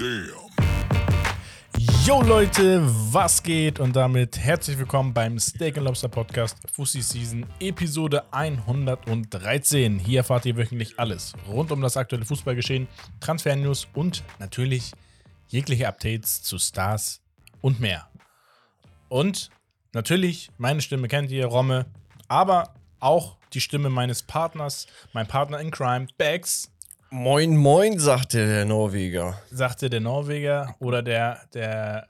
Damn. Yo Leute, was geht? Und damit herzlich willkommen beim Steak Lobster Podcast Fussi Season Episode 113. Hier erfahrt ihr wöchentlich alles rund um das aktuelle Fußballgeschehen, Transfer-News und natürlich jegliche Updates zu Stars und mehr. Und natürlich, meine Stimme kennt ihr, Romme, aber auch die Stimme meines Partners, mein Partner in Crime, Bex, Moin, moin, sagte der Norweger. sagte der Norweger oder der, der,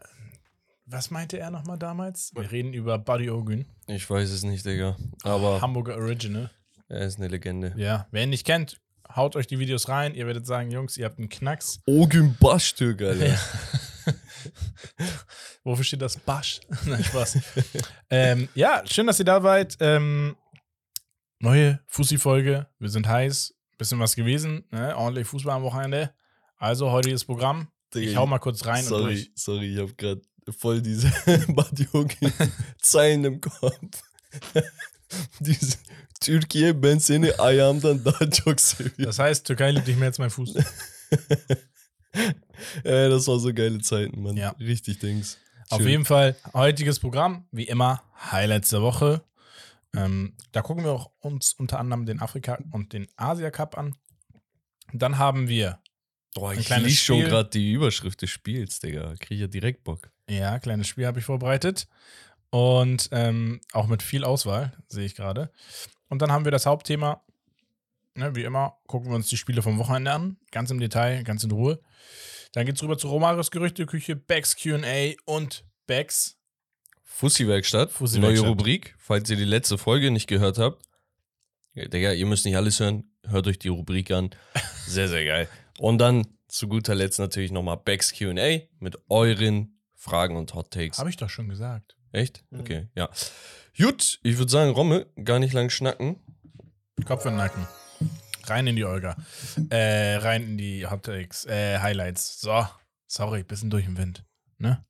was meinte er nochmal damals? Wir reden über Buddy Ogün, Ich weiß es nicht, Digga. Aber Hamburger Original. er ist eine Legende. Ja, wer ihn nicht kennt, haut euch die Videos rein. Ihr werdet sagen, Jungs, ihr habt einen Knacks. Ogün Bastürk, Alter. Wofür steht das Basch? Nein, Spaß. ähm, ja, schön, dass ihr da seid. Ähm, neue Fussi-Folge. Wir sind heiß. Bisschen was gewesen. Ne? Ordentlich Fußball am Wochenende. Also, heutiges Programm. Ich hau mal kurz rein und sorry, durch. sorry, ich hab grad voll diese Badiogin Zeilen im Kopf. diese Türkiye ben seni daha çok seviyorum. Das heißt, Türkei liebt dich mehr als mein Fuß. Ey, das war so geile Zeiten, Mann. Ja. Richtig Dings. Auf Schön. jeden Fall heutiges Programm, wie immer, Highlights der Woche. Ähm, da gucken wir auch uns unter anderem den Afrika- und den Asia-Cup an. Dann haben wir, Boah, ich lies schon gerade die Überschrift des Spiels, Digga. Krieg ich ja direkt Bock. ja, kleines Spiel habe ich vorbereitet. Und ähm, auch mit viel Auswahl, sehe ich gerade. Und dann haben wir das Hauptthema. Ne, wie immer, gucken wir uns die Spiele vom Wochenende an. Ganz im Detail, ganz in Ruhe. Dann geht's rüber zu Romarios Gerüchteküche, Becks QA und Becks. Fussi-Werkstatt, Fussi-Werkstatt. neue Rubrik. Falls ihr die letzte Folge nicht gehört habt, ja, Digga, ihr müsst nicht alles hören, hört euch die Rubrik an. Sehr, sehr geil. Und dann zu guter Letzt natürlich nochmal Becks QA mit euren Fragen und Hot Takes. Habe ich doch schon gesagt. Echt? Okay, ja. Gut, ich würde sagen, Romme, gar nicht lang schnacken. Kopf in den Nacken. Rein in die Olga. Äh, rein in die Hot Takes, äh, Highlights. So, sorry, bisschen durch den Wind. Ne?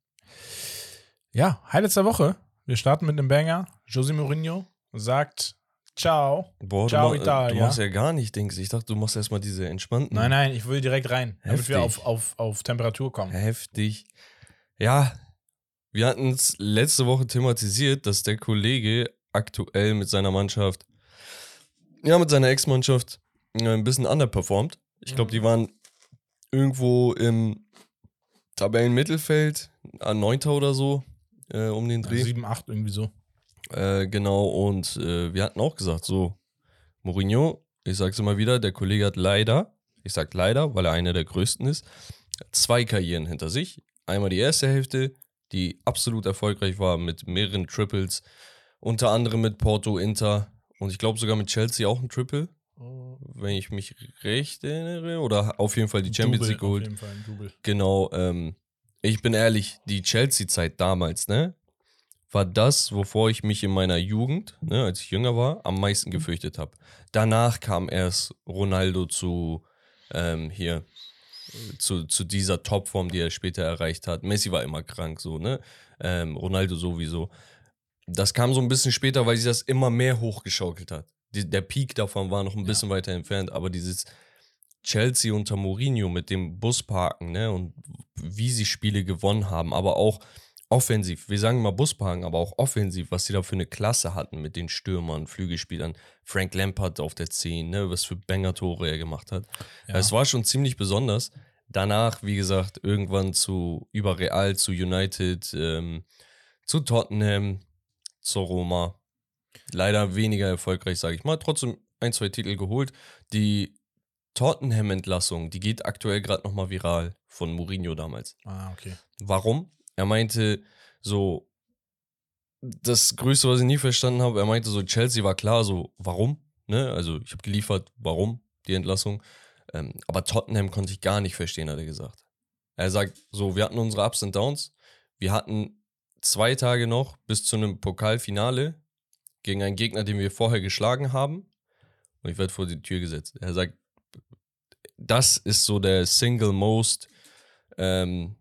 Ja, Highlights der Woche. Wir starten mit einem Banger. José Mourinho sagt Ciao. Boah, Ciao, du, ma- Italia. du machst ja gar nicht, Dings. Ich dachte, du machst erstmal diese entspannten. Nein, nein, ich will direkt rein, damit wir Heftig. auf, auf, auf Temperatur kommen. Heftig. Ja, wir hatten es letzte Woche thematisiert, dass der Kollege aktuell mit seiner Mannschaft, ja, mit seiner Ex-Mannschaft äh, ein bisschen underperformt. Ich glaube, die waren irgendwo im Tabellenmittelfeld, an Neunter oder so, äh, um den Dreh. 7, 8 irgendwie so. Äh, genau, und äh, wir hatten auch gesagt, so, Mourinho, ich sag's immer wieder, der Kollege hat leider, ich sag leider, weil er einer der größten ist, zwei Karrieren hinter sich. Einmal die erste Hälfte, die absolut erfolgreich war mit mehreren Triples, unter anderem mit Porto, Inter und ich glaube sogar mit Chelsea auch ein Triple, wenn ich mich recht erinnere, oder auf jeden Fall die Champions Double, League geholt. Auf jeden Fall ein Double. Genau, ähm, ich bin ehrlich, die Chelsea-Zeit damals, ne, war das, wovor ich mich in meiner Jugend, ne, als ich jünger war, am meisten gefürchtet habe. Danach kam erst Ronaldo zu, ähm, hier, zu, zu dieser Topform, die er später erreicht hat. Messi war immer krank, so, ne, ähm, Ronaldo sowieso. Das kam so ein bisschen später, weil sich das immer mehr hochgeschaukelt hat. Die, der Peak davon war noch ein bisschen weiter entfernt, aber dieses Chelsea unter Mourinho mit dem Busparken, ne, und wie sie Spiele gewonnen haben, aber auch offensiv, wir sagen mal Busparken, aber auch offensiv, was sie da für eine Klasse hatten mit den Stürmern, Flügelspielern, Frank Lampard auf der 10, ne, was für Banger-Tore er gemacht hat. Ja. Es war schon ziemlich besonders. Danach, wie gesagt, irgendwann zu über Real, zu United, ähm, zu Tottenham, zur Roma. Leider weniger erfolgreich, sage ich mal. Trotzdem ein, zwei Titel geholt. Die Tottenham-Entlassung, die geht aktuell gerade nochmal viral von Mourinho damals. Ah, okay. Warum? Er meinte so, das Größte, was ich nie verstanden habe, er meinte so, Chelsea war klar, so, warum? Ne? Also ich habe geliefert, warum die Entlassung. Ähm, aber Tottenham konnte ich gar nicht verstehen, hat er gesagt. Er sagt so, wir hatten unsere Ups und Downs. Wir hatten zwei Tage noch bis zu einem Pokalfinale gegen einen Gegner, den wir vorher geschlagen haben. Und ich werde vor die Tür gesetzt. Er sagt, das ist so der Single Most, ähm,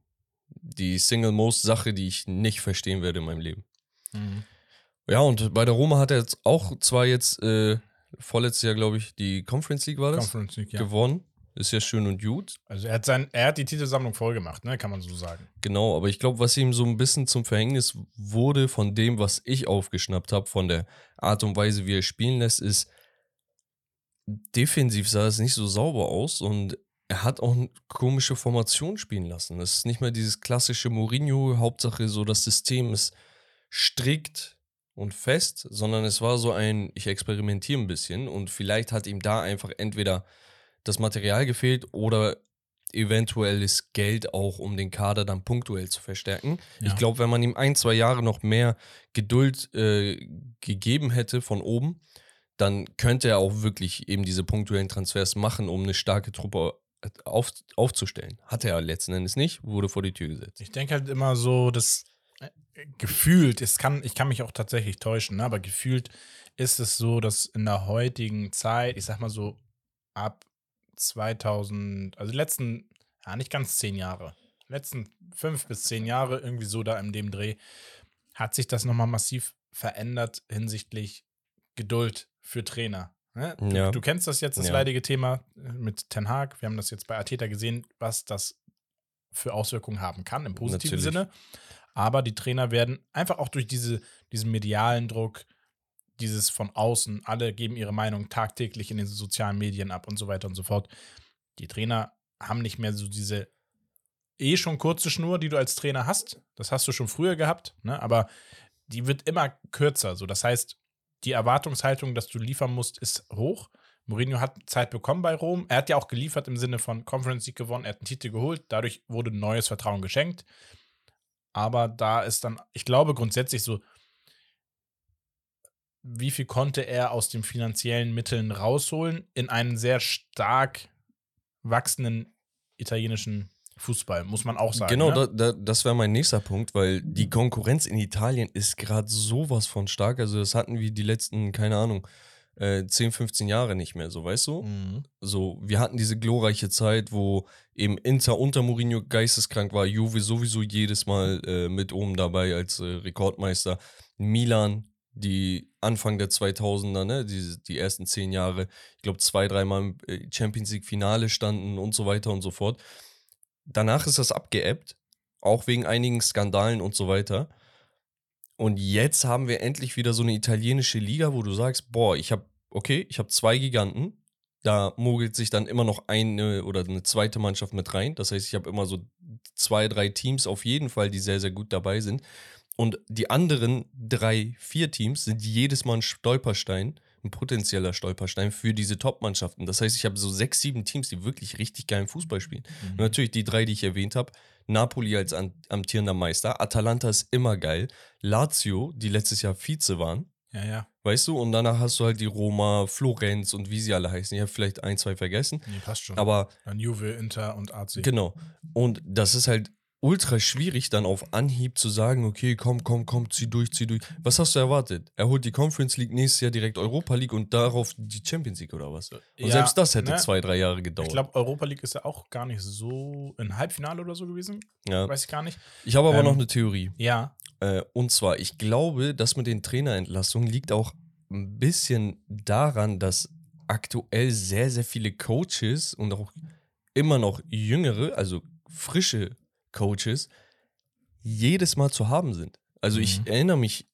die Single Most Sache, die ich nicht verstehen werde in meinem Leben. Mhm. Ja, und bei der Roma hat er jetzt auch zwar jetzt äh, vorletztes Jahr, glaube ich, die Conference League war das, Conference League, ja. gewonnen. ist ja schön und gut. Also er hat, sein, er hat die Titelsammlung voll gemacht, ne? kann man so sagen. Genau, aber ich glaube, was ihm so ein bisschen zum Verhängnis wurde von dem, was ich aufgeschnappt habe, von der Art und Weise, wie er spielen lässt, ist, defensiv sah es nicht so sauber aus und er hat auch eine komische Formation spielen lassen. Das ist nicht mehr dieses klassische Mourinho, Hauptsache so das System ist strikt und fest, sondern es war so ein, ich experimentiere ein bisschen und vielleicht hat ihm da einfach entweder das Material gefehlt oder eventuelles Geld auch, um den Kader dann punktuell zu verstärken. Ja. Ich glaube, wenn man ihm ein, zwei Jahre noch mehr Geduld äh, gegeben hätte von oben, dann könnte er auch wirklich eben diese punktuellen Transfers machen, um eine starke Truppe auf, aufzustellen. Hat er letzten Endes nicht, wurde vor die Tür gesetzt. Ich denke halt immer so, dass äh, gefühlt, es kann, ich kann mich auch tatsächlich täuschen, ne? aber gefühlt ist es so, dass in der heutigen Zeit, ich sag mal so ab 2000, also die letzten, ja nicht ganz zehn Jahre, letzten fünf bis zehn Jahre, irgendwie so da in dem Dreh, hat sich das nochmal massiv verändert hinsichtlich Geduld für Trainer. Ne? Du, Ja. du kennst das jetzt, das Ja. leidige Thema äh, mit Ten Hag. Wir haben das jetzt bei Arteta gesehen, was das für Auswirkungen haben kann, im positiven Natürlich. Sinne. Aber die Trainer werden einfach auch durch diese, diesen medialen Druck, dieses von außen, alle geben ihre Meinung tagtäglich in den sozialen Medien ab und so weiter und so fort. Die Trainer haben nicht mehr so diese eh schon kurze Schnur, die du als Trainer hast. Das hast du schon früher gehabt, ne? aber die wird immer kürzer. So, das heißt, die Erwartungshaltung, dass du liefern musst, ist hoch. Mourinho hat Zeit bekommen bei Rom. Er hat ja auch geliefert im Sinne von Conference League gewonnen, er hat einen Titel geholt. Dadurch wurde neues Vertrauen geschenkt. Aber da ist dann, ich glaube grundsätzlich so, wie viel konnte er aus den finanziellen Mitteln rausholen in einen sehr stark wachsenden italienischen Fußball, muss man auch sagen. Genau, ne? da, da, das wäre mein nächster Punkt, weil die Konkurrenz in Italien ist gerade sowas von stark. Also das hatten wir die letzten, keine Ahnung, äh, 10, 15 Jahre nicht mehr, so weißt du? Mhm. So, wir hatten diese glorreiche Zeit, wo eben Inter unter Mourinho geisteskrank war, Juve sowieso jedes Mal äh, mit oben dabei als äh, Rekordmeister, Milan, die Anfang der 2000er, ne, die, die ersten zehn Jahre, ich glaube zwei, dreimal im äh, Champions League Finale standen und so weiter und so fort. Danach ist das abgeebbt, auch wegen einigen Skandalen und so weiter. Und jetzt haben wir endlich wieder so eine italienische Liga, wo du sagst, boah, ich habe, okay, ich habe zwei Giganten, da mogelt sich dann immer noch eine oder eine zweite Mannschaft mit rein. Das heißt, ich habe immer so zwei, drei Teams auf jeden Fall, die sehr, sehr gut dabei sind. Und die anderen drei, vier Teams sind jedes Mal ein Stolperstein, ein potenzieller Stolperstein für diese Top-Mannschaften. Das heißt, ich habe so sechs, sieben Teams, die wirklich richtig geilen Fußball spielen. Mhm. Und natürlich die drei, die ich erwähnt habe. Napoli als amtierender Meister. Atalanta ist immer geil. Lazio, die letztes Jahr Vize waren. Ja, ja. Weißt du? Und danach hast du halt die Roma, Florenz und wie sie alle heißen. Ich habe vielleicht ein, zwei vergessen. Nee, passt schon. Aber Dann Juve, Inter und AC. Genau. Und das ist halt ultra schwierig, dann auf Anhieb zu sagen, okay, komm, komm, komm, zieh durch, zieh durch. Was hast du erwartet? Er holt die Conference League nächstes Jahr direkt Europa League und darauf die Champions League oder was? Und Ja, selbst das hätte ne? zwei, drei Jahre gedauert. Ich glaube, Europa League ist ja auch gar nicht so ein Halbfinale oder so gewesen. ja. Weiß ich gar nicht. Ich habe aber Ähm, noch eine Theorie. Ja. Äh, und zwar, ich glaube, das mit den Trainerentlassungen liegt auch ein bisschen daran, dass aktuell sehr, sehr viele Coaches und auch immer noch jüngere, also frische Coaches, jedes Mal zu haben sind. Also ich Mhm. erinnere mich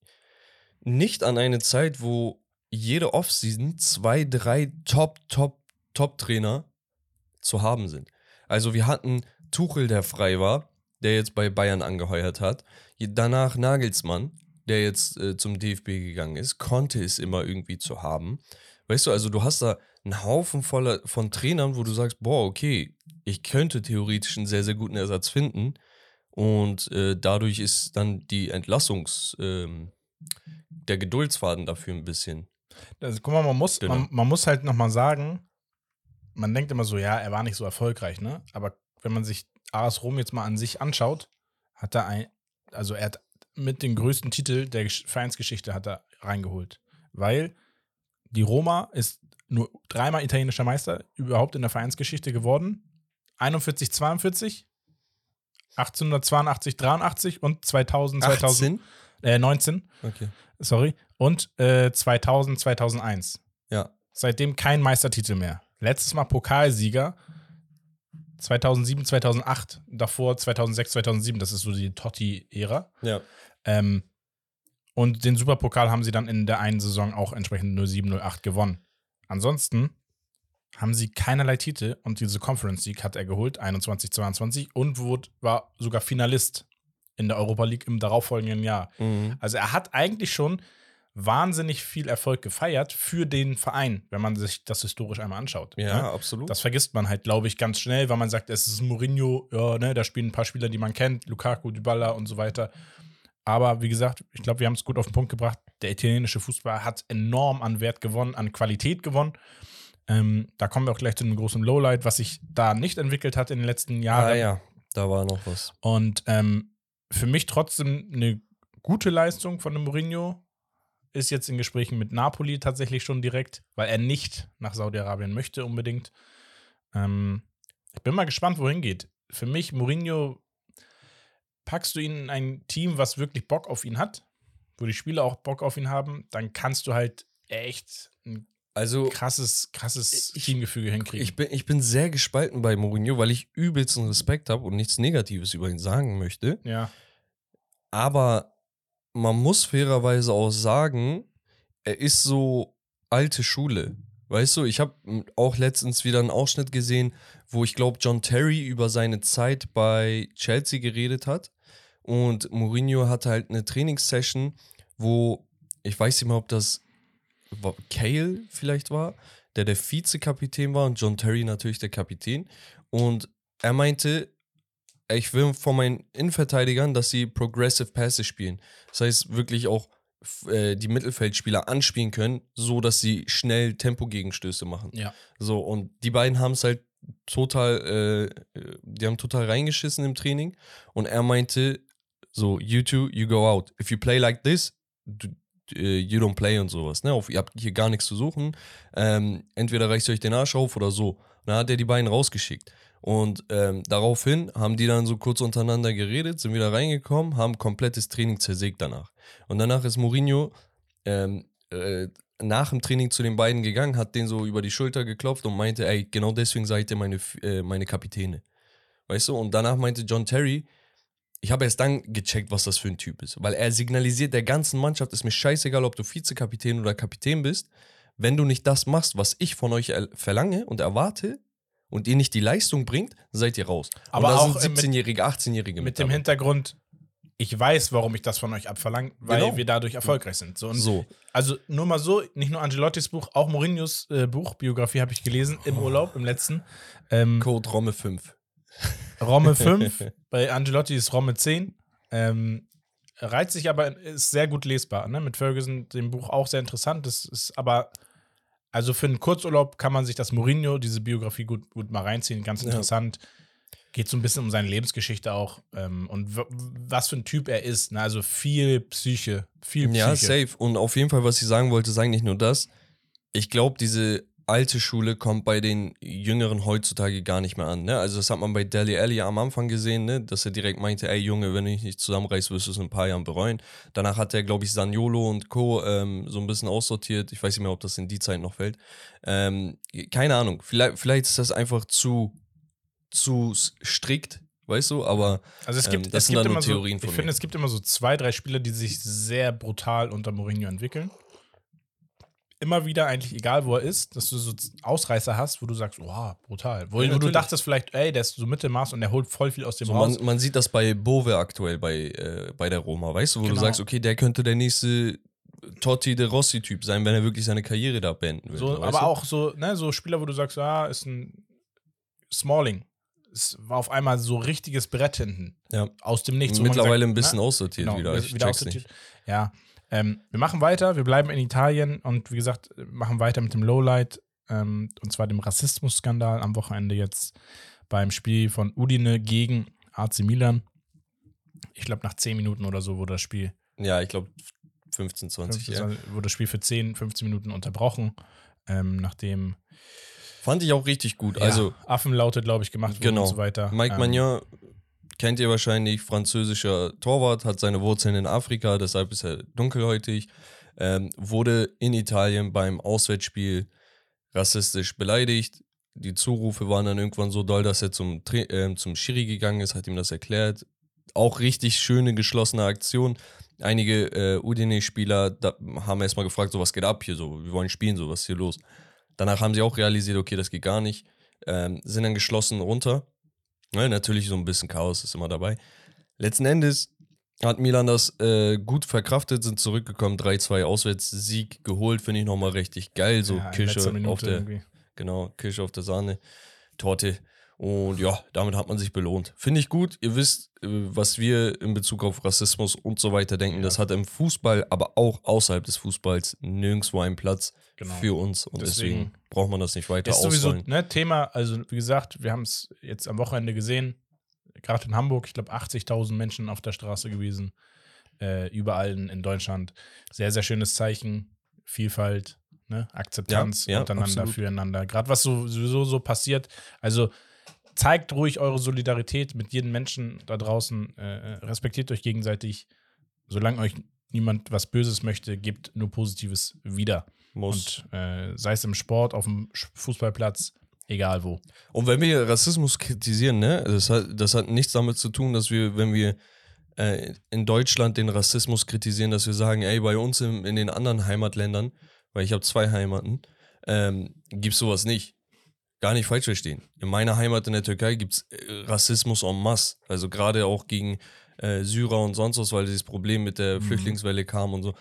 nicht an eine Zeit, wo jede Offseason zwei, drei Top, Top, Top-Trainer zu haben sind. Also wir hatten Tuchel, der frei war, der jetzt bei Bayern angeheuert hat. Danach Nagelsmann, der jetzt äh, zum DFB gegangen ist, konnte es immer irgendwie zu haben. Weißt du, also du hast da einen Haufen voller von Trainern, wo du sagst, boah, okay, ich könnte theoretisch einen sehr, sehr guten Ersatz finden. Und äh, dadurch ist dann die Entlassungs, ähm, der Geduldsfaden dafür ein bisschen. Also, guck mal, man muss, Genau. man, man muss halt nochmal sagen, man denkt immer so, ja, er war nicht so erfolgreich, ne? Aber wenn man sich AS Rom jetzt mal an sich anschaut, hat er ein, also er hat mit den größten Titel der Gesch- Vereinsgeschichte hat er reingeholt. Weil die Roma ist nur dreimal italienischer Meister überhaupt in der Vereinsgeschichte geworden. 41, 42, 1882, 83 und 2000, 2000 äh, 19 Okay. sorry, und äh, 2000, 2001. Ja. Seitdem kein Meistertitel mehr. Letztes Mal Pokalsieger 2007, 2008, davor 2006, 2007. Das ist so die Totti-Ära. Ja. Ähm, und den Superpokal haben sie dann in der einen Saison auch entsprechend 07, 08 gewonnen. Ansonsten haben sie keinerlei Titel und diese Conference League hat er geholt, 21, 22 und wurde, war sogar Finalist in der Europa League im darauffolgenden Jahr. Mhm. Also er hat eigentlich schon wahnsinnig viel Erfolg gefeiert für den Verein, wenn man sich das historisch einmal anschaut. Ja, ne? absolut. Das vergisst man halt, glaube ich, ganz schnell, weil man sagt, es ist Mourinho, ja, ne, da spielen ein paar Spieler, die man kennt, Lukaku, Dybala und so weiter. Aber wie gesagt, ich glaube, wir haben es gut auf den Punkt gebracht. Der italienische Fußball hat enorm an Wert gewonnen, an Qualität gewonnen. Ähm, da kommen wir auch gleich zu einem großen Lowlight, was sich da nicht entwickelt hat in den letzten Jahren. ah ja, da war noch was. Und ähm, für mich trotzdem eine gute Leistung von dem Mourinho. Ist jetzt in Gesprächen mit Napoli tatsächlich schon direkt, weil er nicht nach Saudi-Arabien möchte unbedingt. Ähm, ich bin mal gespannt, wohin geht. Für mich, Mourinho, packst du ihn in ein Team, was wirklich Bock auf ihn hat, wo die Spieler auch Bock auf ihn haben, dann kannst du halt echt ein Also, krasses, krasses Ich- Teamgefüge hinkriegen. ich bin, ich bin sehr gespalten bei Mourinho, weil ich übelsten Respekt habe und nichts Negatives über ihn sagen möchte. ja, Aber man muss fairerweise auch sagen, er ist so alte Schule. Weißt du, ich habe auch letztens wieder einen Ausschnitt gesehen, wo ich glaube, John Terry über seine Zeit bei Chelsea geredet hat. Und Mourinho hatte halt eine Trainingssession, wo, ich weiß nicht mehr, ob das Cale vielleicht war, der der Vizekapitän war und John Terry natürlich der Kapitän. Und er meinte, ich will von meinen Innenverteidigern, dass sie Progressive Passes spielen. Das heißt, wirklich auch äh, die Mittelfeldspieler anspielen können, so dass sie schnell Tempogegenstöße machen. ja. So, und die beiden haben es halt total, äh, äh, die haben total reingeschissen im Training. Und er meinte, so, you two, you go out. If you play like this, du, äh, you don't play und sowas. Ne? Auf, ihr habt hier gar nichts zu suchen. Ähm, entweder reißt ihr euch den Arsch auf oder so. Dann hat er die beiden rausgeschickt. Und ähm, daraufhin haben die dann so kurz untereinander geredet, sind wieder reingekommen, haben komplettes Training zersägt danach. Und danach ist Mourinho ähm, äh, nach dem Training zu den beiden gegangen, hat den so über die Schulter geklopft und meinte, ey, genau deswegen seid ihr meine, äh, meine Kapitäne. Weißt du? Und danach meinte John Terry, ich habe erst dann gecheckt, was das für ein Typ ist. Weil er signalisiert der ganzen Mannschaft, ist mir scheißegal, ob du Vizekapitän oder Kapitän bist. Wenn du nicht das machst, was ich von euch er- verlange und erwarte und ihr nicht die Leistung bringt, seid ihr raus. Aber auch, äh, sind mit- 17-Jährige, 18-Jährige Mit dem. Hintergrund, ich weiß, warum ich das von euch abverlange, weil Genau. wir dadurch erfolgreich sind. So, So. Also nur mal so, nicht nur Angelottis Buch, auch Mourinhos äh, Buch, Biografie habe ich gelesen im Urlaub, im letzten. Ähm, Code Romme 5. Romme 5, bei Angelotti ist Romme 10. Ähm, reizt sich aber, ist sehr gut lesbar. Ne? Mit Ferguson, dem Buch auch sehr interessant. Das ist aber, also für einen Kurzurlaub kann man sich das Mourinho, diese Biografie gut, gut mal reinziehen. Ganz Ja. interessant. Geht so ein bisschen um seine Lebensgeschichte auch ähm, und was für ein Typ er ist. Ne? Also viel Psyche, viel Psyche. Ja, safe. Und auf jeden Fall, was ich sagen wollte, ist eigentlich nur das. Ich glaube, diese alte Schule kommt bei den Jüngeren heutzutage gar nicht mehr an. Ne? Also das hat man bei Deli Alli am Anfang gesehen, ne? dass er direkt meinte, ey Junge, wenn du dich nicht zusammenreißt, wirst du es in ein paar Jahren bereuen. Danach hat er, glaube ich, Saniolo und Co. Ähm, so ein bisschen aussortiert. Ich weiß nicht mehr, ob das in die Zeit noch fällt. Ähm, keine Ahnung. Vielleicht, vielleicht ist das einfach zu, zu strikt, weißt du, aber Also es Ähm, gibt, das es sind gibt dann nur immer so, Theorien ich von finde, mir. es gibt immer so zwei, drei Spieler, die sich sehr brutal unter Mourinho entwickeln. Immer wieder, eigentlich egal wo er ist, dass du so Ausreißer hast, wo du sagst, wow, brutal. Wo, Ja, wo du dachtest vielleicht, ey, der ist so Mittelmaß und der holt voll viel aus dem So, raus. man, man sieht das bei Bove aktuell bei, äh, bei der Roma, weißt du, wo Genau. du sagst, okay, der könnte der nächste Totti de Rossi-Typ sein, wenn er wirklich seine Karriere da beenden will. So, aber du? auch so, ne, so Spieler, wo du sagst, ja, ist ein Smalling. Es war auf einmal so richtiges Brett hinten. Ja. Aus dem Nichts. mittlerweile sagt, ein bisschen ne? aussortiert Genau, wieder. wieder, aussortiert. nicht. Ja. Ähm, wir machen weiter, wir bleiben in Italien und wie gesagt, machen weiter mit dem Lowlight ähm, und zwar dem Rassismusskandal am Wochenende jetzt beim Spiel von Udine gegen AC Milan. Ich glaube, nach 10 Minuten oder so wurde das Spiel, Ja, ich glaube 15, 20, 15, ja. wurde das Spiel für 10, 15 Minuten unterbrochen, ähm, nachdem Fand ich auch richtig gut. ja, Also, Affenlaute, glaube ich, gemacht wurden Genau. und so weiter. Mike Ähm, Magnon kennt ihr wahrscheinlich, französischer Torwart, hat seine Wurzeln in Afrika, deshalb ist er dunkelhäutig. Ähm, wurde in Italien beim Auswärtsspiel rassistisch beleidigt. die Zurufe waren dann irgendwann so doll, dass er zum, äh, zum Schiri gegangen ist, hat ihm das erklärt. Auch richtig schöne, geschlossene Aktion. Einige äh, Udine-Spieler haben erstmal gefragt, so was geht ab hier, so wir wollen spielen, so was ist hier los. Danach haben sie auch realisiert, okay, das geht gar nicht. Ähm, sind dann geschlossen runter. Ne, natürlich so ein bisschen Chaos ist immer dabei. Letzten Endes hat Milan das äh, gut verkraftet, sind zurückgekommen, 3-2 Auswärtssieg geholt, finde ich nochmal richtig geil. So Ja, Kirsche auf der, irgendwie. genau, Kirsche auf der Sahne, Torte. Und ja, damit hat man sich belohnt. Finde ich gut. Ihr wisst, äh, was wir in Bezug auf Rassismus und so weiter denken. Ja. Das hat im Fußball, aber auch außerhalb des Fußballs nirgendwo einen Platz Genau. für uns. Und deswegen, Deswegen braucht man das nicht weiter Ist sowieso ne, Thema, also wie gesagt, wir haben es jetzt am Wochenende gesehen, gerade in Hamburg, ich glaube 80.000 Menschen auf der Straße gewesen, äh, überall in, in Deutschland. Sehr, sehr schönes Zeichen, Vielfalt, ne, Akzeptanz Ja, ja, untereinander, absolut. füreinander. Gerade was so, sowieso so passiert, also zeigt ruhig eure Solidarität mit jedem Menschen da draußen, äh, äh, respektiert euch gegenseitig, solange euch niemand was Böses möchte, gebt nur Positives wieder. Muss. Und äh, sei es im Sport, auf dem Fußballplatz, egal wo. Und wenn wir Rassismus kritisieren, ne, das hat, das hat nichts damit zu tun, dass wir, wenn wir äh, in Deutschland den Rassismus kritisieren, dass wir sagen, ey, bei uns in, in den anderen Heimatländern, weil ich habe zwei Heimaten, ähm, gibt's sowas nicht. Gar nicht falsch verstehen. In meiner Heimat in der Türkei gibt's äh, Rassismus en masse. Also gerade auch gegen äh, Syrer und sonst was, weil dieses Problem mit der Mhm. Flüchtlingswelle kam und so.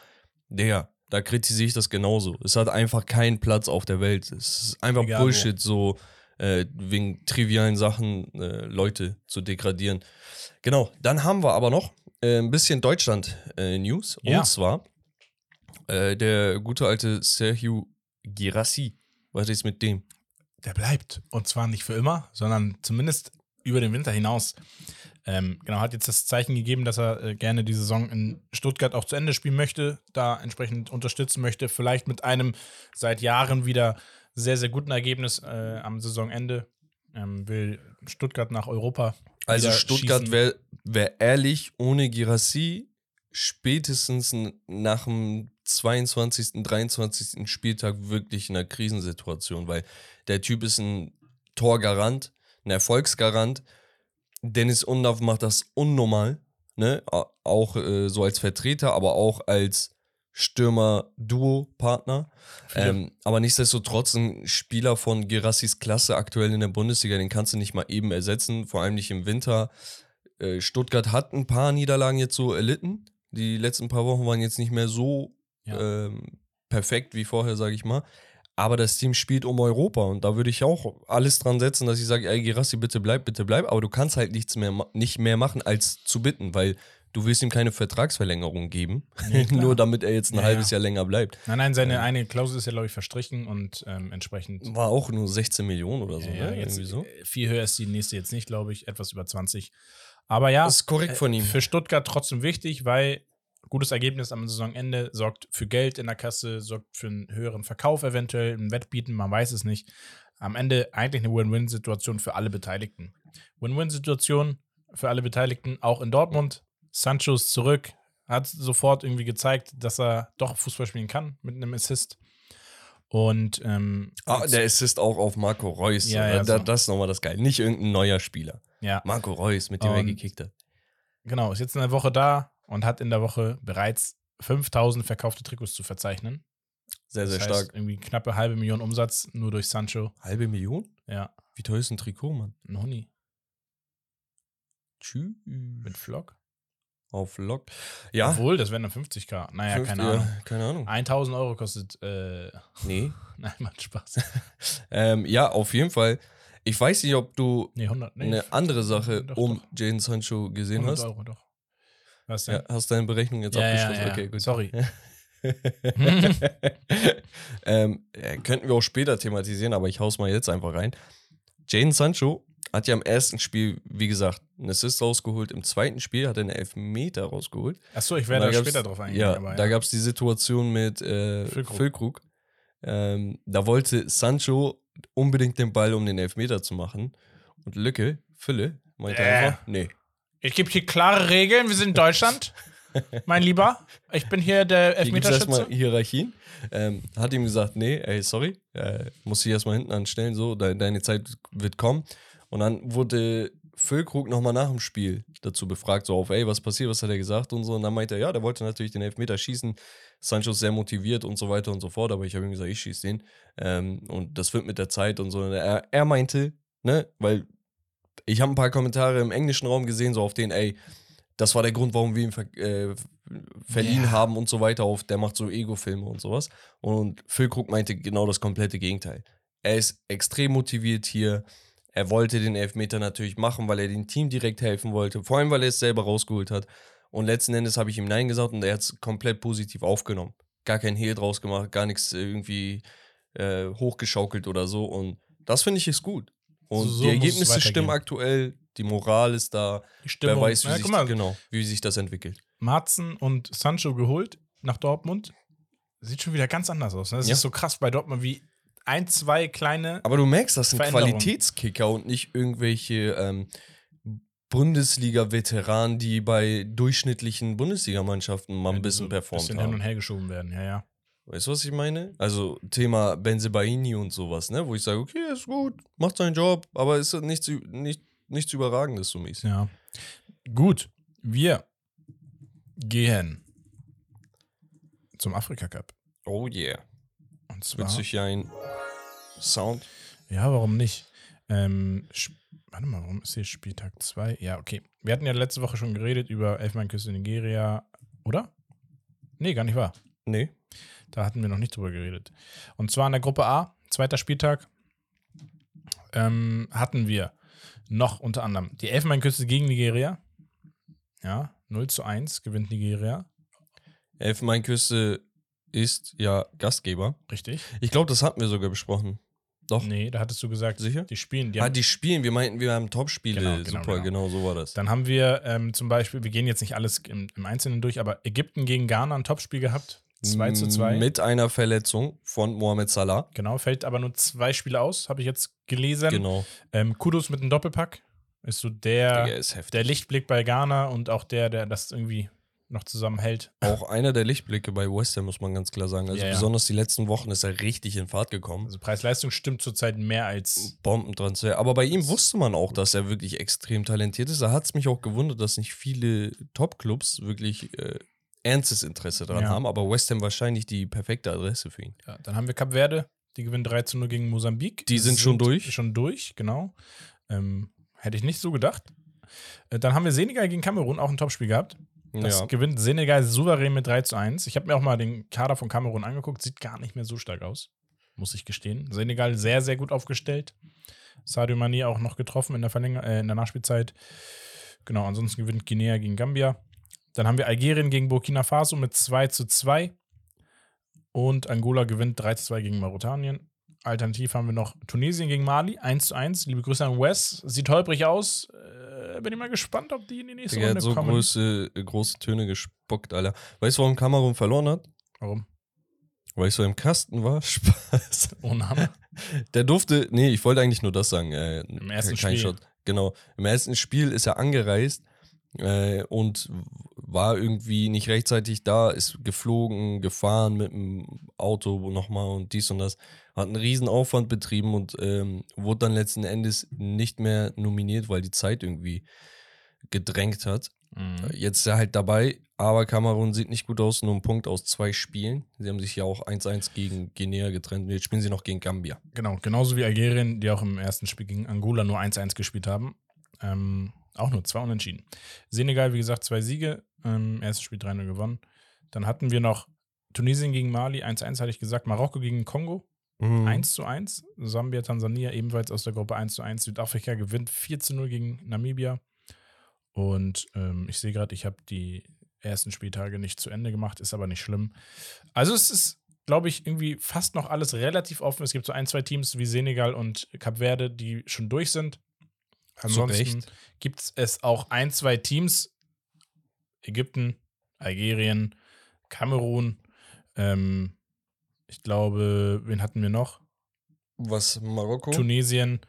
Digga, da kritisiere ich das genauso. Es hat einfach keinen Platz auf der Welt. Es ist einfach Egal. Bullshit, so äh, wegen trivialen Sachen äh, Leute zu degradieren. Genau, dann haben wir aber noch äh, ein bisschen Deutschland-News. Ja. Und zwar äh, der gute alte Sergio Girassi. Was ist mit dem? Der bleibt. Und zwar nicht für immer, sondern zumindest über den Winter hinaus. Ähm, genau, hat jetzt das Zeichen gegeben, dass er äh, gerne die Saison in Stuttgart auch zu Ende spielen möchte, da entsprechend unterstützen möchte. Vielleicht mit einem seit Jahren wieder sehr, sehr guten Ergebnis äh, am Saisonende. Ähm, will Stuttgart nach Europa. Also Stuttgart wäre wär ehrlich, ohne Girassi spätestens nach dem 22., 23. Spieltag wirklich in einer Krisensituation, weil der Typ ist ein Torgarant, ein Erfolgsgarant. Dennis Undaff macht das unnormal, ne? Auch äh, so als Vertreter, aber auch als Stürmer-Duo-Partner. Ähm, aber nichtsdestotrotz ein Spieler von Gerassis Klasse aktuell in der Bundesliga, den kannst du nicht mal eben ersetzen, vor allem nicht im Winter. Äh, Stuttgart hat ein paar Niederlagen jetzt so erlitten. Die letzten paar Wochen waren jetzt nicht mehr so Ja. ähm, perfekt wie vorher, sage ich mal. Aber das Team spielt um Europa und da würde ich auch alles dran setzen, dass ich sage, ey Gerassi, bitte bleib, bitte bleib. Aber du kannst halt nichts mehr, nicht mehr machen, als zu bitten, weil du willst ihm keine Vertragsverlängerung geben, Nee, nur damit er jetzt ein Ja, halbes ja. Jahr länger bleibt. Nein, nein, seine eine Klausel ist ja, glaube ich, verstrichen und ähm, entsprechend. War auch nur 16 Millionen oder so, ja, ne? jetzt, Irgendwie so. äh, Viel höher ist die nächste jetzt nicht, glaube ich, etwas über 20. Aber ja, Das ist korrekt von ihm. für Stuttgart trotzdem wichtig, weil gutes Ergebnis am Saisonende sorgt für Geld in der Kasse, sorgt für einen höheren Verkauf eventuell, ein Wettbieten, man weiß es nicht. Am Ende eigentlich eine Win-Win-Situation für alle Beteiligten. Win-Win-Situation für alle Beteiligten, auch in Dortmund. Sancho ist zurück, hat sofort irgendwie gezeigt, dass er doch Fußball spielen kann mit einem Assist. Und ähm, Ah, der Assist auch auf Marco Reus. Ja, ja, da, so. Das ist nochmal das Geile. Nicht irgendein neuer Spieler. ja, Marco Reus, mit dem er Und- gekickt hat. genau, ist jetzt in der Woche da und hat in der Woche bereits 5000 verkaufte Trikots zu verzeichnen. Sehr, sehr das heißt, stark. Irgendwie knappe halbe Million Umsatz nur durch Sancho. Halbe Million? Ja, Wie teuer ist ein Trikot, Mann? ein Huni Tschüss. mit Flock. Auf Lock. Ja. Obwohl, das wären dann 50k. Naja, fünf- keine ja, Ahnung. Keine Ahnung. 1000 Euro kostet, äh, Nee. nein, macht Spaß. Ähm, ja, auf jeden Fall. Ich weiß nicht, ob du Nee, 100, nee. eine andere Sache Doch, um doch. Jaden Sancho gesehen 100 hast. Euro, doch. Was denn? Ja, hast deine Berechnung jetzt Ja, ja, abgeschlossen? ja. Okay, gut. Sorry. ähm, äh, könnten wir auch später thematisieren, aber ich hau's mal jetzt einfach rein. Jaden Sancho hat ja im ersten Spiel, wie gesagt, einen Assist rausgeholt. Im zweiten Spiel hat er einen Elfmeter rausgeholt. Achso, ich werde da gab's- später drauf eingehen. Ja, aber, da gab es die Situation mit äh, Füllkrug. Füllkrug. Ähm, da wollte Sancho unbedingt den Ball, um den Elfmeter zu machen. Und Lücke, Fülle, meinte Äh. einfach, nee. Ich gebe hier klare Regeln, wir sind in Deutschland. mein Lieber. Ich bin hier der Hier gibt es erstmal Elfmeterschütze. Hierarchien. Ähm, hat ihm gesagt, nee, ey, sorry, äh, muss ich erstmal hinten anstellen, so, de deine Zeit wird kommen. Und dann wurde Füllkrug nochmal nach dem Spiel dazu befragt, so auf, ey, was passiert, was hat er gesagt und so. Und dann meinte er, ja, der wollte natürlich den Elfmeter schießen. Sancho ist sehr motiviert und so weiter und so fort, aber ich habe ihm gesagt, ich schieße den. Ähm, und das wird mit der Zeit und so. Und er, er meinte, ne, weil ich habe ein paar Kommentare im englischen Raum gesehen, so auf den, ey, das war der Grund, warum wir ihn ver äh, verliehen Ja. haben und so weiter. Auf, der macht so Ego-Filme und sowas. Und Füllkrug meinte genau das komplette Gegenteil. Er ist extrem motiviert hier. Er wollte den Elfmeter natürlich machen, weil er dem Team direkt helfen wollte. Vor allem, weil er es selber rausgeholt hat. Und letzten Endes habe ich ihm Nein gesagt und er hat es komplett positiv aufgenommen. Gar kein Hehl draus gemacht, gar nichts irgendwie äh, hochgeschaukelt oder so. Und das finde ich ist gut. Und So- die Ergebnisse stimmen aktuell, die Moral ist da. Wer weiß, wie, ja, sich, mal, genau, wie sich das entwickelt. Marzen und Sancho geholt nach Dortmund. Sieht schon wieder ganz anders aus. Ne? Das Ja. ist so krass bei Dortmund, wie ein, zwei kleine. Aber du merkst, das sind. Qualitätskicker und nicht irgendwelche ähm, Bundesliga-Veteranen, die bei durchschnittlichen Bundesligamannschaften mal ein bisschen so performt bisschen hin und her geschoben werden. Ja, ja. Weißt du, was ich meine? Also Thema Benzebaini und sowas, ne? Wo ich sage, okay, ist gut, macht seinen Job, aber ist nichts, nicht, nichts Überragendes so mäßig. Ja. Gut. Wir gehen zum Afrika Cup. Oh yeah. Und zwar. Sich ja ein Sound. Ja, warum nicht? Ähm, warte mal, warum ist hier Spieltag 2? Ja, okay. Wir hatten ja letzte Woche schon geredet über Elfenbeinküste Nigeria, oder? Nee, gar nicht wahr. Nee. Da hatten wir noch nicht drüber geredet. Und zwar in der Gruppe A, zweiter Spieltag, ähm, hatten wir noch unter anderem die Elfenbeinküste gegen Nigeria. Ja, 0 zu 1 gewinnt Nigeria. Elfenbeinküste ist ja Gastgeber. Richtig. Ich glaube, das hatten wir sogar besprochen. Doch. Nee, da hattest du gesagt, Sicher? die spielen. Die ah, die spielen. Wir meinten, wir haben Topspiele. Genau, genau, Super, genau. genau. so war das. Dann haben wir ähm, zum Beispiel, wir gehen jetzt nicht alles im, im Einzelnen durch, aber Ägypten gegen Ghana ein Topspiel gehabt. 2 zu 2. Mit einer Verletzung von Mohamed Salah. Genau, fällt aber nur zwei Spiele aus, habe ich jetzt gelesen. Genau. Ähm, Kudos mit einem Doppelpack. Ist so der, Der ist der Lichtblick bei Ghana und auch der, der das irgendwie noch zusammenhält. Auch einer der Lichtblicke bei West Ham, muss man ganz klar sagen. Also Ja, ja. besonders die letzten Wochen ist er richtig in Fahrt gekommen. Also Preis-Leistung stimmt zurzeit mehr als. Bombentransfer. Aber bei ihm wusste man auch, dass er wirklich extrem talentiert ist. Da hat es mich auch gewundert, dass nicht viele Top-Clubs wirklich äh, ernstes Interesse daran Ja. haben. Aber West Ham wahrscheinlich die perfekte Adresse für ihn. Ja, dann haben wir Cap Verde, die gewinnen 3 zu 0 gegen Mosambik. Die sind schon durch? Schon durch, genau. Ähm, hätte ich nicht so gedacht. Äh, Dann haben wir Senegal gegen Kamerun, auch ein Topspiel gehabt. Das ja. gewinnt Senegal souverän mit 3 zu 1. Ich habe mir auch mal den Kader von Kamerun angeguckt. Sieht gar nicht mehr so stark aus, muss ich gestehen. Senegal sehr, sehr gut aufgestellt. Sadio Mane auch noch getroffen in der, Verlänger äh, in der Nachspielzeit. Genau, ansonsten gewinnt Guinea gegen Gambia. Dann haben wir Algerien gegen Burkina Faso mit 2 zu 2. Und Angola gewinnt 3 zu 2 gegen Mauretanien. Alternativ haben wir noch Tunesien gegen Mali, 1 zu 1. Liebe Grüße an Wes. Sieht holprig aus. Äh, bin ich mal gespannt, ob die in die nächste Der Runde hat so kommen. große, äh, große Töne gespuckt, Alter. Weißt du, warum Kamerun verloren hat? Warum? Weil ich so im Kasten war? Spaß. Oh Name. Der durfte, nee, ich wollte eigentlich nur das sagen. Äh, Im ersten kein Spiel. Shot. Genau. Im ersten Spiel ist er angereist äh, und war irgendwie nicht rechtzeitig da, ist geflogen, gefahren mit dem Auto nochmal und dies und das. Hat einen riesen Aufwand betrieben und ähm, wurde dann letzten Endes nicht mehr nominiert, weil die Zeit irgendwie gedrängt hat. Mhm. Jetzt ist er halt dabei, aber Kamerun sieht nicht gut aus, nur ein Punkt aus zwei Spielen. Sie haben sich ja auch 1-1 gegen Guinea getrennt und jetzt spielen sie noch gegen Gambia. Genau, genauso wie Algerien, die auch im ersten Spiel gegen Angola nur 1-1 gespielt haben. Ähm, auch nur zwei Unentschieden. Senegal, wie gesagt, zwei Siege. Ähm, erstes Spiel 3-0 gewonnen. Dann hatten wir noch Tunesien gegen Mali, 1-1 hatte ich gesagt. Marokko gegen Kongo, Mhm. 1-1. Sambia, Tansania ebenfalls aus der Gruppe 1-1. Südafrika gewinnt 4-0 gegen Namibia. Und ähm, ich sehe gerade, ich habe die ersten Spieltage nicht zu Ende gemacht, ist aber nicht schlimm. Also es ist, glaube ich, irgendwie fast noch alles relativ offen. Es gibt so ein, zwei Teams wie Senegal und Cap Verde, die schon durch sind. Ansonsten gibt es auch ein, zwei Teams, Ägypten, Algerien, Kamerun, ähm, ich glaube, wen hatten wir noch? Was, Marokko? Tunesien,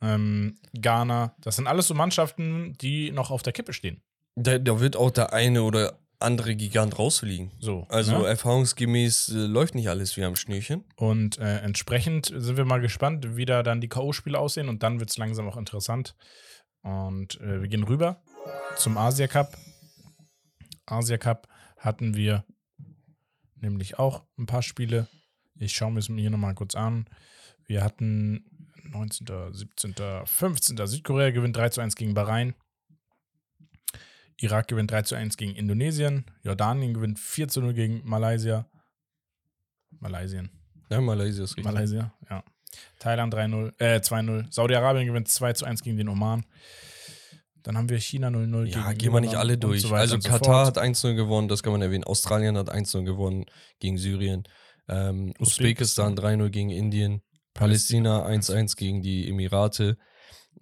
ähm, Ghana. Das sind alles so Mannschaften, die noch auf der Kippe stehen. Da, da wird auch der eine oder andere Gigant rausfliegen. So. Also ne? erfahrungsgemäß äh, läuft nicht alles wie am Schnürchen. Und äh, entsprechend sind wir mal gespannt, wie da dann die K.O.-Spiele aussehen und dann wird es langsam auch interessant. Und äh, wir gehen rüber zum Asia Cup. Asia Cup hatten wir nämlich auch ein paar Spiele. Ich schaue mir es mir hier nochmal kurz an. Wir hatten 19., 17., 15. Südkorea gewinnt 3 zu 1 gegen Bahrain. Irak gewinnt 3 zu 1 gegen Indonesien. Jordanien gewinnt 4 zu 0 gegen Malaysia. Malaysien. Ja, Malaysia ist richtig. Malaysia, ja. Thailand 3-0, äh, 2-0. Saudi-Arabien gewinnt 2 zu 1 gegen den Oman. Dann haben wir China 0-0 gegen ja, gehen wir nicht alle durch. so also Katar hat 1-0 gewonnen, das kann man erwähnen. Australien hat 1-0 gewonnen gegen Syrien. Ähm, Usbekistan 3-0 gegen Indien. Palästina 1-1 gegen die Emirate.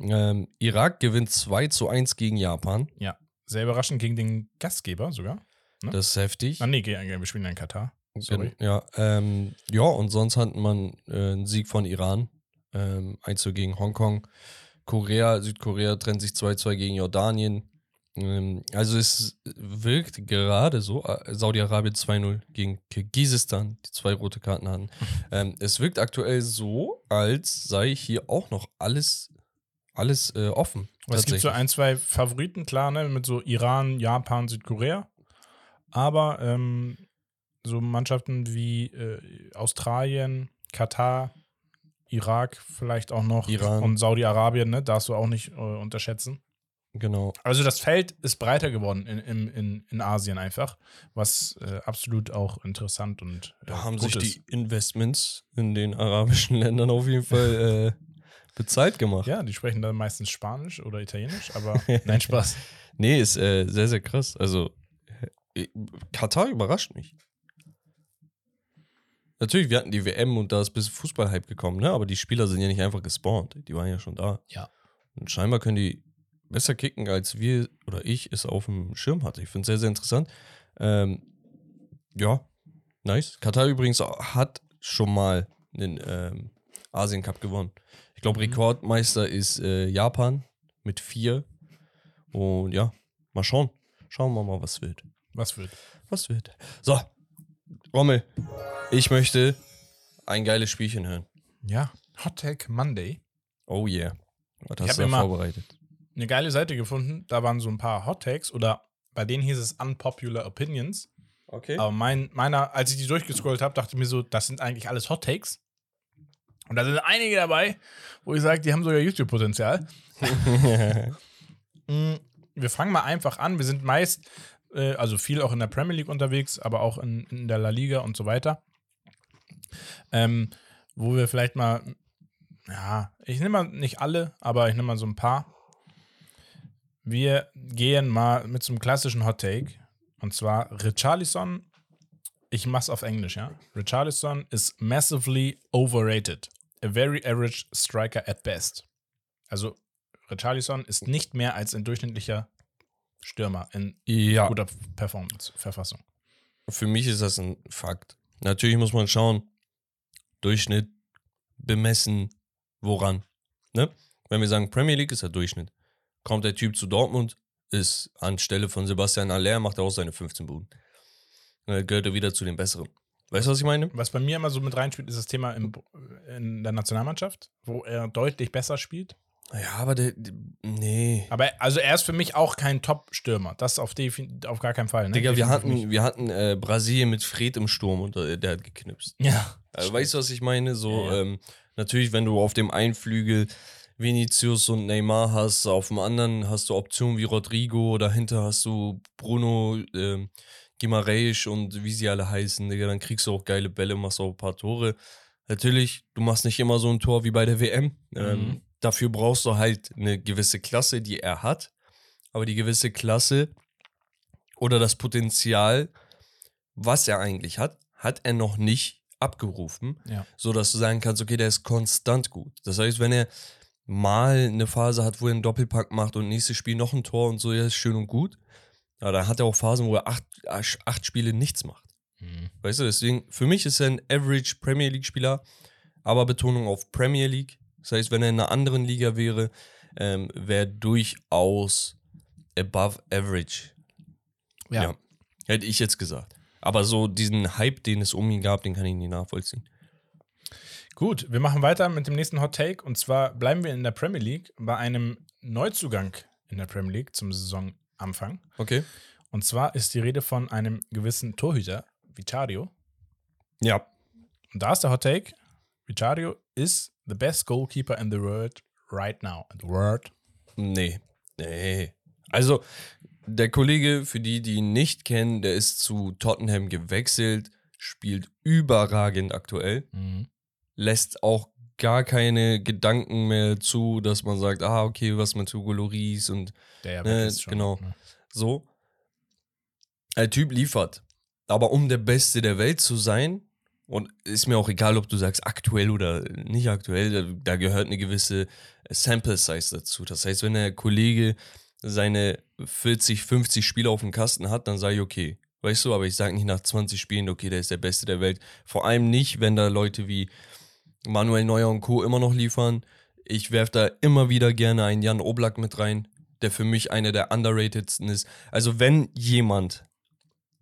Ähm, Irak gewinnt 2 zu 1 gegen Japan. Ja, sehr überraschend gegen den Gastgeber sogar. Ne? Das ist heftig. Ah, nee, wir spielen ja in Katar. Sorry. Ja, ähm, ja, und sonst hat man äh, einen Sieg von Iran. Ähm, 1 zu gegen Hongkong. Korea, Südkorea trennt sich 2-2 gegen Jordanien. Ähm, also es wirkt gerade so, äh, Saudi-Arabien 2-0 gegen Kirgisistan, die zwei rote Karten hatten. ähm, es wirkt aktuell so, als sei hier auch noch alles, alles äh, offen. Es gibt so ein, zwei Favoriten, klar, ne, mit so Iran, Japan, Südkorea. Aber ähm, so Mannschaften wie äh, Australien, Katar, Irak vielleicht auch noch Iran. und Saudi-Arabien, ne, darfst du auch nicht äh, unterschätzen. Genau. Also das Feld ist breiter geworden in, in, in, Asien einfach, was äh, absolut auch interessant und äh, Da haben sich ist. die Investments in den arabischen Ländern auf jeden Fall äh, bezahlt gemacht. Ja, die sprechen dann meistens Spanisch oder Italienisch, aber nein, Spaß. Nee, ist äh, sehr, sehr krass. Also, äh, Katar überrascht mich. Natürlich, wir hatten die WM und da ist ein bisschen Fußballhype gekommen, ne? Aber die Spieler sind ja nicht einfach gespawnt. Die waren ja schon da. Ja. Und scheinbar können die besser kicken, als wir oder ich es auf dem Schirm hatte. Ich finde es sehr, sehr interessant. Ähm, ja, nice. Katar übrigens hat schon mal den ähm, Asien Cup gewonnen. Ich glaube, Mhm. Rekordmeister ist äh, Japan mit vier. Und ja, mal schauen. Schauen wir mal, was wird. Was wird? Was wird. So, Rommel, ich möchte ein geiles Spielchen hören. Ja, Hot Take Monday. Oh yeah. Was Ich hast hab du da vorbereitet? Eine geile Seite gefunden, da waren so ein paar Hot Takes oder bei denen hieß es Unpopular Opinions. Okay. Aber mein, meiner, als ich die durchgescrollt habe, dachte ich mir so, das sind eigentlich alles Hot Takes. Und da sind einige dabei, wo ich sage, die haben sogar YouTube-Potenzial. Mm, Wir fangen mal einfach an. Wir sind meist, äh, also viel auch in der Premier League unterwegs, aber auch in, in der La Liga und so weiter. Ähm, wo wir vielleicht mal, ja, ich nehme mal nicht alle, aber ich nehme mal so ein paar. Wir gehen mal mit so einem klassischen Hot Take. Und zwar Richarlison. Ich mach's auf Englisch, ja. Richarlison is massively overrated. A very average striker at best. Also Richarlison ist nicht mehr als ein durchschnittlicher Stürmer in ja, guter Performance-Verfassung. für mich ist das ein Fakt. Natürlich muss man schauen, Durchschnitt bemessen, woran. Ne? Wenn wir sagen, Premier League ist der Durchschnitt. Kommt der Typ zu Dortmund, ist anstelle von Sebastian Aller, macht er auch seine 15 Buden. Dann gehört er wieder zu den Besseren. Weißt du, was ich meine? Was bei mir immer so mit reinspielt, ist das Thema im, in der Nationalmannschaft, wo er deutlich besser spielt. Ja, aber der, der nee. Aber also er ist für mich auch kein Top-Stürmer. Das auf, auf gar keinen Fall. Ne? Digga, wir hatten, wir hatten äh, Brasilien mit Fred im Sturm und äh, der hat geknipst. Ja. Also, weißt du, was ich meine? So, Ja, ja. Ähm, natürlich, wenn du auf dem einen Flügel Vinicius und Neymar hast, auf dem anderen hast du Optionen wie Rodrigo, dahinter hast du Bruno ähm, Gimareisch und wie sie alle heißen, Digga, dann kriegst du auch geile Bälle, machst auch ein paar Tore. Natürlich, du machst nicht immer so ein Tor wie bei der WM. Ähm, Mhm. dafür brauchst du halt eine gewisse Klasse, die er hat. Aber die gewisse Klasse oder das Potenzial, was er eigentlich hat, hat er noch nicht abgerufen Ja. so dass du sagen kannst, okay, der ist konstant gut. Das heißt, wenn er mal eine Phase hat, wo er einen Doppelpack macht und nächstes Spiel noch ein Tor und so, ja, ist schön und gut. Aber dann hat er auch Phasen, wo er acht, acht Spiele nichts macht. Mhm. Weißt du, deswegen, für mich ist er ein Average Premier League-Spieler, aber Betonung auf Premier League. Das heißt, wenn er in einer anderen Liga wäre, ähm, wäre durchaus above average. Ja. Ja. Hätte ich jetzt gesagt. Aber so diesen Hype, den es um ihn gab, den kann ich nicht nachvollziehen. Gut, wir machen weiter mit dem nächsten Hot Take. Und zwar bleiben wir in der Premier League bei einem Neuzugang in der Premier League zum Saisonanfang. Okay. Und zwar ist die Rede von einem gewissen Torhüter, Vicario. Ja. Und da ist der Hot Take. Vicario is the best goalkeeper in the world right now. In the world. Nee. Nee. Also, der Kollege, für die, die ihn nicht kennen, der ist zu Tottenham gewechselt, spielt überragend aktuell, Mhm. lässt auch gar keine Gedanken mehr zu, dass man sagt, ah, okay, was mit Hugo Lloris und Der ja Ne, ist genau. Ne? so. Der Typ liefert. Aber um der Beste der Welt zu sein, und ist mir auch egal, ob du sagst aktuell oder nicht aktuell, da, gehört eine gewisse Sample Size dazu. Das heißt, wenn der Kollege seine 40, 50 Spiele auf dem Kasten hat, dann sage ich, okay. Weißt du, aber ich sage nicht nach 20 Spielen, okay, der ist der Beste der Welt. Vor allem nicht, wenn da Leute wie Manuel Neuer und Co. immer noch liefern. Ich werfe da immer wieder gerne einen Jan Oblak mit rein, der für mich einer der underratedsten ist. Also wenn jemand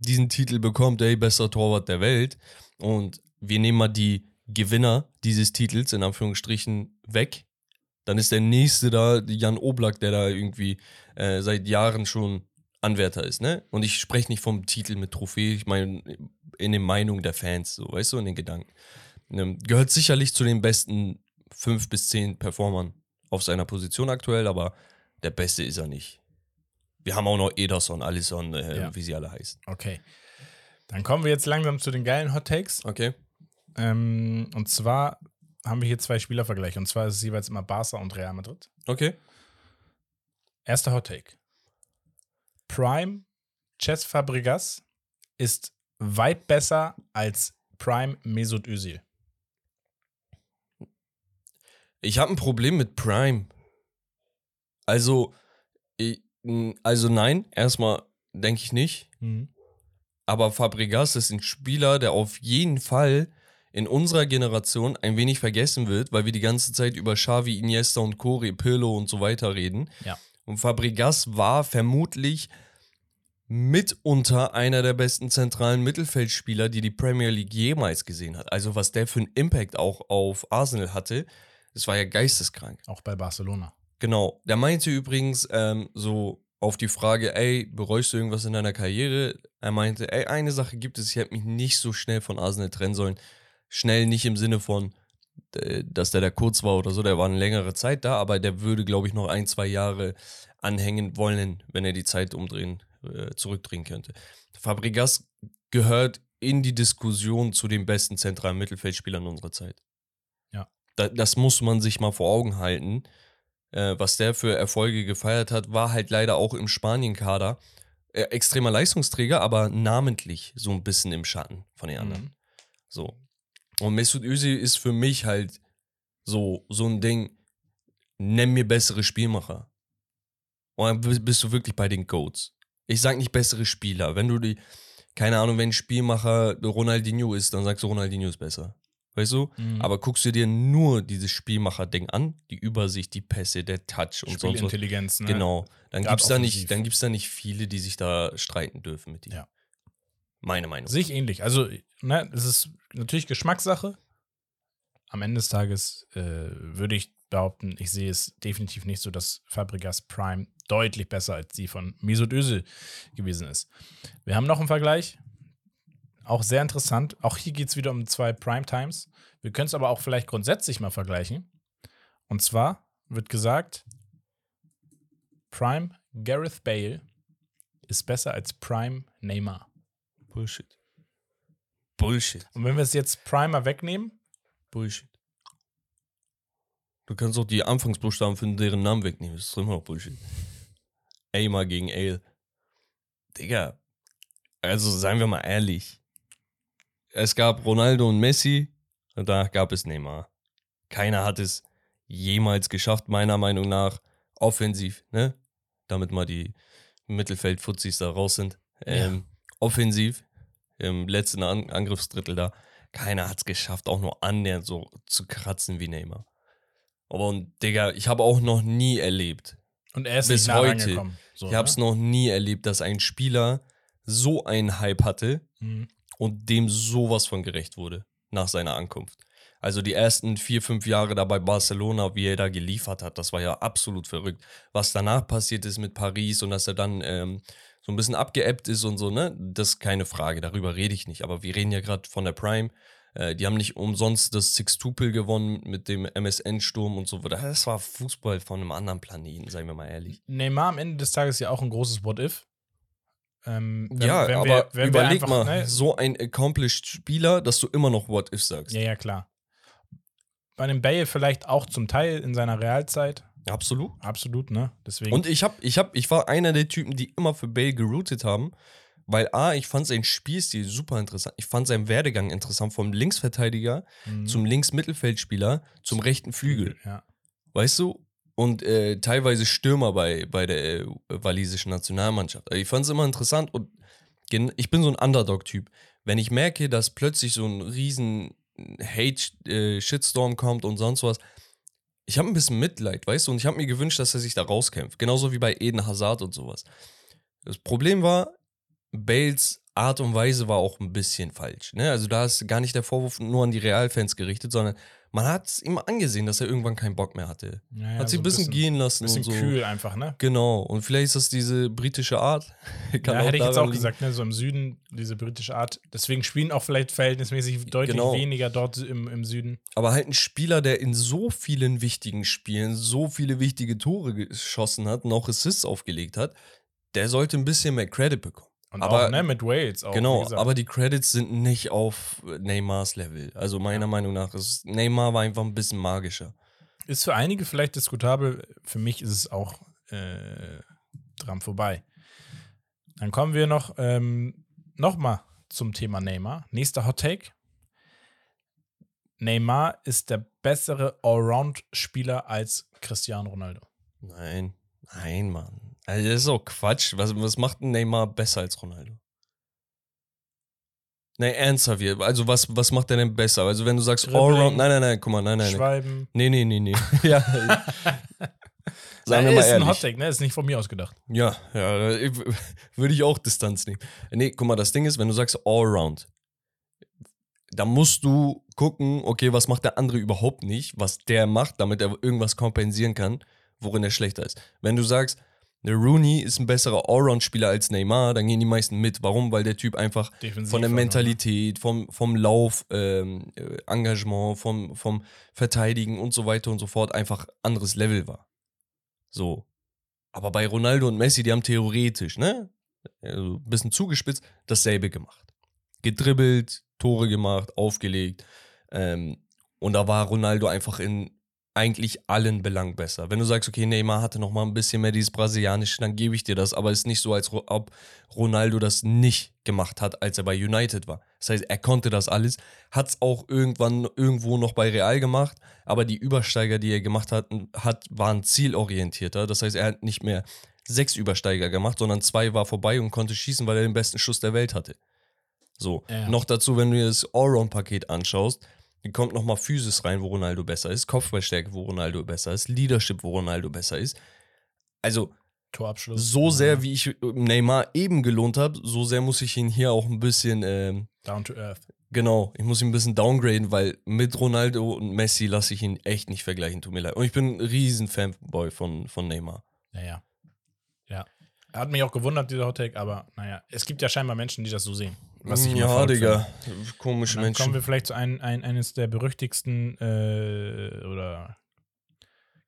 diesen Titel bekommt, ey, bester Torwart der Welt, und wir nehmen mal die Gewinner dieses Titels in Anführungsstrichen weg, dann ist der nächste da Jan Oblak, der da irgendwie äh, seit Jahren schon Anwärter ist, ne? Und ich spreche nicht vom Titel mit Trophäe, ich meine in den Meinungen der Fans, so, weißt du, in den Gedanken. Ähm, gehört sicherlich zu den besten fünf bis zehn Performern auf seiner Position aktuell, aber der Beste ist er nicht. Wir haben auch noch Ederson, Alisson, äh, Ja. wie sie alle heißen. Okay. Dann kommen wir jetzt langsam zu den geilen Hot Takes. Okay. Ähm, und zwar haben wir hier zwei Spielervergleiche. Und zwar ist es jeweils immer Barca und Real Madrid. Okay. Erster Hot Take. Prime Chess Fabregas ist weit besser als Prime Mesut Özil. Ich habe ein Problem mit Prime. Also, ich, also nein, erstmal denke ich nicht. Aber Fabregas ist ein Spieler, der auf jeden Fall in unserer Generation ein wenig vergessen wird, weil wir die ganze Zeit über Xavi, Iniesta und Corey, Pirlo und so weiter reden. Ja. Und Fabregas war vermutlich mitunter einer der besten zentralen Mittelfeldspieler, die die Premier League jemals gesehen hat. Also was der für einen Impact auch auf Arsenal hatte, das war ja geisteskrank. Auch bei Barcelona. Genau. Der meinte übrigens ähm, so auf die Frage, ey, bereust du irgendwas in deiner Karriere? Er meinte, ey, eine Sache gibt es, ich hätte mich nicht so schnell von Arsenal trennen sollen. Schnell nicht im Sinne von, dass der da kurz war oder so, der war eine längere Zeit da, aber der würde, glaube ich, noch ein, zwei Jahre anhängen wollen, wenn er die Zeit umdrehen, äh, zurückdrehen könnte. Fabregas gehört in die Diskussion zu den besten zentralen Mittelfeldspielern unserer Zeit. Ja. Da, das muss man sich mal vor Augen halten äh, was der für Erfolge gefeiert hat, war halt leider auch im Spanien-Kader äh, extremer Leistungsträger, aber namentlich so ein bisschen im Schatten von den anderen. Mhm. So. Und Mesut Özil ist für mich halt so, so ein Ding, nenn mir bessere Spielmacher. Und dann bist- du wirklich bei den Goats. Ich sag nicht bessere Spieler. Wenn du die, keine Ahnung, wenn Spielmacher Ronaldinho ist, dann sagst du, Ronaldinho ist besser. Weißt du? Mhm. Aber guckst du dir nur dieses Spielmacher-Ding an, die Übersicht, die Pässe, der Touch und sonst was. Spielintelligenz, ne? Genau. Dann Grad gibt's da nicht, dann gibt's da nicht viele, die sich da streiten dürfen mit ihm. Ja. Meine Meinung. Sehe ich ähnlich. Also, ne, es ist natürlich Geschmackssache. Am Ende des Tages äh, würde ich behaupten, ich sehe es definitiv nicht so, dass Fabregas Prime deutlich besser als die von Mesut Özil gewesen ist. Wir haben noch einen Vergleich. Auch sehr interessant. Auch hier geht es wieder um zwei Prime Times. Wir können es aber auch vielleicht grundsätzlich mal vergleichen. Und zwar wird gesagt, Prime Gareth Bale ist besser als Prime Neymar. Bullshit. Bullshit. Und wenn wir es jetzt Primer wegnehmen, Bullshit. Du kannst auch die Anfangsbuchstaben von deren Namen wegnehmen. Das ist immer noch Bullshit. Aimer gegen Ale. Digga. Also seien wir mal ehrlich. Es gab Ronaldo und Messi und danach gab es Neymar. Keiner hat es jemals geschafft, meiner Meinung nach, offensiv, ne? Damit mal die Mittelfeld-Fuzis da raus sind. Ähm, Offensiv, im letzten An Angriffsdrittel da, keiner hat es geschafft, auch nur annähernd so zu kratzen wie Neymar. Aber und, Digga, ich habe auch noch nie erlebt, und er ist Bis heute. So, ich habe es ne? noch nie erlebt, dass ein Spieler so einen Hype hatte Mhm. Und dem sowas von gerecht wurde nach seiner Ankunft. Also die ersten vier, fünf Jahre da bei Barcelona, wie er da geliefert hat, das war ja absolut verrückt. Was danach passiert ist mit Paris und dass er dann ähm, so ein bisschen abgeebbt ist und so, ne? Das ist keine Frage, darüber rede ich nicht. Aber wir reden ja gerade von der Prime. Äh, die haben nicht umsonst das Six-Tupel gewonnen mit dem MSN-Sturm und so. Das war Fußball von einem anderen Planeten, seien wir mal ehrlich. Neymar am Ende des Tages ja auch ein großes What-If. Ähm, wenn- ja, wenn aber wir- wir überleg einfach, mal, ne, so ein accomplished Spieler, dass du immer noch What If sagst. Ja, ja, klar. Bei dem Bale vielleicht auch zum Teil in seiner Realzeit. Absolut. Absolut, ne? Deswegen. Und ich hab, ich hab, ich war einer der Typen, die immer für Bale geroutet haben, weil A, ich fand sein Spielstil super interessant. Ich fand seinen Werdegang interessant vom Linksverteidiger Mhm. zum Linksmittelfeldspieler zum rechten Flügel. Ja. Weißt du? Und äh, teilweise Stürmer bei, bei der äh, walisischen Nationalmannschaft. Also ich fand es immer interessant und ich bin so ein Underdog-Typ. Wenn ich merke, dass plötzlich so ein riesen Hate-Shitstorm kommt und sonst was, ich habe ein bisschen Mitleid, weißt du? Und ich habe mir gewünscht, dass er sich da rauskämpft. Genauso wie bei Eden Hazard und sowas. Das Problem war, Bales Art und Weise war auch ein bisschen falsch. Ne? Also da ist gar nicht der Vorwurf nur an die Realfans gerichtet, sondern man hat es ihm angesehen, dass er irgendwann keinen Bock mehr hatte. Ja, ja, hat sie so ein bisschen, gehen lassen Bisschen und so. kühl einfach, ne? Genau. Und vielleicht ist das diese britische Art. Kann ja, hätte ich jetzt auch liegen. gesagt, ne? So im Süden, diese britische Art. Deswegen spielen auch vielleicht verhältnismäßig deutlich Genau. weniger dort im, im Süden. Aber halt ein Spieler, der in so vielen wichtigen Spielen so viele wichtige Tore geschossen hat und auch Assists aufgelegt hat, der sollte ein bisschen mehr Credit bekommen. Und Aber- auch, ne, mit Wales auch. genau, aber die Credits sind nicht auf Neymars Level. Also meiner Meinung nach ist Neymar war einfach ein bisschen magischer. Ist für einige vielleicht diskutabel. Für mich ist es auch äh, dran vorbei. Dann kommen wir noch, ähm, noch mal zum Thema Neymar. Nächster Hot Take. Neymar ist der bessere Allround-Spieler als Cristiano Ronaldo. Nein, nein, Mann. Also das ist auch Quatsch. Was, was macht ein Neymar besser als Ronaldo? Nein, ernsthaft. hier. Also was, was macht er denn besser? Also wenn du sagst Dribbling, Allround, nein, nein, nein, guck mal, nein, nein. Schwalben. Nee, nee, nee, nee. ja. Sagen wir mal ist ein ehrlich. Hot Take, ne? Ist nicht von mir ausgedacht. Ja, ja, ich- würde ich auch Distanz nehmen. Nee, guck mal, das Ding ist, wenn du sagst Allround, da musst du gucken, okay, was macht der andere überhaupt nicht, was der macht, damit er irgendwas kompensieren kann, worin er schlechter ist. Wenn du sagst, der Rooney ist ein besserer Allround-Spieler als Neymar, dann gehen die meisten mit. Warum? Weil der Typ einfach Defensiv von der ne? Mentalität, vom, vom Lauf, ähm, äh, Engagement, vom, vom Verteidigen und so weiter und so fort einfach anderes Level war. So. Aber bei Ronaldo und Messi, die haben theoretisch, ne? Also ein bisschen zugespitzt, dasselbe gemacht. Gedribbelt, Tore gemacht, aufgelegt. Ähm, und da war Ronaldo einfach in eigentlich allen Belangen besser. Wenn du sagst, okay, Neymar hatte noch mal ein bisschen mehr dieses Brasilianische, dann gebe ich dir das. Aber es ist nicht so, als ob Ronaldo das nicht gemacht hat, als er bei United war. Das heißt, er konnte das alles, hat es auch irgendwann irgendwo noch bei Real gemacht, aber die Übersteiger, die er gemacht hat, hat waren zielorientierter. Das heißt, er hat nicht mehr sechs Übersteiger gemacht, sondern zwei war vorbei und konnte schießen, weil er den besten Schuss der Welt hatte. So, Ja. noch dazu, wenn du dir das Allround-Paket anschaust, dann kommt nochmal Physis rein, wo Ronaldo besser ist, Kopfballstärke, wo Ronaldo besser ist, Leadership, wo Ronaldo besser ist. Also, Torabschluss. so sehr, wie ich Neymar eben gelohnt habe, so sehr muss ich ihn hier auch ein bisschen, ähm, Down to Earth. genau, ich muss ihn ein bisschen downgraden, weil mit Ronaldo und Messi lasse ich ihn echt nicht vergleichen, tut mir leid. Und ich bin ein riesen Fanboy von, von Neymar. Naja. Ja. Er hat mich auch gewundert, dieser Hot Take, aber naja, es gibt ja scheinbar Menschen, die das so sehen. Was ich ja, Digga, komische dann kommen Menschen. wir vielleicht zu ein, ein, eines der berüchtigsten äh, oder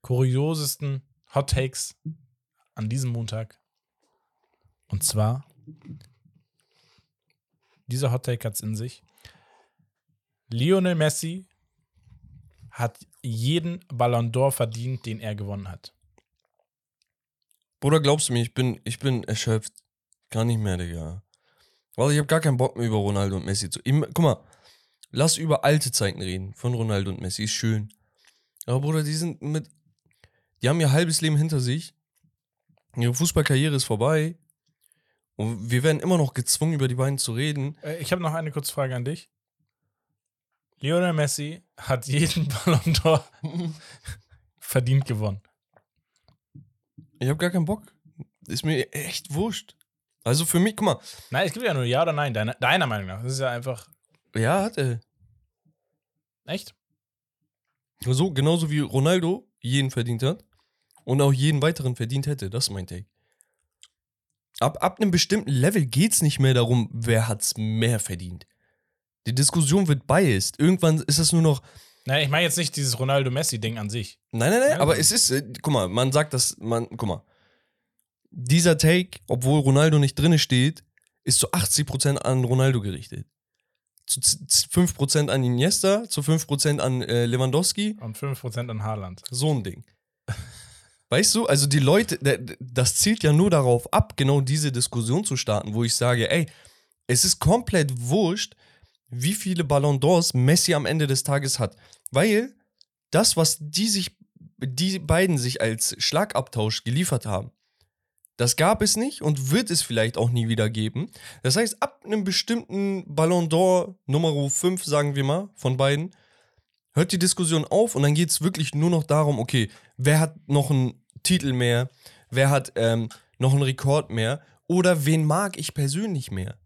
kuriosesten Hot Takes an diesem Montag. Und zwar, dieser Hot Take hat es in sich. Lionel Messi hat jeden Ballon d'Or verdient, den er gewonnen hat. Bruder, glaubst du mir, ich bin, ich bin erschöpft. Gar nicht mehr, Digga. Weil ich habe gar keinen Bock mehr über Ronaldo und Messi zu. Ich, guck mal, lass über alte Zeiten reden von Ronaldo und Messi, ist schön. Aber Bruder, die sind mit. Die haben ihr halbes Leben hinter sich. Ihre Fußballkarriere ist vorbei. Und wir werden immer noch gezwungen, über die beiden zu reden. Äh, Ich habe noch eine kurze Frage an dich. Lionel Messi hat jeden Ballon d'Or verdient gewonnen. Ich habe gar keinen Bock. Ist mir echt wurscht. Also für mich, guck mal, Nein, es gibt ja nur Ja oder Nein, deiner, deiner Meinung nach. Das ist ja einfach. ja, hat er. Echt? So, genauso wie Ronaldo jeden verdient hat und auch jeden weiteren verdient hätte. Das ist mein Take. Ab, ab einem bestimmten Level geht's nicht mehr darum, wer hat's mehr verdient. Die Diskussion wird biased. Irgendwann ist es nur noch, Nein, ich meine jetzt nicht dieses Ronaldo-Messi-Ding an sich. Nein, nein, nein, Ja, aber es ist, äh, guck mal, man sagt das, man, guck mal. Dieser Take, obwohl Ronaldo nicht drinne steht, ist zu 80% an Ronaldo gerichtet. Zu z- z- 5% an Iniesta, zu 5% an äh, Lewandowski, Und 5% an Haaland. so ein Ding. Weißt du, also die Leute, das zielt ja nur darauf ab, genau diese Diskussion zu starten, wo ich sage, ey, es ist komplett wurscht, wie viele Ballon d'Ors Messi am Ende des Tages hat. Weil das, was die sich, die beiden sich als Schlagabtausch geliefert haben, das gab es nicht und wird es vielleicht auch nie wieder geben. Das heißt, ab einem bestimmten Ballon d'Or Nummer 5, sagen wir mal, von beiden, hört die Diskussion auf und dann geht es wirklich nur noch darum, okay, wer hat noch einen Titel mehr, wer hat ähm, noch einen Rekord mehr oder wen mag ich persönlich mehr?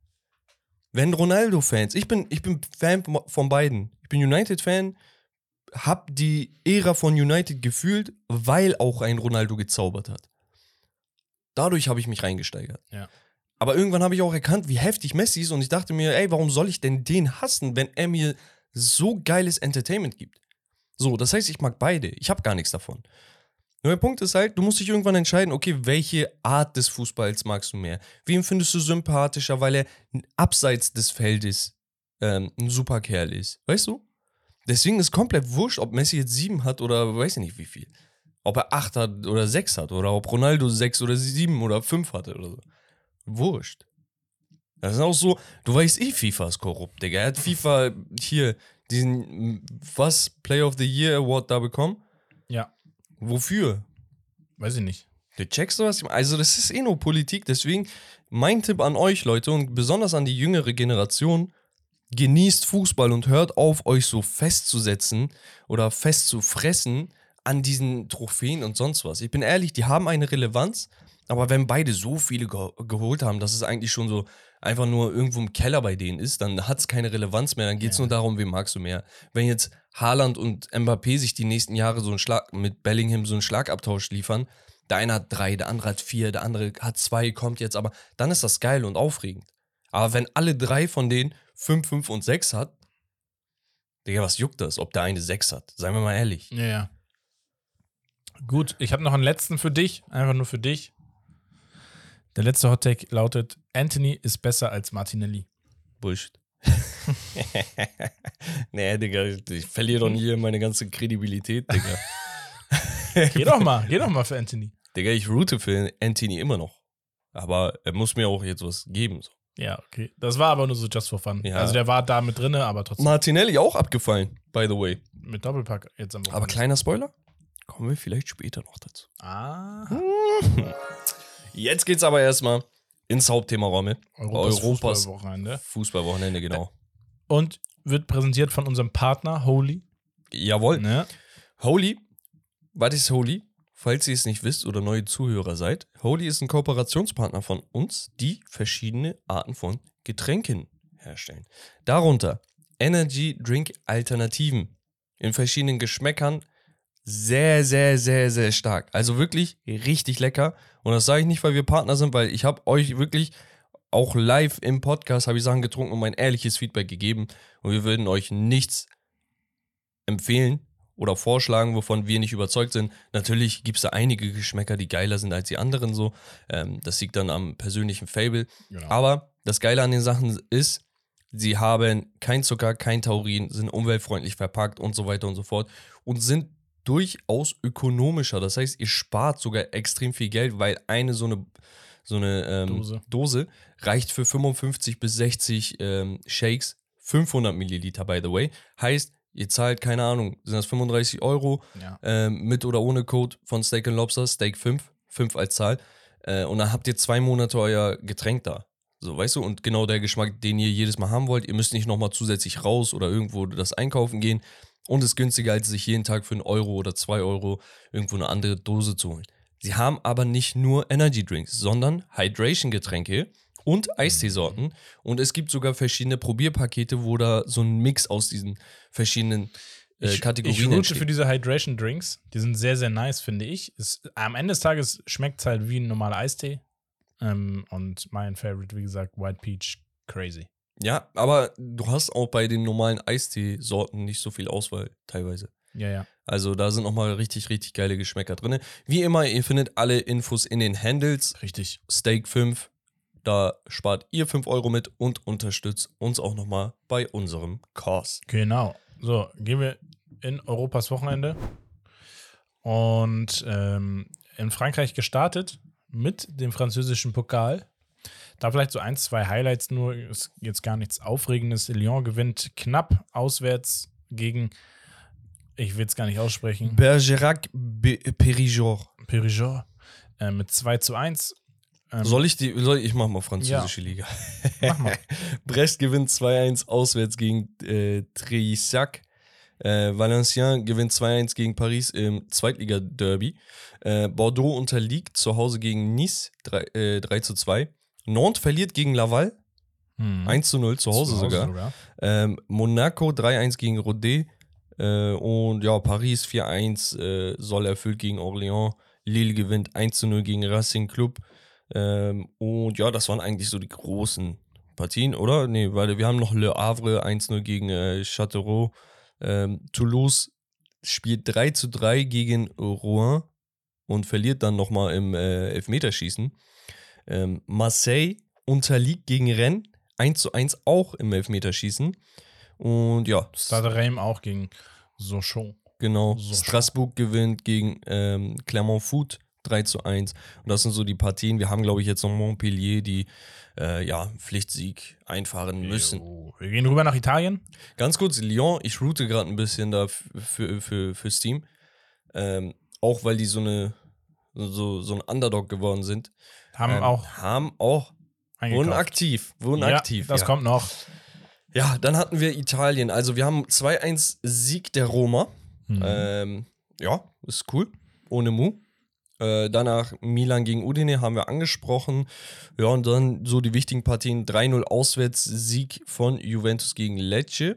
Wenn Ronaldo-Fans, ich bin, ich bin Fan von beiden. Ich bin United-Fan, hab die Ära von United gefühlt, weil auch ein Ronaldo gezaubert hat. Dadurch habe ich mich reingesteigert. Ja. Aber irgendwann habe ich auch erkannt, wie heftig Messi ist und ich dachte mir, ey, warum soll ich denn den hassen, wenn er mir so geiles Entertainment gibt? So, das heißt, ich mag beide. Ich habe gar nichts davon. Nur der Punkt ist halt, du musst dich irgendwann entscheiden, okay, welche Art des Fußballs magst du mehr? Wem findest du sympathischer, weil er abseits des Feldes ähm, ein super Kerl ist? Weißt du? Deswegen ist komplett wurscht, ob Messi jetzt sieben hat oder weiß ich nicht wie viel. Ob er acht hat oder sechs hat oder ob Ronaldo sechs oder sieben oder fünf hatte oder so. Wurscht. Das ist auch so, du weißt eh, FIFA ist korrupt, Digga. Er hat FIFA hier diesen, was, Player of the Year Award da bekommen? Ja, Wofür? weiß ich nicht. Du checkst du was? Also, das ist eh nur Politik. Deswegen mein Tipp an euch, Leute, und besonders an die jüngere Generation: genießt Fußball und hört auf, euch so festzusetzen oder festzufressen an diesen Trophäen und sonst was. Ich bin ehrlich, die haben eine Relevanz, aber wenn beide so viele ge geholt haben, dass es eigentlich schon so einfach nur irgendwo im Keller bei denen ist, dann hat es keine Relevanz mehr. Dann geht es Ja. nur darum, wen magst du mehr. Wenn jetzt Haaland und Mbappé sich die nächsten Jahre so einen Schlag mit Bellingham so einen Schlagabtausch liefern, der eine hat drei, der andere hat vier, der andere hat zwei, kommt jetzt, aber dann ist das geil und aufregend. Aber wenn alle drei von denen fünf, fünf und sechs hat, Digga, was juckt das, ob der eine sechs hat? Seien wir mal ehrlich. Ja, ja. Gut, ich habe noch einen letzten für dich, einfach nur für dich. Der letzte Hottake lautet: Anthony ist besser als Martinelli. Bullshit. nee, Digga, ich verliere doch nie meine ganze Kredibilität, Digga. Geh doch mal, geh doch mal für Anthony. Digga, ich route für Anthony immer noch. Aber er muss mir auch jetzt was geben. So. Ja, okay. Das war aber nur so just for fun. Ja. Also der war da mit drinne, aber trotzdem Martinelli auch abgefallen, by the way. mit Doppelpack jetzt am Aber Wochenende. kleiner Spoiler, kommen wir vielleicht später noch dazu. Ah, Jetzt geht's aber erstmal ins Hauptthema Rommel. Europas, Europas Fußballwochenende. Fußballwochenende, genau. Und wird präsentiert von unserem Partner Holy. Jawohl. Ne? Holy, was ist Holy? Falls ihr es nicht wisst oder neue Zuhörer seid, Holy ist ein Kooperationspartner von uns, die verschiedene Arten von Getränken herstellen. Darunter Energy Drink Alternativen in verschiedenen Geschmäckern. Sehr, sehr, sehr, sehr stark. Also wirklich richtig lecker. Und das sage ich nicht, weil wir Partner sind, weil ich habe euch wirklich auch live im Podcast habe ich Sachen getrunken und mein ehrliches Feedback gegeben. Und wir würden euch nichts empfehlen oder vorschlagen, wovon wir nicht überzeugt sind. Natürlich gibt es da einige Geschmäcker, die geiler sind als die anderen so. Ähm, das liegt dann am persönlichen Fable. Genau. Aber das Geile an den Sachen ist, sie haben kein Zucker, kein Taurin, sind umweltfreundlich verpackt und so weiter und so fort und sind durchaus ökonomischer. Das heißt, ihr spart sogar extrem viel Geld, weil eine so eine, so eine ähm, Dose. Dose reicht für 55 bis 60 ähm, Shakes 500 Milliliter, by the way. Heißt, ihr zahlt, keine Ahnung, sind das 35 Euro Ja. ähm, mit oder ohne Code von Steak Lobster, Steak 5, 5 als Zahl. Äh, und dann habt ihr zwei Monate euer Getränk da. So, weißt du, und genau der Geschmack, den ihr jedes Mal haben wollt. Ihr müsst nicht nochmal zusätzlich raus oder irgendwo das einkaufen gehen. Und ist günstiger, als sich jeden Tag für einen Euro oder zwei Euro irgendwo eine andere Dose zu holen. Sie haben aber nicht nur Energy Drinks, sondern Hydration-Getränke und Eisteesorten. Und es gibt sogar verschiedene Probierpakete, wo da so ein Mix aus diesen verschiedenen äh, Ich, ich Kategorien route für diese Hydration Drinks. Die sind sehr, sehr nice, finde ich. Es, am Ende des Tages schmeckt es halt wie ein normaler Eistee. Ähm, und mein Favorite, wie gesagt, White Peach, crazy. Ja, aber du hast auch bei den normalen Eisteesorten nicht so viel Auswahl teilweise. Ja, ja. Also da sind nochmal richtig, richtig geile Geschmäcker drin. Wie immer, ihr findet alle Infos in den Handles. Richtig. Steak 5. Da spart ihr 5 Euro mit und unterstützt uns auch nochmal bei unserem Kurs. Genau. So, gehen wir in Europas Wochenende. Und ähm, in Frankreich gestartet mit dem französischen Pokal. Da vielleicht so ein, zwei Highlights nur, ist jetzt gar nichts Aufregendes. Lyon gewinnt knapp auswärts gegen, ich will es gar nicht aussprechen, Bergerac Be- Périgord. Périgord äh, mit 2 zu 1. Ähm, Soll ich die, soll ich, ich mach mal französische Liga. Mach mal. Brest gewinnt 2-1 auswärts gegen äh, Tréissac. Äh, Valenciennes gewinnt 2-1 gegen Paris im Zweitliga-Derby. Äh, Bordeaux unterliegt zu Hause gegen Nice 3, äh, 3 zu 2. Nantes verliert gegen Laval Hm. 1 zu 0 zu Hause, sogar. Ähm, Monaco 3-1 gegen Rodé. Äh, und ja, Paris 4-1 äh, soll erfüllt gegen Orléans. Lille gewinnt 1 zu 0 gegen Racing Club. Ähm, und ja, das waren eigentlich so die großen Partien, oder? Nee, weil wir haben noch Le Havre 1-0 gegen äh, Châteauroux. Ähm, Toulouse spielt 3 zu 3 gegen Rouen und verliert dann nochmal im äh, Elfmeterschießen. Ähm, Marseille unterliegt gegen Rennes 1 zu 1 auch im Elfmeterschießen. Und ja, Stade Reims auch gegen Sochaux. genau. So Straßburg gewinnt gegen ähm, Clermont Foot 3 zu 1. Und das sind so die Partien. Wir haben, glaube ich, jetzt noch Montpellier, die äh, ja, Pflichtsieg einfahren müssen. Wir gehen rüber nach Italien. Ganz kurz, Lyon, ich route gerade ein bisschen da für, für, für Steam. Ähm, auch weil die so eine so, so ein Underdog geworden sind. Haben ähm, auch Haben auch. eingekauft. Wurden aktiv. Wurden ja, aktiv. Das ja. kommt noch. Ja, dann hatten wir Italien. Also wir haben 2-1 Sieg der Roma. Mhm. Ähm, ja, ist cool. Ohne Mu. Äh, danach Milan gegen Udine haben wir angesprochen. Ja, und dann so die wichtigen Partien: 3-0 Auswärtssieg von Juventus gegen Lecce.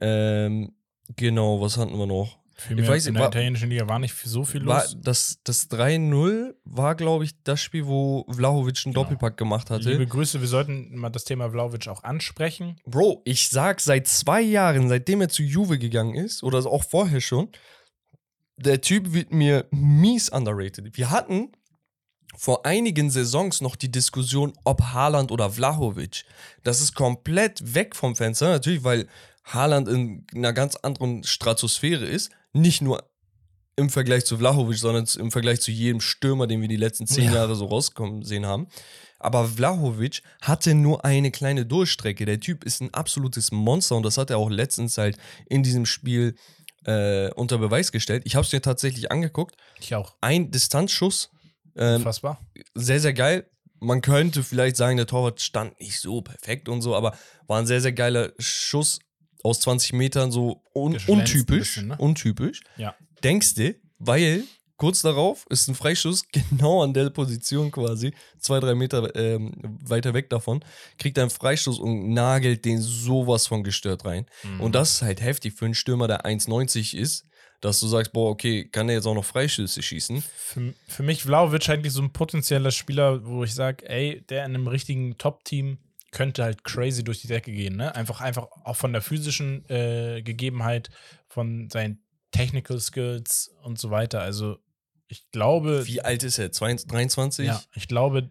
Ähm, genau, was hatten wir noch? Für ich mich weiß in der war- italienischen Liga war nicht so viel los. das das 3-0 war, glaube ich, das Spiel, wo Vlahovic einen Genau. Doppelpack gemacht hatte. Liebe Grüße, wir sollten mal das Thema Vlaovic auch ansprechen. Bro, ich sag seit zwei Jahren, seitdem er zu Juve gegangen ist, oder auch vorher schon, der Typ wird mir mies underrated. Wir hatten vor einigen Saisons noch die Diskussion, ob Haaland oder Vlahovic. Das ist komplett weg vom Fenster, natürlich, weil Haaland in einer ganz anderen Stratosphäre ist. Nicht nur im Vergleich zu Vlahovic, sondern im Vergleich zu jedem Stürmer, den wir die letzten zehn Ja. Jahre so rauskommen sehen haben. Aber Vlahovic hatte nur eine kleine Durchstrecke. Der Typ ist ein absolutes Monster und das hat er auch letztens halt in diesem Spiel äh, unter Beweis gestellt. Ich habe es mir tatsächlich angeguckt. Ich auch. Ein Distanzschuss, ähm, Unfassbar. sehr, sehr geil. Man könnte vielleicht sagen, der Torwart stand nicht so perfekt und so, aber war ein sehr, sehr geiler Schuss aus 20 Metern, so un untypisch. bisschen, ne? Untypisch. Ja. Denkst du, weil kurz darauf ist ein Freischuss genau an der Position quasi, zwei, drei Meter ähm, weiter weg davon, kriegt er einen Freistoß und nagelt den sowas von gestört rein. Mhm. Und das ist halt heftig für einen Stürmer, der 1,90 ist, dass du sagst, boah, okay, kann er jetzt auch noch Freischüsse schießen? Für, für mich Vlaovic eigentlich so ein potenzieller Spieler, wo ich sage, ey, der in einem richtigen Top-Team könnte halt crazy durch die Decke gehen, ne? Einfach, einfach auch von der physischen äh, Gegebenheit, von seinen Technical Skills und so weiter. Also ich glaube, Wie alt ist er? 22, 23? ja, ich glaube,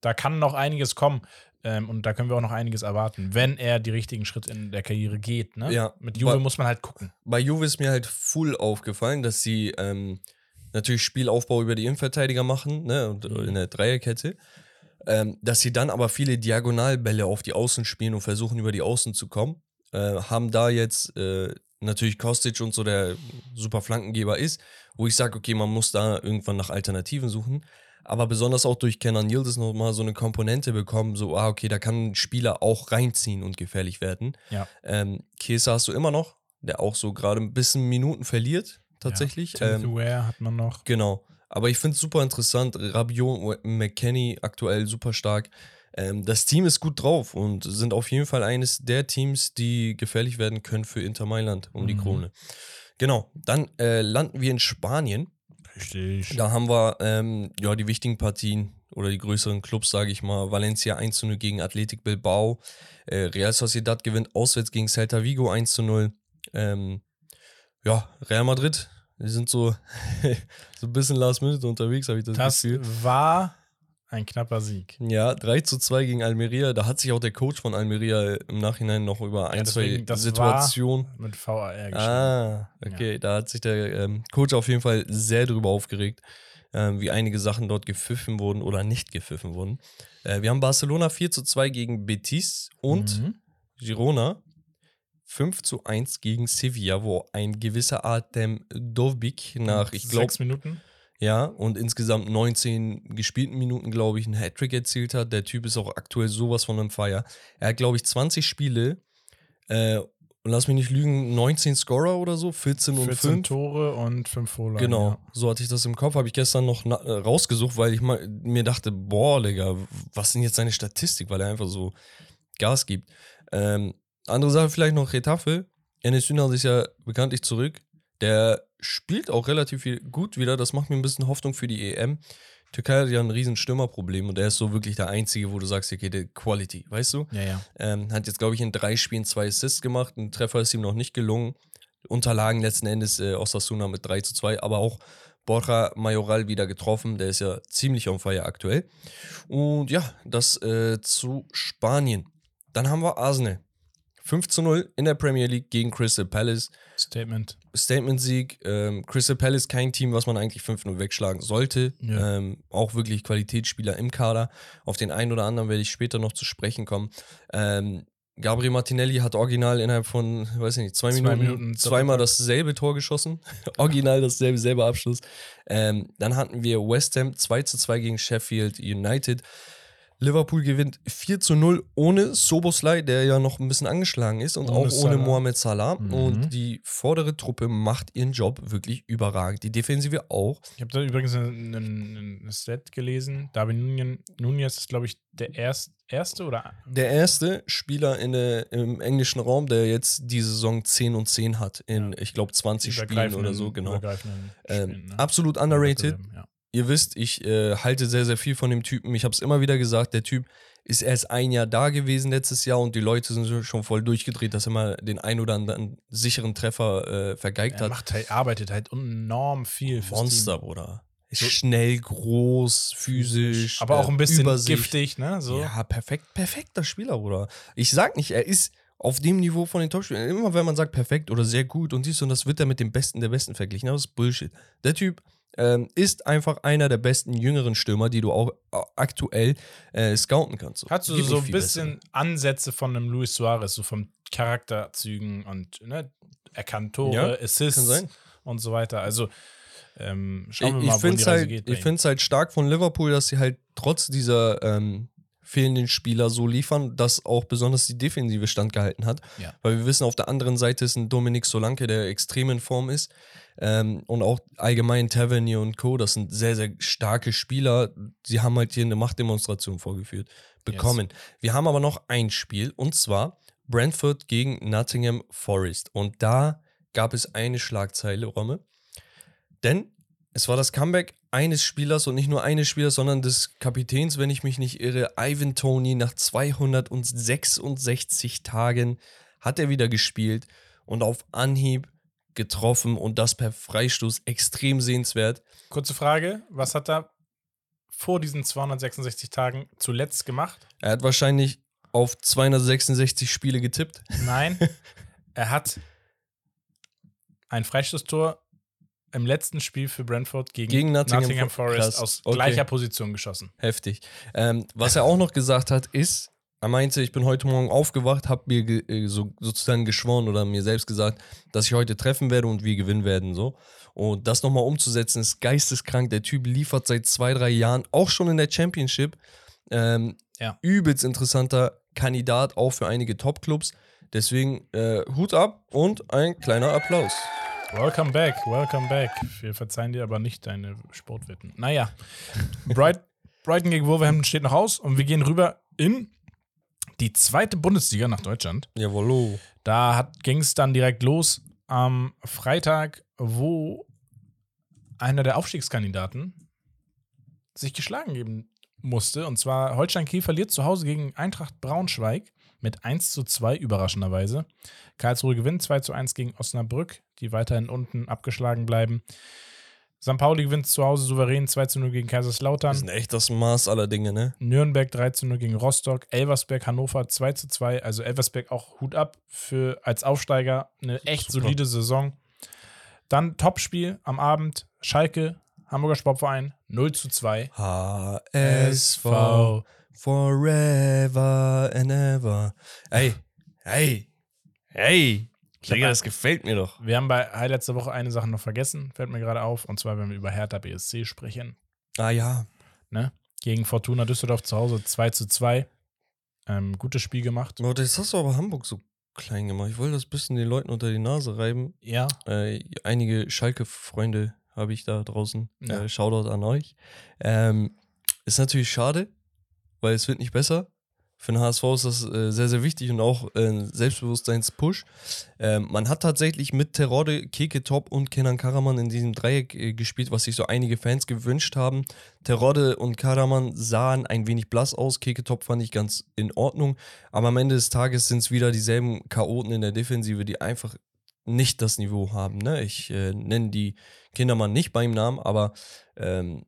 da kann noch einiges kommen. Ähm, und da können wir auch noch einiges erwarten, wenn er die richtigen Schritte in der Karriere geht. Ne? Ja, Mit Juve aber- muss man halt gucken. Bei Juve ist mir halt full aufgefallen, dass sie ähm, natürlich Spielaufbau über die Innenverteidiger machen, ne, und Mhm. in der Dreierkette. Ähm, dass sie dann aber viele Diagonalbälle auf die Außen spielen und versuchen, über die Außen zu kommen. Äh, haben da jetzt äh, natürlich Kostic und so, der super Flankengeber ist, wo ich sage, okay, man muss da irgendwann nach Alternativen suchen. Aber besonders auch durch Kenan Yildiz nochmal so eine Komponente bekommen, so, ah, okay, da kann ein Spieler auch reinziehen und gefährlich werden. Ja. Ähm, Chiesa hast du immer noch, der auch so gerade ein bisschen Minuten verliert, tatsächlich. Ja, ähm, hat man noch. Genau. Aber ich finde es super interessant. Rabiot, McKenny aktuell super stark. Ähm, das Team ist gut drauf und sind auf jeden Fall eines der Teams, die gefährlich werden können für Inter Mailand um die Mhm. Krone. Genau, dann äh, landen wir in Spanien. Richtig. Da haben wir ähm, ja, die wichtigen Partien oder die größeren Clubs, sage ich mal. Valencia 1 zu 0 gegen Athletic Bilbao. Äh, Real Sociedad gewinnt auswärts gegen Celta Vigo 1 zu 0. Ähm, ja, Real Madrid, die sind so, so ein bisschen last minute unterwegs, habe ich das, Das Gefühl. war ein knapper Sieg. Ja, 3 zu 2 gegen Almeria. Da hat sich auch der Coach von Almeria im Nachhinein noch über ein, zwei deswegen, das Situationen. Mit VAR geschrieben. Ah, okay. Da hat sich der ähm, Coach auf jeden Fall sehr drüber aufgeregt, ähm, wie einige Sachen dort gepfiffen wurden oder nicht gepfiffen wurden. Äh, wir haben Barcelona 4 zu 2 gegen Betis und Mhm. Girona 5 zu 1 gegen Sevilla, wo ein gewisser Artem Dovbik nach, ich glaube, Sechs Minuten. ja, und insgesamt 19 gespielten Minuten, glaube ich, einen Hattrick erzielt hat. Der Typ ist auch aktuell sowas von einem Feier. Er hat, glaube ich, 20 Spiele äh, und lass mich nicht lügen, 19 Scorer oder so, 14 und 14 5. Tore und 5 Vorlagen. Genau, Ja. so hatte ich das im Kopf. Habe ich gestern noch äh, rausgesucht, weil ich mal, mir dachte, boah, Digga, was sind jetzt seine Statistik, weil er einfach so Gas gibt. Ähm, andere Sache vielleicht noch Retafe. Enes Ünal ist ja bekanntlich zurück. Der spielt auch relativ viel gut wieder. Das macht mir ein bisschen Hoffnung für die EM. Türkei hat ja ein riesen Stürmerproblem und er ist so wirklich der Einzige, wo du sagst, okay, der Quality, weißt du? Ja, ja. Ähm, hat jetzt, glaube ich, in drei Spielen zwei Assists gemacht. Ein Treffer ist ihm noch nicht gelungen. Unterlagen letzten Endes äh, Osasuna mit 3 zu 2, aber auch Borja Majoral wieder getroffen. Der ist ja ziemlich on fire aktuell. Und ja, das äh, zu Spanien. Dann haben wir Arsenal. 5 zu 0 in der Premier League gegen Crystal Palace. Statement. Statement-Sieg. Ähm, Crystal Palace kein Team, was man eigentlich 5-0 wegschlagen sollte. Ja. Ähm, auch wirklich Qualitätsspieler im Kader. Auf den einen oder anderen werde ich später noch zu sprechen kommen. Ähm, Gabriel Martinelli hat original innerhalb von, weiß ich nicht, zwei, Zwei Minuten, Minuten zweimal dasselbe Tor geschossen. original dasselbe, selber Abschluss. Ähm, dann hatten wir West Ham 2 zu 2 gegen Sheffield United. Liverpool gewinnt 4 zu 0 ohne Soboslai, der ja noch ein bisschen angeschlagen ist und Ohne auch ohne Salah. Mohamed Salah. Mhm. Und die vordere Truppe macht ihren Job wirklich überragend. Die Defensive auch. Ich habe da übrigens ein, ein, ein Set gelesen. David Nunez, Nunez ist, glaube ich, der erst, erste oder Der erste Spieler in der, im englischen Raum, der jetzt die Saison 10 und 10 hat, in, Ja. ich glaube, 20 Spielen oder so, genau. Ähm, Spielen, ne? Absolut underrated. Ja. Ihr wisst, ich äh, halte sehr, sehr viel von dem Typen. Ich habe es immer wieder gesagt, der Typ ist erst ein Jahr da gewesen letztes Jahr und die Leute sind schon voll durchgedreht, dass er mal den ein oder anderen sicheren Treffer äh, vergeigt Er hat. macht halt, arbeitet halt enorm viel Monster, Team. Bruder. Ist So- schnell, groß, physisch. Aber auch ein bisschen Übersicht. giftig, ne? So. Ja, perfekt, perfekter Spieler, Bruder. Ich sag nicht, er ist auf dem Niveau von den Topspielern. Immer wenn man sagt perfekt oder sehr gut und dies und das wird er mit dem Besten der Besten verglichen. Aber das ist Bullshit. Der Typ ähm, ist einfach einer der besten jüngeren Stürmer, die du auch äh, aktuell äh, scouten kannst. Hast du Gibt so ein bisschen Ansätze von einem Luis Suarez, so vom Charakterzügen und ne, er kann Tore, Ja, Assists und so weiter. Also ähm, schauen wir ich mal, ich wo finde die es Reise halt, geht. ich ihm. find's halt stark von Liverpool, dass sie halt trotz dieser ähm, fehlenden Spieler so liefern, dass auch besonders die Defensive standgehalten hat. Ja. Weil wir wissen, auf der anderen Seite ist ein Dominik Solanke, der extrem in Form ist. Ähm, und auch allgemein Tavernier und Co., das sind sehr, sehr starke Spieler. Sie haben halt hier eine Machtdemonstration vorgeführt bekommen. Wir haben aber noch ein Spiel und zwar Brentford gegen Nottingham Forest. Und da gab es eine Schlagzeile, Romme. Denn es war das Comeback eines Spielers und nicht nur eines Spielers, sondern des Kapitäns, wenn ich mich nicht irre, Ivan Tony. Nach 266 Tagen hat er wieder gespielt und auf Anhieb getroffen und das per Freistoß extrem sehenswert. Kurze Frage: Was hat er vor diesen 266 Tagen zuletzt gemacht? Er hat wahrscheinlich auf 266 Spiele getippt. Nein, er hat ein Freistoßtor im letzten Spiel für Brentford gegen, Gegen Nottingham Nottingham, Fo- Forest krass. aus Okay. gleicher Position geschossen. Heftig. Ähm, was er auch noch gesagt hat, ist, er meinte, ich bin heute Morgen aufgewacht, habe mir äh, so, sozusagen geschworen oder mir selbst gesagt, dass ich heute treffen werde und wir gewinnen werden. So. Und das nochmal umzusetzen, ist geisteskrank. Der Typ liefert seit zwei, drei Jahren, auch schon in der Championship. Ähm, Ja. Übelst interessanter Kandidat, auch für einige Top-Clubs. Deswegen äh, Hut ab und ein kleiner Applaus. Welcome back, welcome back. Wir verzeihen dir aber nicht deine Sportwetten. Naja, Bright, Brighton gegen Wolverhampton steht noch aus und wir gehen rüber in die zweite Bundesliga nach Deutschland. Jawollo. Da ging es dann direkt los am Freitag, wo einer der Aufstiegskandidaten sich geschlagen geben musste. Und zwar Holstein Kiel verliert zu Hause gegen Eintracht Braunschweig mit 1 zu 2 überraschenderweise. Karlsruhe gewinnt 2 zu 1 gegen Osnabrück, die weiterhin unten abgeschlagen bleiben. St. Pauli gewinnt zu Hause souverän 2 zu 0 gegen Kaiserslautern. Das ist echt das Maß aller Dinge, ne? Nürnberg 3 zu 0 gegen Rostock. Elversberg, Hannover 2 zu 2. Also Elversberg auch Hut ab für als Aufsteiger eine echt Super. solide Saison. Dann Topspiel am Abend. Schalke, Hamburger Sportverein 0 zu 2. HSV forever and ever. Ey, hey, hey. Digga, das gefällt mir doch. Wir haben bei Highlights der Woche eine Sache noch vergessen, fällt mir gerade auf. Und zwar, wenn wir über Hertha BSC sprechen. Ah ja. Ne? Gegen Fortuna Düsseldorf zu Hause 2 zu 2. Ähm, gutes Spiel gemacht. Oh, das hast du aber Hamburg so klein gemacht. Ich wollte das ein bisschen den Leuten unter die Nase reiben. Ja. Äh, einige Schalke-Freunde habe ich da draußen. Ja. Äh, Shoutout an euch. Ähm, ist natürlich schade, weil es wird nicht besser. Für den HSV ist das äh, sehr, sehr wichtig und auch äh, ein Selbstbewusstseinspush. Ähm, man hat tatsächlich mit Terode, Keke Top und Kenan Karaman in diesem Dreieck äh, gespielt, was sich so einige Fans gewünscht haben. Terode und Karaman sahen ein wenig blass aus. Keke Top fand ich ganz in Ordnung. Aber am Ende des Tages sind es wieder dieselben Chaoten in der Defensive, die einfach nicht das Niveau haben. Ne? Ich äh, nenne die Kindermann nicht beim Namen, aber ähm,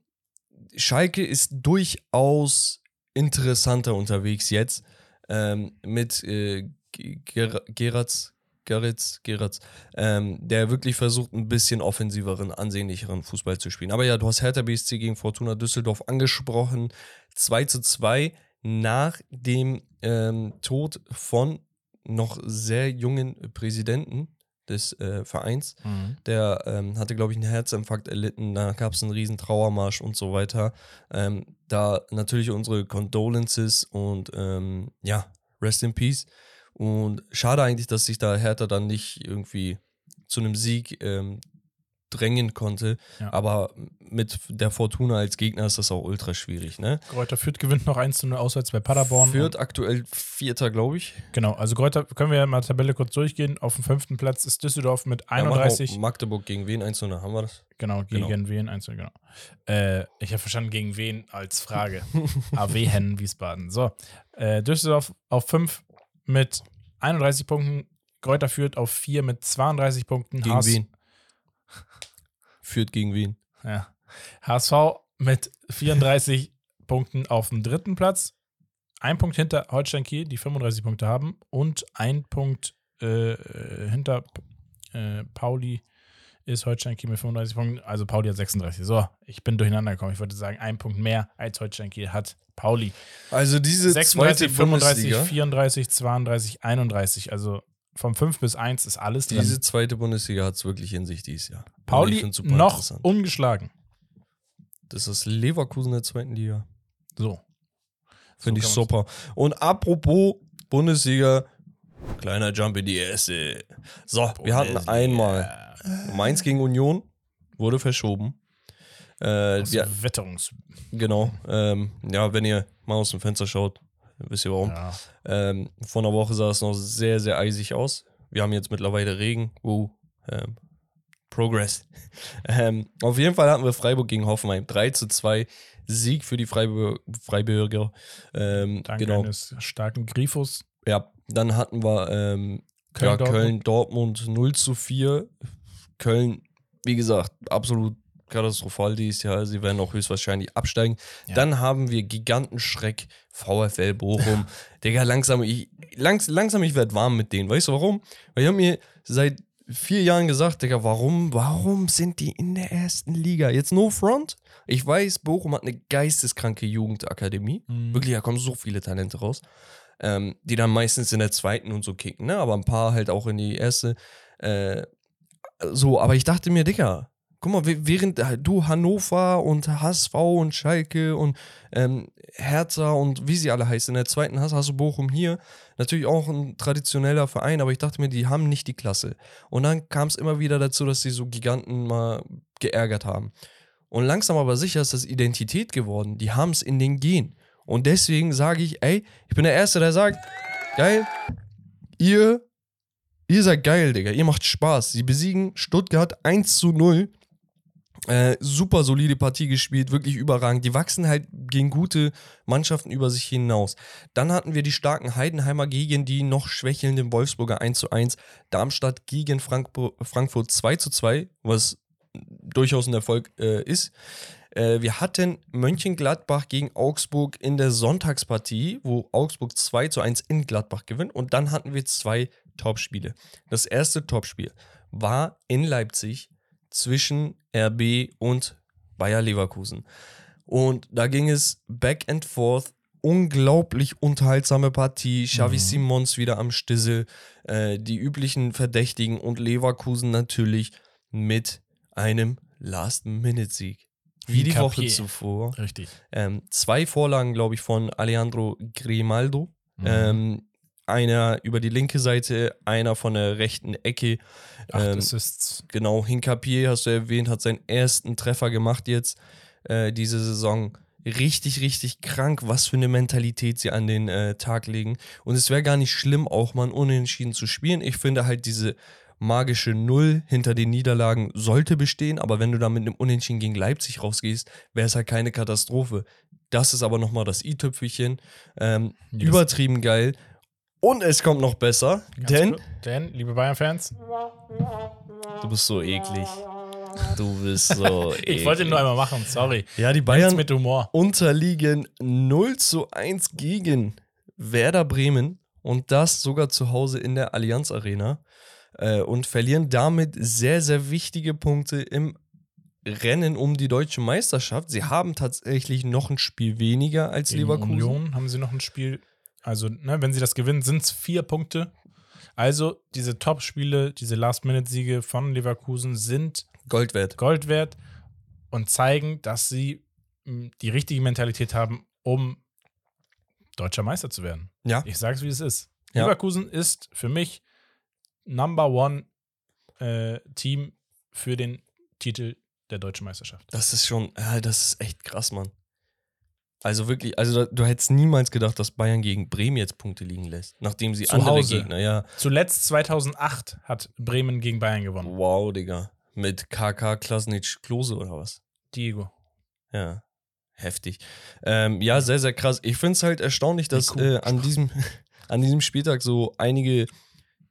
Schalke ist durchaus interessanter unterwegs jetzt ähm, mit äh, Ge- Ger Geratz, Geritz, Geratz, ähm, der wirklich versucht, ein bisschen offensiveren, ansehnlicheren Fußball zu spielen. Aber ja, du hast Hertha BSC gegen Fortuna Düsseldorf angesprochen. 2 zu 2 nach dem ähm, Tod von noch sehr jungen Präsidenten des äh, Vereins. Mhm. Der ähm, hatte, glaube ich, einen Herzinfarkt erlitten. Da gab es einen riesen Trauermarsch und so weiter. Ähm, da natürlich unsere Condolences und ähm, ja, Rest in Peace. Und schade eigentlich, dass sich da Hertha dann nicht irgendwie zu einem Sieg ähm, drängen konnte. Ja. Aber mit der Fortuna als Gegner ist das auch ultra schwierig. Ne? Kräuter Fürth gewinnt noch 1 zu 0 auswärts bei Paderborn. Führt aktuell Vierter, glaube ich. Genau, also Kräuter, können wir ja mal Tabelle kurz durchgehen. Auf dem fünften Platz ist Düsseldorf mit Ja, mach mal 31. Magdeburg gegen wen? 1 haben wir das? Genau, gegen Genau. wen? Eins, genau. Äh, ich habe verstanden, gegen wen als Frage. AW Hennen Wiesbaden. So, äh, Düsseldorf auf 5 mit 31 Punkten. Kräuter führt auf 4 mit 32 Punkten. Gegen HS wen? Führt gegen wen? Ja. HSV mit 34 Punkten auf dem dritten Platz. Ein Punkt hinter Holstein Kiel, die 35 Punkte haben. Und ein Punkt äh, äh, hinter äh, Pauli ist Holstein Kiel mit 35 Punkten. Also Pauli hat 36. So, ich bin durcheinander gekommen. Ich wollte sagen, ein Punkt mehr als Holstein Kiel hat Pauli. Also diese 36, 35, Bundesliga, 34, 32, 31. Also vom 5 bis 1 ist alles drin. diese zweite Bundesliga hat es wirklich in sich dieses Jahr. Ich Pauli noch ungeschlagen. Das ist Leverkusen der zweiten Liga. So. Finde ich kann man's- super. Und apropos Bundesliga, kleiner Jump in die erste. So, wir hatten Bundesliga. einmal Mainz gegen Union, wurde verschoben. Äh, ja, Wetterungs. genau. Ähm, ja, wenn ihr mal aus dem Fenster schaut, wisst ihr warum. Ja. Ähm, vor einer Woche sah es noch sehr, sehr eisig aus. Wir haben jetzt mittlerweile Regen. Uh, ähm, Progress. ähm, auf jeden Fall hatten wir Freiburg gegen Hoffenheim. 3 zu 2 Sieg für die Freiburg Freiburger. Ähm, Dank genau. eines starken Grifos. Ja, dann hatten wir ähm, Köln, ja, Dortmund. Köln, Dortmund 0 zu 4. Köln, wie gesagt, absolut katastrophal dieses Jahr. Sie werden auch höchstwahrscheinlich absteigen. Ja. Dann haben wir Gigantenschreck, VfL Bochum. Digga, langsam, ich, langs, langsam, ich werde warm mit denen. Weißt du warum? Weil ich habe mir seit vier Jahren gesagt, Digga, warum, warum sind die in der ersten Liga? Jetzt no front. Ich weiß, Bochum hat eine geisteskranke Jugendakademie. Mhm. Wirklich, da kommen so viele Talente raus. Ähm, die dann meistens in der zweiten und so kicken, ne? Aber ein paar halt auch in die erste. Äh, so, aber ich dachte mir, Digga, guck mal, während du Hannover und HSV und Schalke und ähm, Hertha und wie sie alle heißen, in der zweiten hast, hast du Bochum hier. Natürlich auch ein traditioneller Verein, aber ich dachte mir, die haben nicht die Klasse. Und dann kam es immer wieder dazu, dass sie so Giganten mal geärgert haben. Und langsam aber sicher ist das Identität geworden. Die haben es in den Gen. Und deswegen sage ich, ey, ich bin der Erste, der sagt, geil, ihr, ihr seid geil, Digga, ihr macht Spaß. Sie besiegen Stuttgart 1 zu 0. Äh, super solide Partie gespielt, wirklich überragend. Die wachsen halt gegen gute Mannschaften über sich hinaus. Dann hatten wir die starken Heidenheimer gegen die noch schwächelnden Wolfsburger 1 zu 1. Darmstadt gegen Frankfurt, Frankfurt 2 zu 2, was durchaus ein Erfolg äh, ist. Äh, wir hatten Mönchengladbach gegen Augsburg in der Sonntagspartie, wo Augsburg 2 zu 1 in Gladbach gewinnt. Und dann hatten wir zwei Topspiele. Das erste Topspiel war in Leipzig zwischen RB und Bayer Leverkusen. Und da ging es back and forth. Unglaublich unterhaltsame Partie. Xavi Mhm. Simons wieder am Stissel. Äh, die üblichen Verdächtigen und Leverkusen natürlich mit einem Last-Minute-Sieg. Wie die Woche Capier. zuvor. Richtig. Ähm, zwei Vorlagen, glaube ich, von Alejandro Grimaldo. Mhm. Ähm, einer über die linke Seite, einer von der rechten Ecke. Acht ähm, Assists. Genau, Hinkapier, hast du erwähnt, hat seinen ersten Treffer gemacht jetzt äh, diese Saison. Richtig, richtig krank, was für eine Mentalität sie an den äh, Tag legen. Und es wäre gar nicht schlimm, auch mal ein Unentschieden zu spielen. Ich finde halt diese magische Null hinter den Niederlagen sollte bestehen, aber wenn du da mit einem Unentschieden gegen Leipzig rausgehst, wäre es halt keine Katastrophe. Das ist aber nochmal das i-Tüpfelchen. Ähm, Yes. übertrieben geil. Und es kommt noch besser, Ganz denn kurz. Denn, liebe Bayern-Fans, du bist so eklig. Du bist so eklig. ich wollte nur einmal machen, sorry. Ja, die Bayern mit Humor. unterliegen 0 zu 1 gegen Werder Bremen und das sogar zu Hause in der Allianz Arena äh, und verlieren damit sehr, sehr wichtige Punkte im Rennen um die deutsche Meisterschaft. Sie haben tatsächlich noch ein Spiel weniger als Gegen Leverkusen. Union haben sie noch ein Spiel. Also, ne, wenn sie das gewinnen, sind es vier Punkte. Also, diese Top-Spiele, diese Last-Minute-Siege von Leverkusen sind Gold wert. Gold wert und zeigen, dass sie mh, die richtige Mentalität haben, um deutscher Meister zu werden. Ja. Ich sage es, wie es ist. Ja. Leverkusen ist für mich Number One äh, Team für den Titel der deutschen Meisterschaft. Das ist schon, ja, das ist echt krass, Mann. Also wirklich, also du hättest niemals gedacht, dass Bayern gegen Bremen jetzt Punkte liegen lässt, nachdem sie Zu andere Hause. Gegner, ja. Zuletzt 2008 hat Bremen gegen Bayern gewonnen. Wow, Digga. Mit KK Klasnic Klose oder was? Diego. Ja. Heftig. Ähm, ja, sehr, sehr krass. Ich finde es halt erstaunlich, dass äh, an, diesem, an diesem Spieltag so einige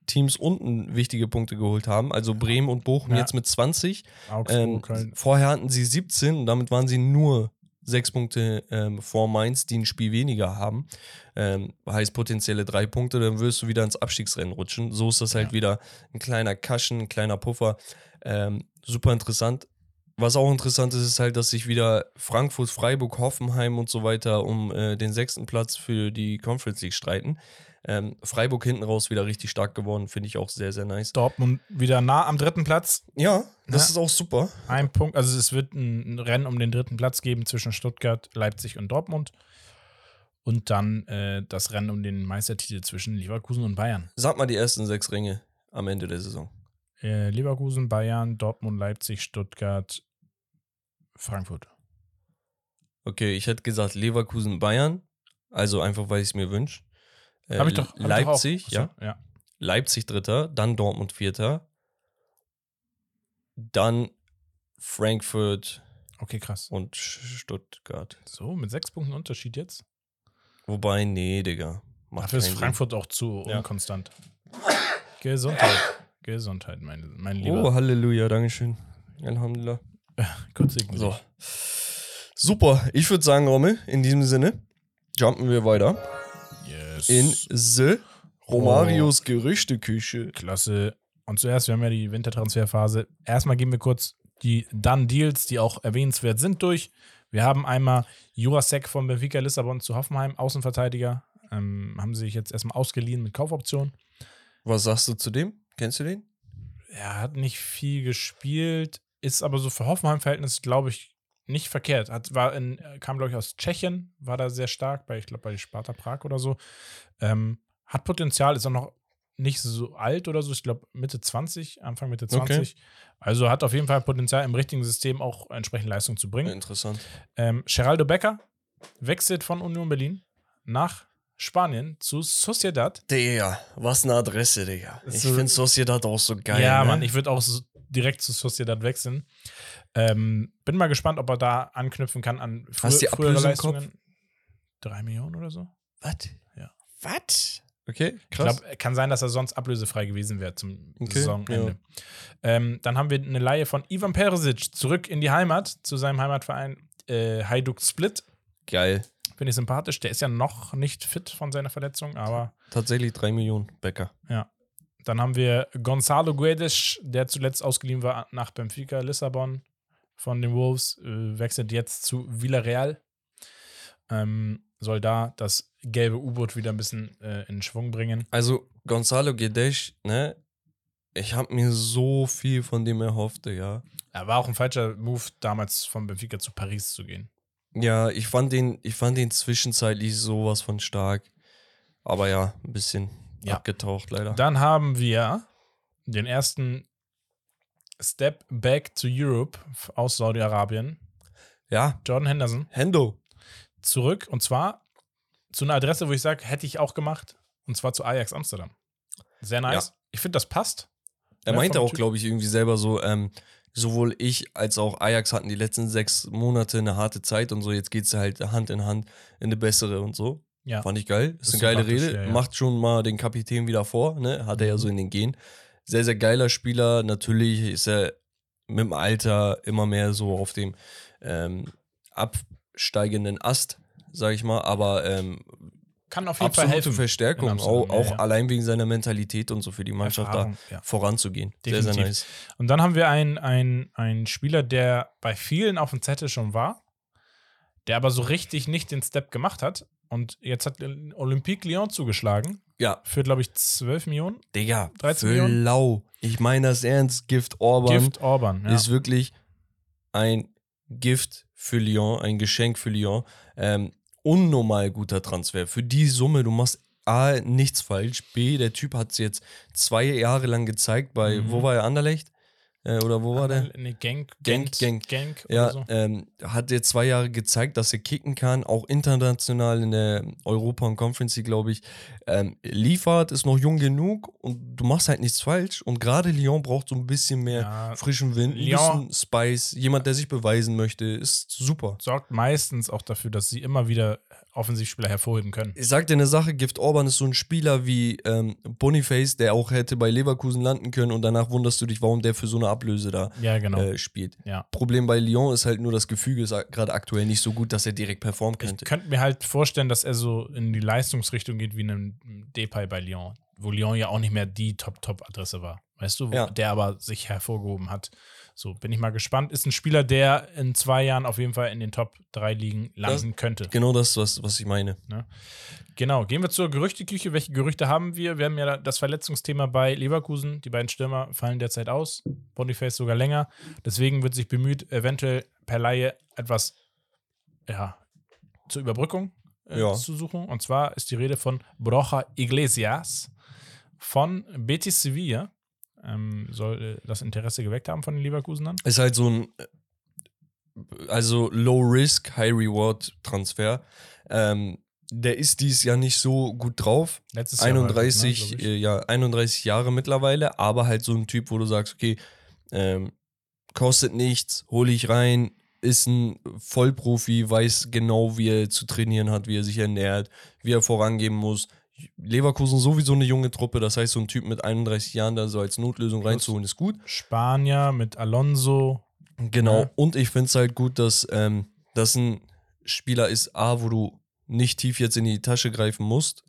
Teams unten wichtige Punkte geholt haben. Also Bremen und Bochum Ja. jetzt mit 20. Augsburg, Ähm, Köln. vorher hatten sie 17 und damit waren sie nur sechs Punkte ähm, vor Mainz, die ein Spiel weniger haben. Ähm, heißt potenzielle drei Punkte, dann wirst du wieder ins Abstiegsrennen rutschen. So ist das halt Ja. wieder ein kleiner Kaschen, ein kleiner Puffer. Ähm, super interessant. Was auch interessant ist, ist halt, dass sich wieder Frankfurt, Freiburg, Hoffenheim und so weiter um äh, den sechsten Platz für die Conference League streiten. Ähm, Freiburg hinten raus wieder richtig stark geworden, finde ich auch sehr, sehr nice. Dortmund wieder nah am dritten Platz. Ja, das Ja. ist auch super. Ein Punkt, also es wird ein Rennen um den dritten Platz geben zwischen Stuttgart, Leipzig und Dortmund. Und dann äh, das Rennen um den Meistertitel zwischen Leverkusen und Bayern. Sag mal die ersten sechs Ringe am Ende der Saison. Äh, Leverkusen, Bayern, Dortmund, Leipzig, Stuttgart, Frankfurt. Okay, ich hätte gesagt Leverkusen, Bayern. Also einfach, weil ich es mir wünsche. Äh, Habe ich doch. Hab ich Leipzig, doch auch. ja. Ja. Leipzig dritter, dann Dortmund vierter. Dann Frankfurt Okay, krass. und Stuttgart. So, mit sechs Punkten Unterschied jetzt. Wobei, nee, Digga. Macht Dafür ist Frankfurt auch zu Ja. unkonstant. Gesundheit. Gesundheit, mein, mein Sinn. Lieber. Oh, Halleluja, Dankeschön. Alhamdulillah. Gott segne So. Super. Ich würde sagen, Rommel, in diesem Sinne, jumpen wir weiter Yes. In The Romarios Gerüchteküche. Klasse. Und zuerst, wir haben ja die Wintertransferphase. Erstmal gehen wir kurz die Done Deals, die auch erwähnenswert sind, durch. Wir haben einmal Jurasek von Benfica Lissabon zu Hoffenheim, Außenverteidiger. Ähm, haben sie sich jetzt erstmal ausgeliehen mit Kaufoption. Was sagst du zu dem? Kennst du den? Er hat nicht viel gespielt, ist aber so für Hoffenheim-Verhältnis, glaube ich, nicht verkehrt. Hat, war in, kam, glaube ich, aus Tschechien, war da sehr stark, bei, ich glaube, bei Sparta Prag oder so. Ähm, hat Potenzial, ist auch noch nicht so alt oder so, ich glaube Mitte 20, Anfang Mitte 20. Also hat auf jeden Fall Potenzial, im richtigen System auch entsprechend Leistung zu bringen. Interessant. Ähm, Geraldo Becker wechselt von Union Berlin nach Spanien zu Sociedad. Digga, was eine Adresse, Digga. Ich So- finde Sociedad auch so geil. ja, ne? Mann, ich würde auch so direkt zu Sociedad wechseln. Ähm, bin mal gespannt, ob er da anknüpfen kann an frü Hast die frühere Kopf? Leistungen. Drei Millionen oder so? Was? Ja. Was? Okay, Ich krass. glaube, kann sein, dass er sonst ablösefrei gewesen wäre zum Okay, Saisonende. Ähm, dann haben wir eine Laie von Ivan Perisic zurück in die Heimat, zu seinem Heimatverein äh, Hajduk Split. geil. Finde ich sympathisch. Der ist ja noch nicht fit von seiner Verletzung, aber Tatsächlich drei Millionen Bäcker. Dann haben wir Gonzalo Guedes, der zuletzt ausgeliehen war nach Benfica Lissabon von den Wolves, äh, wechselt jetzt zu Villarreal. Ähm, soll da das gelbe U-Boot wieder ein bisschen äh, in Schwung bringen. Also, Gonzalo Guedes, ne? Ich habe mir so viel von dem erhofft, ja. Er war auch ein falscher Move, damals von Benfica zu Paris zu gehen. Ja, ich fand den, ich fand den zwischenzeitlich sowas von stark. Aber ja, ein bisschen Ja. abgetaucht, leider. Dann haben wir den ersten Step Back to Europe aus Saudi-Arabien. ja, Jordan Henderson Hendo. zurück und zwar zu einer Adresse, wo ich sage, hätte ich auch gemacht. Und zwar zu Ajax Amsterdam. Sehr nice. Ich finde, das passt. Er Ja, meinte auch, glaube ich, irgendwie selber so, ähm, sowohl ich als auch Ajax hatten die letzten sechs Monate eine harte Zeit und so, jetzt geht es halt Hand in Hand in eine bessere und so. Ja. Fand ich geil. Ist, Ist eine geile Rede. ja, ja. Macht schon mal den Kapitän wieder vor, ne? Hat er ja Mhm. so in den Gen. Sehr, sehr geiler Spieler. Natürlich ist er mit dem Alter immer mehr so auf dem ähm, absteigenden Ast, sag ich mal, aber ähm, Kann auf jeden Fall absolute helfen. Verstärkung, Amsterdam, auch, ja, auch ja. allein wegen seiner Mentalität und so für die Mannschaft Erfahrung, da ja. voranzugehen. Sehr, sehr Definitiv. nice. Und dann haben wir einen, einen, einen Spieler, der bei vielen auf dem Zettel schon war, der aber so richtig nicht den Step gemacht hat. Und jetzt hat Olympique Lyon zugeschlagen. Ja, Für, glaube ich, 12 Millionen. Digga, 13 für Millionen? lau. Ich meine das ernst. Gift Orban Gift Orban. Ja. ist wirklich ein Gift für Lyon, ein Geschenk für Lyon. Ähm, unnormal guter Transfer. Für die Summe, du machst A, nichts falsch. B, der Typ hat es jetzt zwei Jahre lang gezeigt bei, Mhm. wo war er, Anderlecht? Äh, oder wo war der? Nee, Genk. Genk, Genk. Genk Ja, oder so. ähm, hat jetzt zwei Jahre gezeigt, dass er kicken kann, auch international in der Europa und Conference, glaube ich. Ähm, liefert, ist noch jung genug und du machst halt nichts falsch. Und gerade Lyon braucht so ein bisschen mehr Ja, frischen Wind, ein Lyon- bisschen Spice, jemand, der sich beweisen möchte, ist super. sorgt meistens auch dafür, dass sie immer wieder Offensivspieler hervorheben können. Ich sag dir eine Sache, Gift Orban ist so ein Spieler wie ähm, Boniface, der auch hätte bei Leverkusen landen können und danach wunderst du dich, warum der für so eine Ablöse da Ja, genau. äh, spielt. ja. Problem bei Lyon ist halt nur, das Gefüge ist gerade aktuell nicht so gut, dass er direkt performen Ich könnte. könnte mir halt vorstellen, dass er so in die Leistungsrichtung geht wie ein Depay bei Lyon, wo Lyon ja auch nicht mehr die Top-Top-Adresse war. Weißt du, wo, Ja. der aber sich hervorgehoben hat. So, bin ich mal gespannt. Ist ein Spieler, der in zwei Jahren auf jeden Fall in den Top 3 Ligen landen könnte. Genau das, was, was ich meine. Genau, gehen wir zur Gerüchteküche. Welche Gerüchte haben wir? Wir haben ja das Verletzungsthema bei Leverkusen. Die beiden Stürmer fallen derzeit aus. Boniface sogar länger. Deswegen wird sich bemüht, eventuell per Laie etwas ja, zur Überbrückung äh, Ja. zu suchen. Und zwar ist die Rede von Broja Iglesias von Betis Sevilla. Ähm, soll äh, das Interesse geweckt haben von den Leverkusenern? Ist halt so ein, äh, also Low-Risk, High-Reward-Transfer. Ähm, der ist dies Jahr nicht so gut drauf. Letztes Jahr war das, 31, ne, glaub ich. äh, ja, 31 Jahre mittlerweile, aber halt so ein Typ, wo du sagst, okay, ähm, kostet nichts, hole ich rein, ist ein Vollprofi, weiß genau, wie er zu trainieren hat, wie er sich ernährt, wie er vorangehen muss. Leverkusen sowieso eine junge Truppe, das heißt, so ein Typ mit 31 Jahren da so als Notlösung Plus- reinzuholen, ist gut. Spanier mit Alonso. Genau. Ja. Und ich finde es halt gut, dass ähm, das ein Spieler ist, A, wo du nicht tief jetzt in die Tasche greifen musst,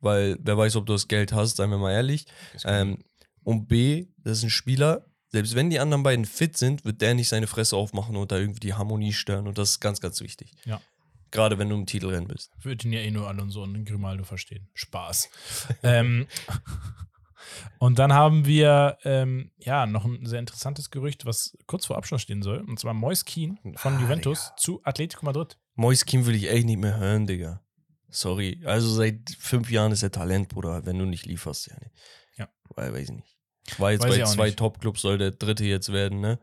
weil wer weiß, ob du das Geld hast, seien wir mal ehrlich. Ähm, und B, das ist ein Spieler, selbst wenn die anderen beiden fit sind, wird der nicht seine Fresse aufmachen und da irgendwie die Harmonie stören. Und das ist ganz, ganz wichtig. Ja. Gerade wenn du im Titelrennen bist. Würde ihn ja eh nur Alonso und Grimaldo verstehen. Spaß. ähm, und dann haben wir ähm, ja noch ein sehr interessantes Gerücht, was kurz vor Abschluss stehen soll. Und zwar Mois Keane von Ah, Juventus Digga. zu Atletico Madrid. Mois Kim will ich echt nicht mehr hören, Digga. Sorry. Also seit fünf Jahren ist er Talent, Bruder, wenn du nicht lieferst, ja. nicht. Ja. Weil, weiß ich nicht. War jetzt Weiß bei zwei. Top-Clubs, soll der dritte jetzt werden, ne?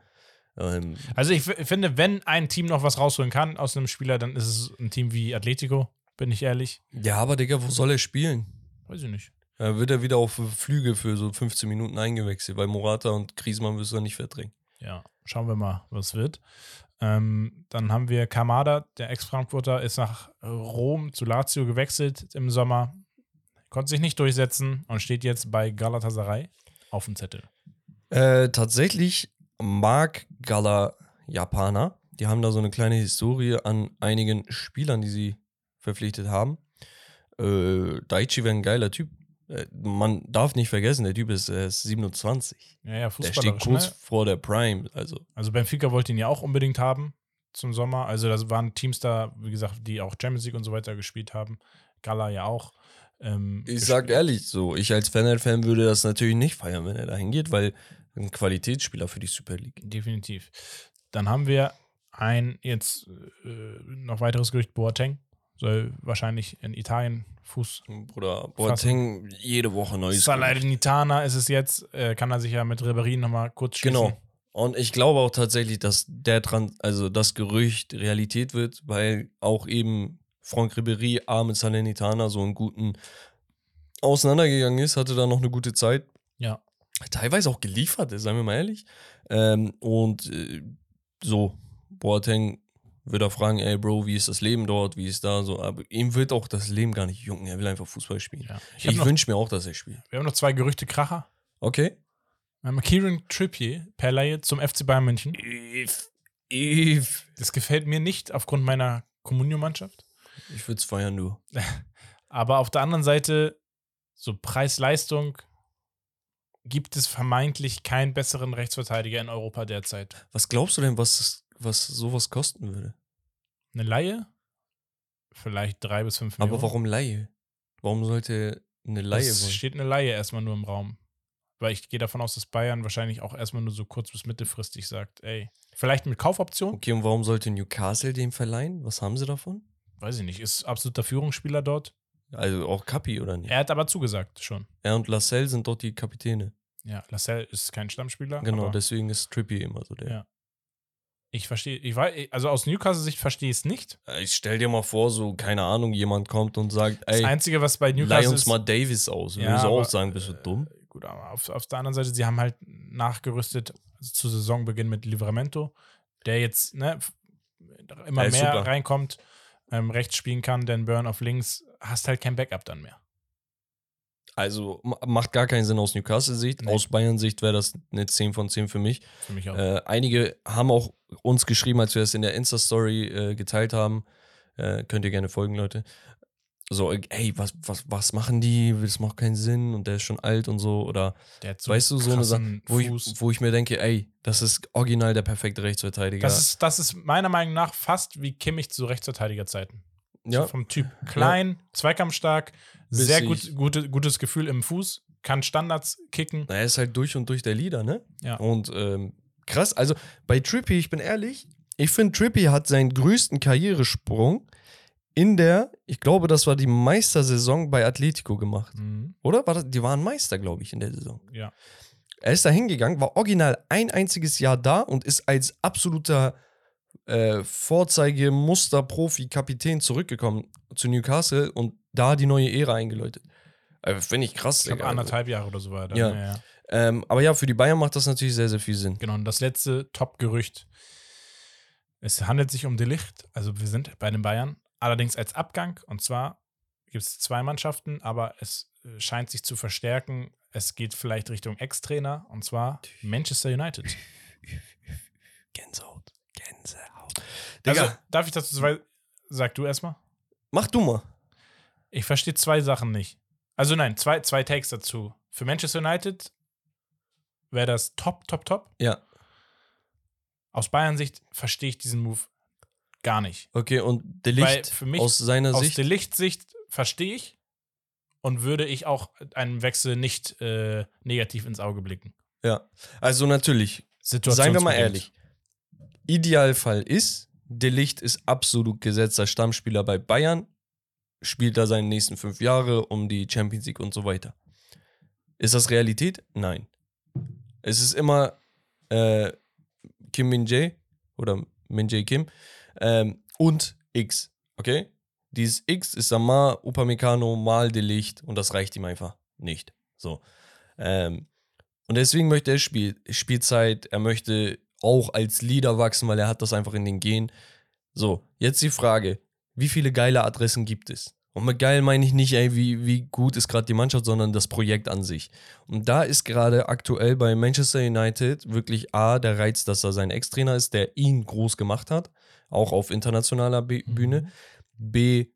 Ähm, Also ich finde, wenn ein Team noch was rausholen kann aus einem Spieler, dann ist es ein Team wie Atletico, bin ich ehrlich. ja, aber Digga, wo soll er spielen? Weiß ich nicht. Da wird er wieder auf Flügel für so 15 Minuten eingewechselt, weil Morata und Griezmann wirst du nicht verdrängen. Ja, schauen wir mal, was wird. Ähm, dann haben wir Kamada, der Ex-Frankfurter, ist nach Rom zu Lazio gewechselt im Sommer, konnte sich nicht durchsetzen und steht jetzt bei Galatasaray auf dem Zettel. Äh, tatsächlich mag Gala Japaner. Die haben da so eine kleine Historie an einigen Spielern, die sie verpflichtet haben. Äh, Daichi wäre ein geiler Typ. Äh, man darf nicht vergessen, der Typ ist, äh, ist 27. Ja, ja, Der Fußballer. steht kurz Ne? vor der Prime. Also, Also Benfica wollte ihn ja auch unbedingt haben zum Sommer. Also da waren Teams da, wie gesagt, die auch Champions League und so weiter gespielt haben. Gala ja auch. Ähm, ich sag ehrlich, so, ich als Fan-Fan würde das natürlich nicht feiern, wenn er da hingeht, weil ein Qualitätsspieler für die Super League. Definitiv. Dann haben wir ein jetzt äh, noch weiteres Gerücht, Boateng. Soll wahrscheinlich in Italien Fuß. Bruder, Boateng jede Woche neues. Salernitana ist es jetzt. Äh, kann er sich ja mit Ribery nochmal kurz schließen. Genau. Und ich glaube auch tatsächlich, dass der dran, also das Gerücht Realität wird, weil auch eben Franck Ribéry A mit Salernitana so einen guten auseinandergegangen ist, hatte da noch eine gute Zeit. Ja. Teilweise auch geliefert ist, seien wir mal ehrlich. Ähm, und äh, so, Boateng wird er fragen, ey Bro, wie ist das Leben dort, wie ist da so, aber ihm wird auch das Leben gar nicht jucken, er will einfach Fußball spielen. ja. Ich Ich, wünsche mir auch, dass er spielt. wir haben noch zwei Gerüchte Kracher. Okay. Wir haben Kieran Trippier per Laie zum FC Bayern München. If, if. Das gefällt mir nicht aufgrund meiner Communio-Mannschaft. Ich würde es feiern, nur. Aber auf der anderen Seite, so Preis-Leistung, gibt es vermeintlich keinen besseren Rechtsverteidiger in Europa derzeit. Was glaubst du denn, was, was sowas kosten würde? Eine Laie? Vielleicht drei bis fünf Millionen. Aber warum Laie? Warum sollte eine Laie Es wollen? steht eine Laie erstmal nur im Raum. Weil ich gehe davon aus, dass Bayern wahrscheinlich auch erstmal nur so kurz- bis mittelfristig sagt, ey, vielleicht mit Kaufoption? Okay, und warum sollte Newcastle den verleihen? Was haben sie davon? Weiß ich nicht. Ist absoluter Führungsspieler dort. Also auch Capi oder nicht? Er hat aber zugesagt schon. Er und Lascelles sind dort die Kapitäne. Ja, Lascelles ist kein Stammspieler. Genau, deswegen ist Trippy immer so der. Ja. ich verstehe, ich weiß, also aus Newcastle-Sicht verstehe ich es nicht. Ich stell dir mal vor, so, keine Ahnung, jemand kommt und sagt, Das ey, Einzige, was bei leih Newcastle uns ist, mal Davis aus. Ja, Würdest du auch sagen, bist du dumm? Äh, gut, aber auf, auf der anderen Seite, sie haben halt nachgerüstet zu Saisonbeginn mit Livramento, der jetzt ne, immer mehr super. reinkommt, ähm, rechts spielen kann, Dan Burn auf links, hast halt kein Backup dann mehr. Also ma- macht gar keinen Sinn aus Newcastle-Sicht. Nee. Aus Bayern-Sicht wäre das eine 10 von 10 für mich. Für mich auch. Äh, einige haben auch uns geschrieben, als wir es in der Insta-Story äh, geteilt haben. Äh, könnt ihr gerne folgen, Leute. So, äh, ey, was, was, was machen die? Das macht keinen Sinn und der ist schon alt und so. Oder so weißt du, so eine Sache, wo ich, wo ich mir denke, ey, das ist original der perfekte Rechtsverteidiger. das, ist, das ist meiner Meinung nach fast wie Kimmich zu Rechtsverteidigerzeiten. Ja, So vom Typ klein, zweikampfstark, Bis sehr gut, gute, gutes Gefühl im Fuß, kann Standards kicken. Na, er ist halt durch und durch der Leader, ne? Ja. Und ähm, krass, also bei Trippy, ich bin ehrlich, ich finde, Trippy hat seinen größten Karrieresprung in der, ich glaube, das war die Meistersaison bei Atletico gemacht. Mhm. Oder? War das, die waren Meister, glaube ich, in der Saison. Ja. Er ist da hingegangen, war original ein einziges Jahr da und ist als absoluter äh, Vorzeige-Muster-Profi-Kapitän zurückgekommen zu Newcastle und da die neue Ära eingeläutet. Äh, Finde ich krass. Ich glaube, Digga. anderthalb Jahre oder so er dann. Ja. Ja, ja. Ähm, aber ja, für die Bayern macht das natürlich sehr, sehr viel Sinn. Genau, und das letzte Top-Gerücht. Es handelt sich um Delicht, also wir sind bei den Bayern, allerdings als Abgang. Und zwar gibt es zwei Mannschaften, aber es äh, scheint sich zu verstärken. Es geht vielleicht Richtung Ex-Trainer, und zwar Manchester United. Gänsehaut. Digga, Also, darf ich dazu zwei, sag du erstmal? mach du mal. Ich verstehe zwei Sachen nicht. Also nein, zwei, zwei Takes dazu. Für Manchester United wäre das top, top, top. Ja. Aus Bayern-Sicht verstehe ich diesen Move gar nicht. Okay, und Weil Delicht für mich aus seiner aus Sicht. der Lichtsicht verstehe ich und würde ich auch einem Wechsel nicht äh, negativ ins Auge blicken. Ja. Also natürlich, seien wir mal ehrlich. Idealfall ist, Delicht ist absolut gesetzter Stammspieler bei Bayern, spielt da seine nächsten fünf Jahre um die Champions League und so weiter. Ist das Realität? Nein. Es ist immer, äh, Kim Min Jae oder Min Jae Kim ähm, und X, okay? Dieses X ist dann mal Upamecano, mal Delicht und das reicht ihm einfach nicht. So. Ähm, und deswegen möchte er Spiel, Spielzeit, er möchte auch als Leader wachsen, weil er hat das einfach in den Gen. So, jetzt die Frage, wie viele geile Adressen gibt es? Und mit geil meine ich nicht, ey, wie, wie gut ist gerade die Mannschaft, sondern das Projekt an sich. Und da ist gerade aktuell bei Manchester United wirklich A, der Reiz, dass er sein Ex-Trainer ist, der ihn groß gemacht hat, auch auf internationaler B Mhm. Bühne. B,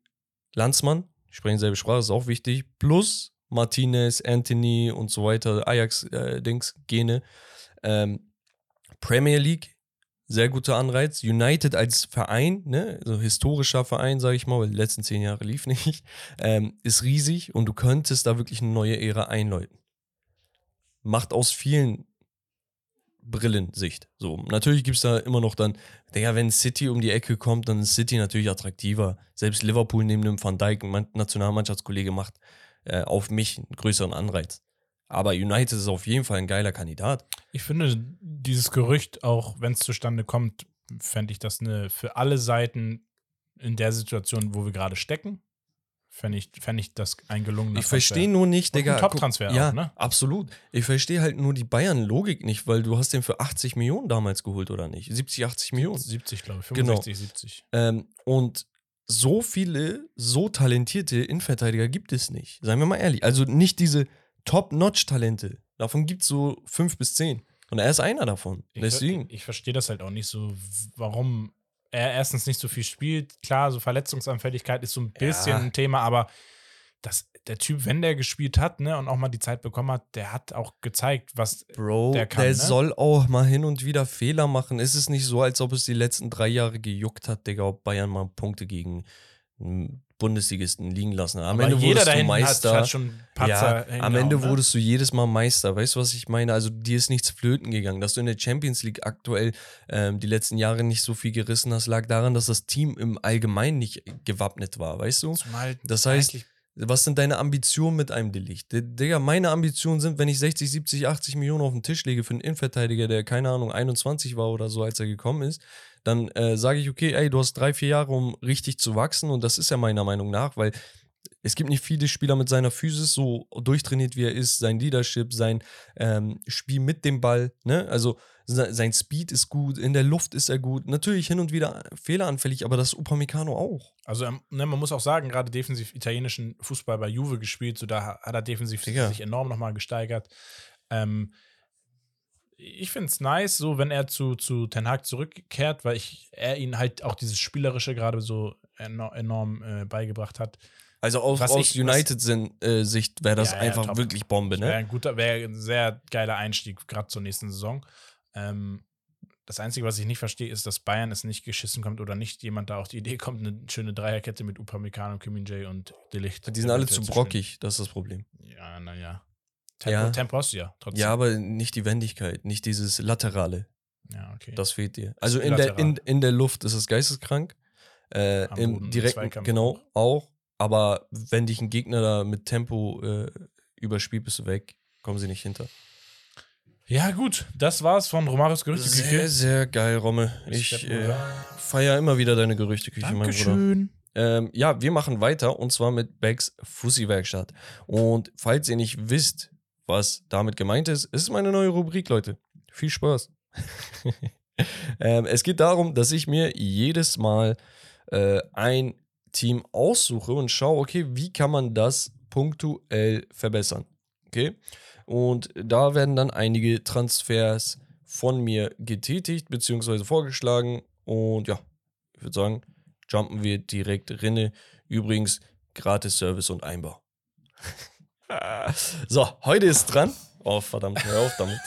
Landsmann, die sprechen selbe Sprache, ist auch wichtig. Plus Martinez, Anthony und so weiter, Ajax-Dings, Gene. Ähm, Premier League, sehr guter Anreiz. United als Verein, ne, so historischer Verein, sage ich mal, weil die letzten zehn Jahre lief nicht, ähm, ist riesig und du könntest da wirklich eine neue Ära einläuten. Macht aus vielen Brillen Sicht. So, natürlich gibt es da immer noch dann, Digga, wenn City um die Ecke kommt, dann ist City natürlich attraktiver. Selbst Liverpool neben dem Van Dijk, Nationalmannschaftskollege, macht äh, auf mich einen größeren Anreiz. Aber United ist auf jeden Fall ein geiler Kandidat. Ich finde, dieses Gerücht, auch wenn es zustande kommt, fände ich das eine für alle Seiten in der Situation, wo wir gerade stecken, fände ich, fänd ich das ein gelungener Ich verstehe nur nicht, Digga. Top-Transfer Ja, auch, ne? absolut. Ich verstehe halt nur die Bayern-Logik nicht, weil du hast den für 80 Millionen damals geholt, oder nicht? 70, 80 Millionen. 70, glaube ich. Genau. 65, 70. Ähm, und so viele, so talentierte Innenverteidiger gibt es nicht. Seien wir mal ehrlich. Also nicht diese Top-Notch-Talente. Davon gibt es so fünf bis zehn. Und er ist einer davon. Ich, Deswegen. Ich, ich verstehe das halt auch nicht so, warum er erstens nicht so viel spielt. Klar, so Verletzungsanfälligkeit ist so ein bisschen Ja. ein Thema, aber das, der Typ, wenn der gespielt hat, ne, und auch mal die Zeit bekommen hat, der hat auch gezeigt, was. Bro, der der, kann, ne? soll auch mal hin und wieder Fehler machen. Es ist nicht so, als ob es die letzten drei Jahre gejuckt hat, Digga, ob Bayern mal Punkte gegen Bundesligisten liegen lassen. hat. Am aber Ende wurdest du hat, Meister. hat Patzer ja, am Ende ne? wurdest du jedes Mal Meister. Weißt du, was ich meine? Also dir ist nichts flöten gegangen. Dass du in der Champions League aktuell ähm, die letzten Jahre nicht so viel gerissen hast, lag daran, dass das Team im Allgemeinen nicht gewappnet war, weißt du? Zumal Das heißt, Was sind deine Ambitionen mit einem Delicht? Digga, meine Ambitionen sind, wenn ich 60, 70, 80 Millionen auf den Tisch lege für einen Innenverteidiger, der, keine Ahnung, 21 war oder so, als er gekommen ist, dann äh, sage ich, okay, ey, du hast drei, vier Jahre, um richtig zu wachsen und das ist ja meiner Meinung nach, weil es gibt nicht viele Spieler mit seiner Physis, so durchtrainiert wie er ist, sein Leadership, sein ähm, Spiel mit dem Ball, ne? Also se- sein Speed ist gut, in der Luft ist er gut. Natürlich hin und wieder fehleranfällig, aber das Upamecano auch. Also ähm, ne, man muss auch sagen, gerade defensiv italienischen Fußball bei Juve gespielt, so da hat er defensiv Digga. sich enorm nochmal gesteigert. Ähm, ich finde es nice, so wenn er zu, zu Ten Hag zurückkehrt, weil ich er ihn halt auch dieses Spielerische gerade so enorm, enorm äh, beigebracht hat. Also aus, Was aus ich- United-Sicht wäre das Ja, ja, einfach top. wirklich Bombe, Wäre ne? ein guter, wäre ein sehr geiler Einstieg, gerade zur nächsten Saison. Ähm, das Einzige, was ich nicht verstehe, ist, dass Bayern es nicht geschissen kommt oder nicht jemand da auf die Idee kommt, eine schöne Dreierkette mit Upamecano, Kim Jae und Delicht. Die sind alle zu spielen. brockig, das ist das Problem. Ja, naja. Tempo, Ja. Tempo hast du ja, trotzdem. Ja, aber nicht die Wendigkeit, nicht dieses Laterale, Ja, okay. das fehlt dir. Also in der, in, in der Luft ist es geisteskrank. Äh, Am Im direkten, Zweikampf genau, auch. Aber wenn dich ein Gegner da mit Tempo äh, überspielt, bist du weg. Kommen sie nicht hinter. ja, gut. Das war's von Romarios Sehr, Gerüchteküche. sehr geil, Romme. Ich äh, feiere immer wieder deine Gerüchteküche, mein Bruder. Dankeschön. Ähm, ja, wir machen weiter und zwar mit Becks Fussi-Werkstatt. Und falls ihr nicht wisst, was damit gemeint ist, ist meine neue Rubrik, Leute. Viel Spaß. ähm, es geht darum, dass ich mir jedes Mal äh, ein Team aussuche und schaue, okay, wie kann man das punktuell verbessern. Okay? Und da werden dann einige Transfers von mir getätigt bzw. vorgeschlagen. Und ja, ich würde sagen, jumpen wir direkt rinne. Übrigens, gratis Service und Einbau. so, heute ist dran. Oh, verdammt, hör auf damit.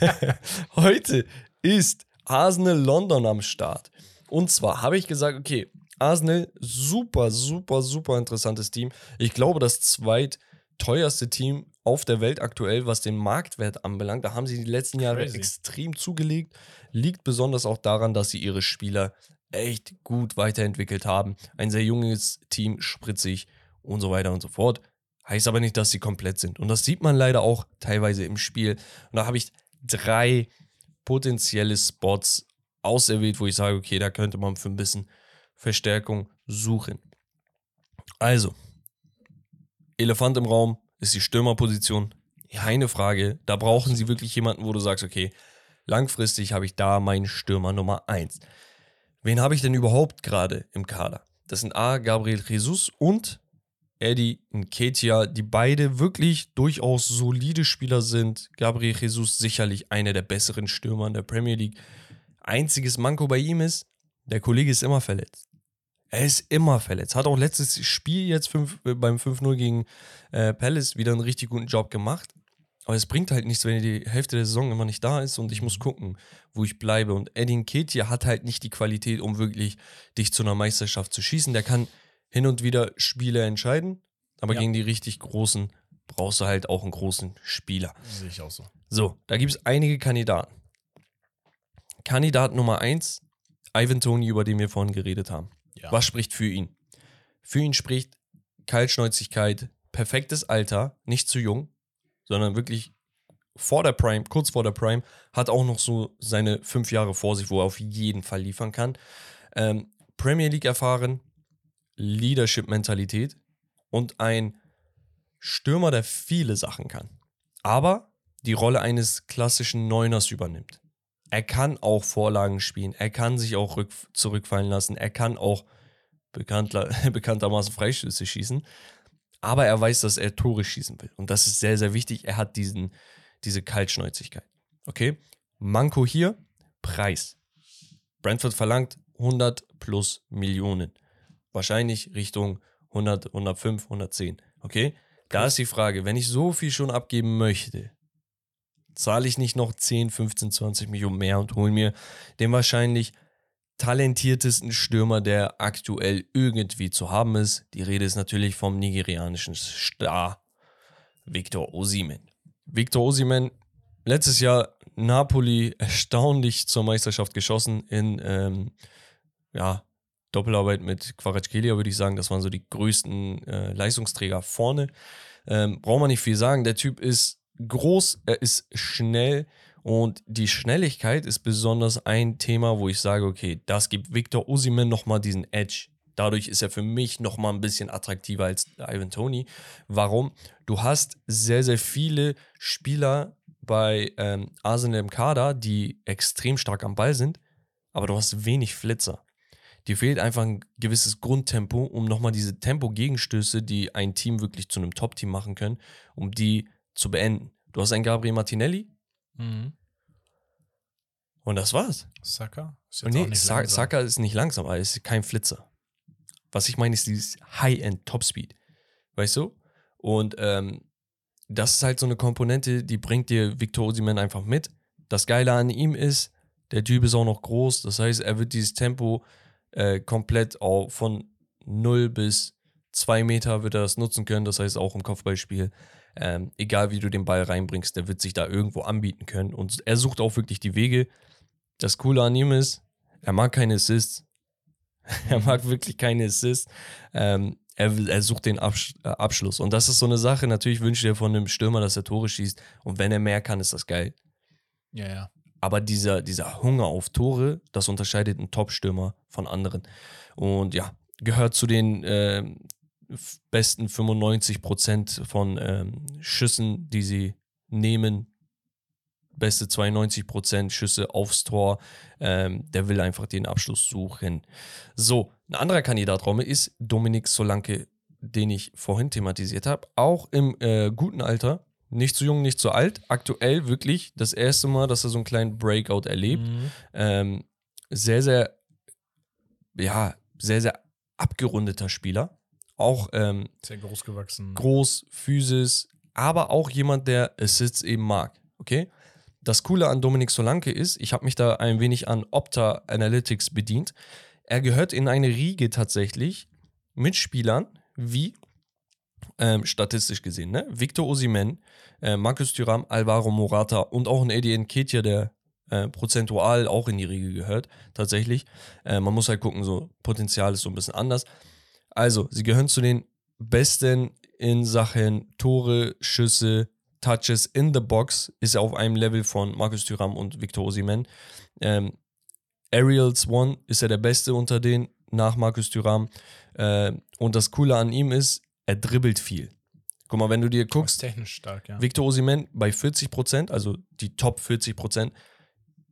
heute ist Arsenal London am Start. Und zwar habe ich gesagt, okay, Arsenal, super, super, super interessantes Team. Ich glaube, das zweitteuerste Team auf der Welt aktuell, was den Marktwert anbelangt. Da haben sie die letzten Jahre Crazy. extrem zugelegt. Liegt besonders auch daran, dass sie ihre Spieler echt gut weiterentwickelt haben. Ein sehr junges Team, spritzig und so weiter und so fort. Heißt aber nicht, dass sie komplett sind. Und das sieht man leider auch teilweise im Spiel. Und da habe ich drei potenzielle Spots auserwählt, wo ich sage, okay, da könnte man für ein bisschen Verstärkung suchen. Also, Elefant im Raum ist die Stürmerposition. Keine Frage. Da brauchen sie wirklich jemanden, wo du sagst, okay, langfristig habe ich da meinen Stürmer Nummer 1. Wen habe ich denn überhaupt gerade im Kader? Das sind A, Gabriel Jesus und Eddie Nketia, die beide wirklich durchaus solide Spieler sind. Gabriel Jesus sicherlich einer der besseren Stürmer in der Premier League. Einziges Manko bei ihm ist, der Kollege ist immer verletzt. Er ist immer verletzt. Hat auch letztes Spiel jetzt fünf, äh, beim 5-0 gegen äh, Palace wieder einen richtig guten Job gemacht. Aber es bringt halt nichts, wenn die Hälfte der Saison immer nicht da ist und ich muss gucken, wo ich bleibe. Und Eddie Ketia hat halt nicht die Qualität, um wirklich dich zu einer Meisterschaft zu schießen. Der kann hin und wieder Spiele entscheiden, aber ja. gegen die richtig großen brauchst du halt auch einen großen Spieler. Sehe ich auch so. So, da gibt es einige Kandidaten. Kandidat Nummer 1, Ivan Tony, über den wir vorhin geredet haben. Ja. Was spricht für ihn? Für ihn spricht Kaltschnäuzigkeit, perfektes Alter, nicht zu jung, sondern wirklich vor der Prime, kurz vor der Prime, hat auch noch so seine fünf Jahre vor sich, wo er auf jeden Fall liefern kann. Ähm, Premier League erfahren, Leadership-Mentalität und ein Stürmer, der viele Sachen kann. Aber die Rolle eines klassischen Neuners übernimmt. Er kann auch Vorlagen spielen, er kann sich auch rück, zurückfallen lassen, er kann auch bekanntermaßen Freischüsse schießen. Aber er weiß, dass er Tore schießen will. Und das ist sehr, sehr wichtig. Er hat diesen, diese Kaltschnäuzigkeit. Okay? Manko hier, Preis. Brentford verlangt 100 plus Millionen. Wahrscheinlich Richtung 100, 105, 110. Okay? Da ist die Frage, wenn ich so viel schon abgeben möchte, zahle ich nicht noch 10, 15, 20 Millionen mehr und hole mir den wahrscheinlich talentiertesten Stürmer, der aktuell irgendwie zu haben ist. Die Rede ist natürlich vom nigerianischen Star Victor Osimen. Victor Osimen, letztes Jahr Napoli erstaunlich zur Meisterschaft geschossen in ähm, ja, Doppelarbeit mit Kvaratskhelia, würde ich sagen. Das waren so die größten äh, Leistungsträger vorne. Ähm, braucht man nicht viel sagen. Der Typ ist groß, er ist schnell, und die Schnelligkeit ist besonders ein Thema, wo ich sage, okay, das gibt Victor Osimhen nochmal diesen Edge. Dadurch ist er für mich nochmal ein bisschen attraktiver als Ivan Tony. Warum? Du hast sehr, sehr viele Spieler bei ähm, Arsenal im Kader, die extrem stark am Ball sind, aber du hast wenig Flitzer. Dir fehlt einfach ein gewisses Grundtempo, um nochmal diese Tempo-Gegenstöße, die ein Team wirklich zu einem Top-Team machen können, um die zu beenden. Du hast einen Gabriel Martinelli, Mhm. Und das war's. Saka? Ist jetzt nee, Sa Saka ist nicht langsam, aber ist kein Flitzer. Was ich meine, ist dieses High-End Topspeed. Weißt du? Und ähm, das ist halt so eine Komponente, die bringt dir Victor Osimhen einfach mit. Das Geile an ihm ist, der Typ ist auch noch groß. Das heißt, er wird dieses Tempo äh, komplett auch von 0 bis 2 Meter wird er das nutzen können. Das heißt auch im Kopfballspiel. Ähm, egal wie du den Ball reinbringst, der wird sich da irgendwo anbieten können. Und er sucht auch wirklich die Wege. Das Coole an ihm ist, er mag keine Assists. er mag wirklich keine Assists. Ähm, er, er, sucht den Absch äh, Abschluss. Und das ist so eine Sache. Natürlich wünscht er von einem Stürmer, dass er Tore schießt. Und wenn er mehr kann, ist das geil. Ja, ja. Aber dieser, dieser Hunger auf Tore, das unterscheidet einen Top-Stürmer von anderen. Und ja, gehört zu den äh, besten 95 Prozent von ähm, Schüssen, die sie nehmen, beste 92 Prozent Schüsse aufs Tor. Ähm, der will einfach den Abschluss suchen. So, ein anderer Kandidatraum ist Dominik Solanke, den ich vorhin thematisiert habe. Auch im äh, guten Alter. Nicht zu jung, nicht zu alt. Aktuell wirklich das erste Mal, dass er so einen kleinen Breakout erlebt. Mhm. Ähm, sehr, sehr, ja, sehr, sehr abgerundeter Spieler auch ähm, sehr groß gewachsen. Groß, Physis, aber auch jemand, der Assists eben mag. Okay? Das Coole an Dominik Solanke ist, ich habe mich da ein wenig an Opta Analytics bedient. Er gehört in eine Riege tatsächlich mit Spielern wie ähm, statistisch gesehen, ne? Victor Osimen, äh, Marcus Thuram, Alvaro Morata und auch ein Eddie Nketiah, der äh, prozentual auch in die Riege gehört, tatsächlich. Äh, man muss halt gucken, so Potenzial ist so ein bisschen anders. Also, sie gehören zu den besten in Sachen Tore, Schüsse, Touches in the Box. Ist er auf einem Level von Markus Thuram und Victor Osimen. Ähm, Ariels One ist er der Beste unter denen, nach Markus Thuram. Äh, und das Coole an ihm ist, er dribbelt viel. Guck mal, wenn du dir Ist guckst, technisch stark, ja. Victor Osimhen bei 40%, also die Top 40%.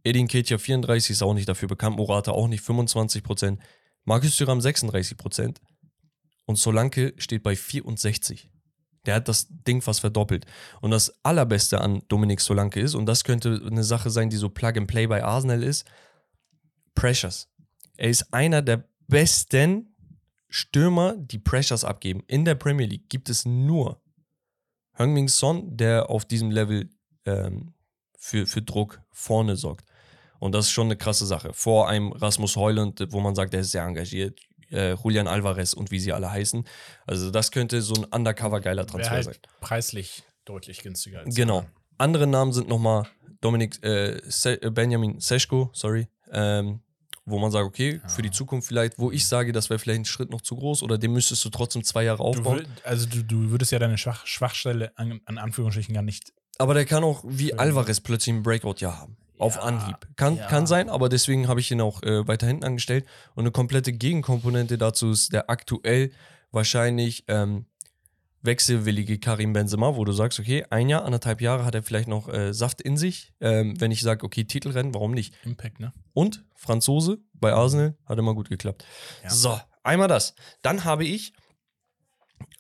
Edin Ketja 34 ist auch nicht dafür bekannt, Morata auch nicht 25%. Markus Thuram 36%. Und Solanke steht bei 64. Der hat das Ding fast verdoppelt. Und das Allerbeste an Dominik Solanke ist, und das könnte eine Sache sein, die so Plug and Play bei Arsenal ist, Pressures. Er ist einer der besten Stürmer, die Pressures abgeben. In der Premier League gibt es nur Heung-Min Son, der auf diesem Level ähm, für, für Druck vorne sorgt. Und das ist schon eine krasse Sache. Vor einem Rasmus Heuland, wo man sagt, der ist sehr engagiert, äh, Julian Alvarez und wie sie alle heißen. Also das könnte so ein undercover-geiler Transfer halt sein. preislich deutlich günstiger. Als Genau. Andere Namen sind nochmal Dominik, äh, Se Benjamin Seschko, sorry, ähm, wo man sagt, okay, für die Zukunft vielleicht, wo ich sage, das wäre vielleicht ein Schritt noch zu groß oder den müsstest du trotzdem zwei Jahre Du aufbauen. würd, also du, du würdest ja deine Schwach, Schwachstelle an, an Anführungsstrichen gar nicht. Aber der kann auch wie. Alvarez plötzlich ein Breakout-Jahr haben. Auf Ja, Anhieb. Kann, ja. kann sein, aber deswegen habe ich ihn auch äh, weiter hinten angestellt. Und eine komplette Gegenkomponente dazu ist der aktuell wahrscheinlich ähm, wechselwillige Karim Benzema, wo du sagst, okay, ein Jahr, anderthalb Jahre hat er vielleicht noch äh, Saft in sich. Ähm, wenn ich sage, okay, Titelrennen, warum nicht? Impact, ne? Und Franzose bei Arsenal hat immer gut geklappt. Ja. So, einmal das. Dann habe ich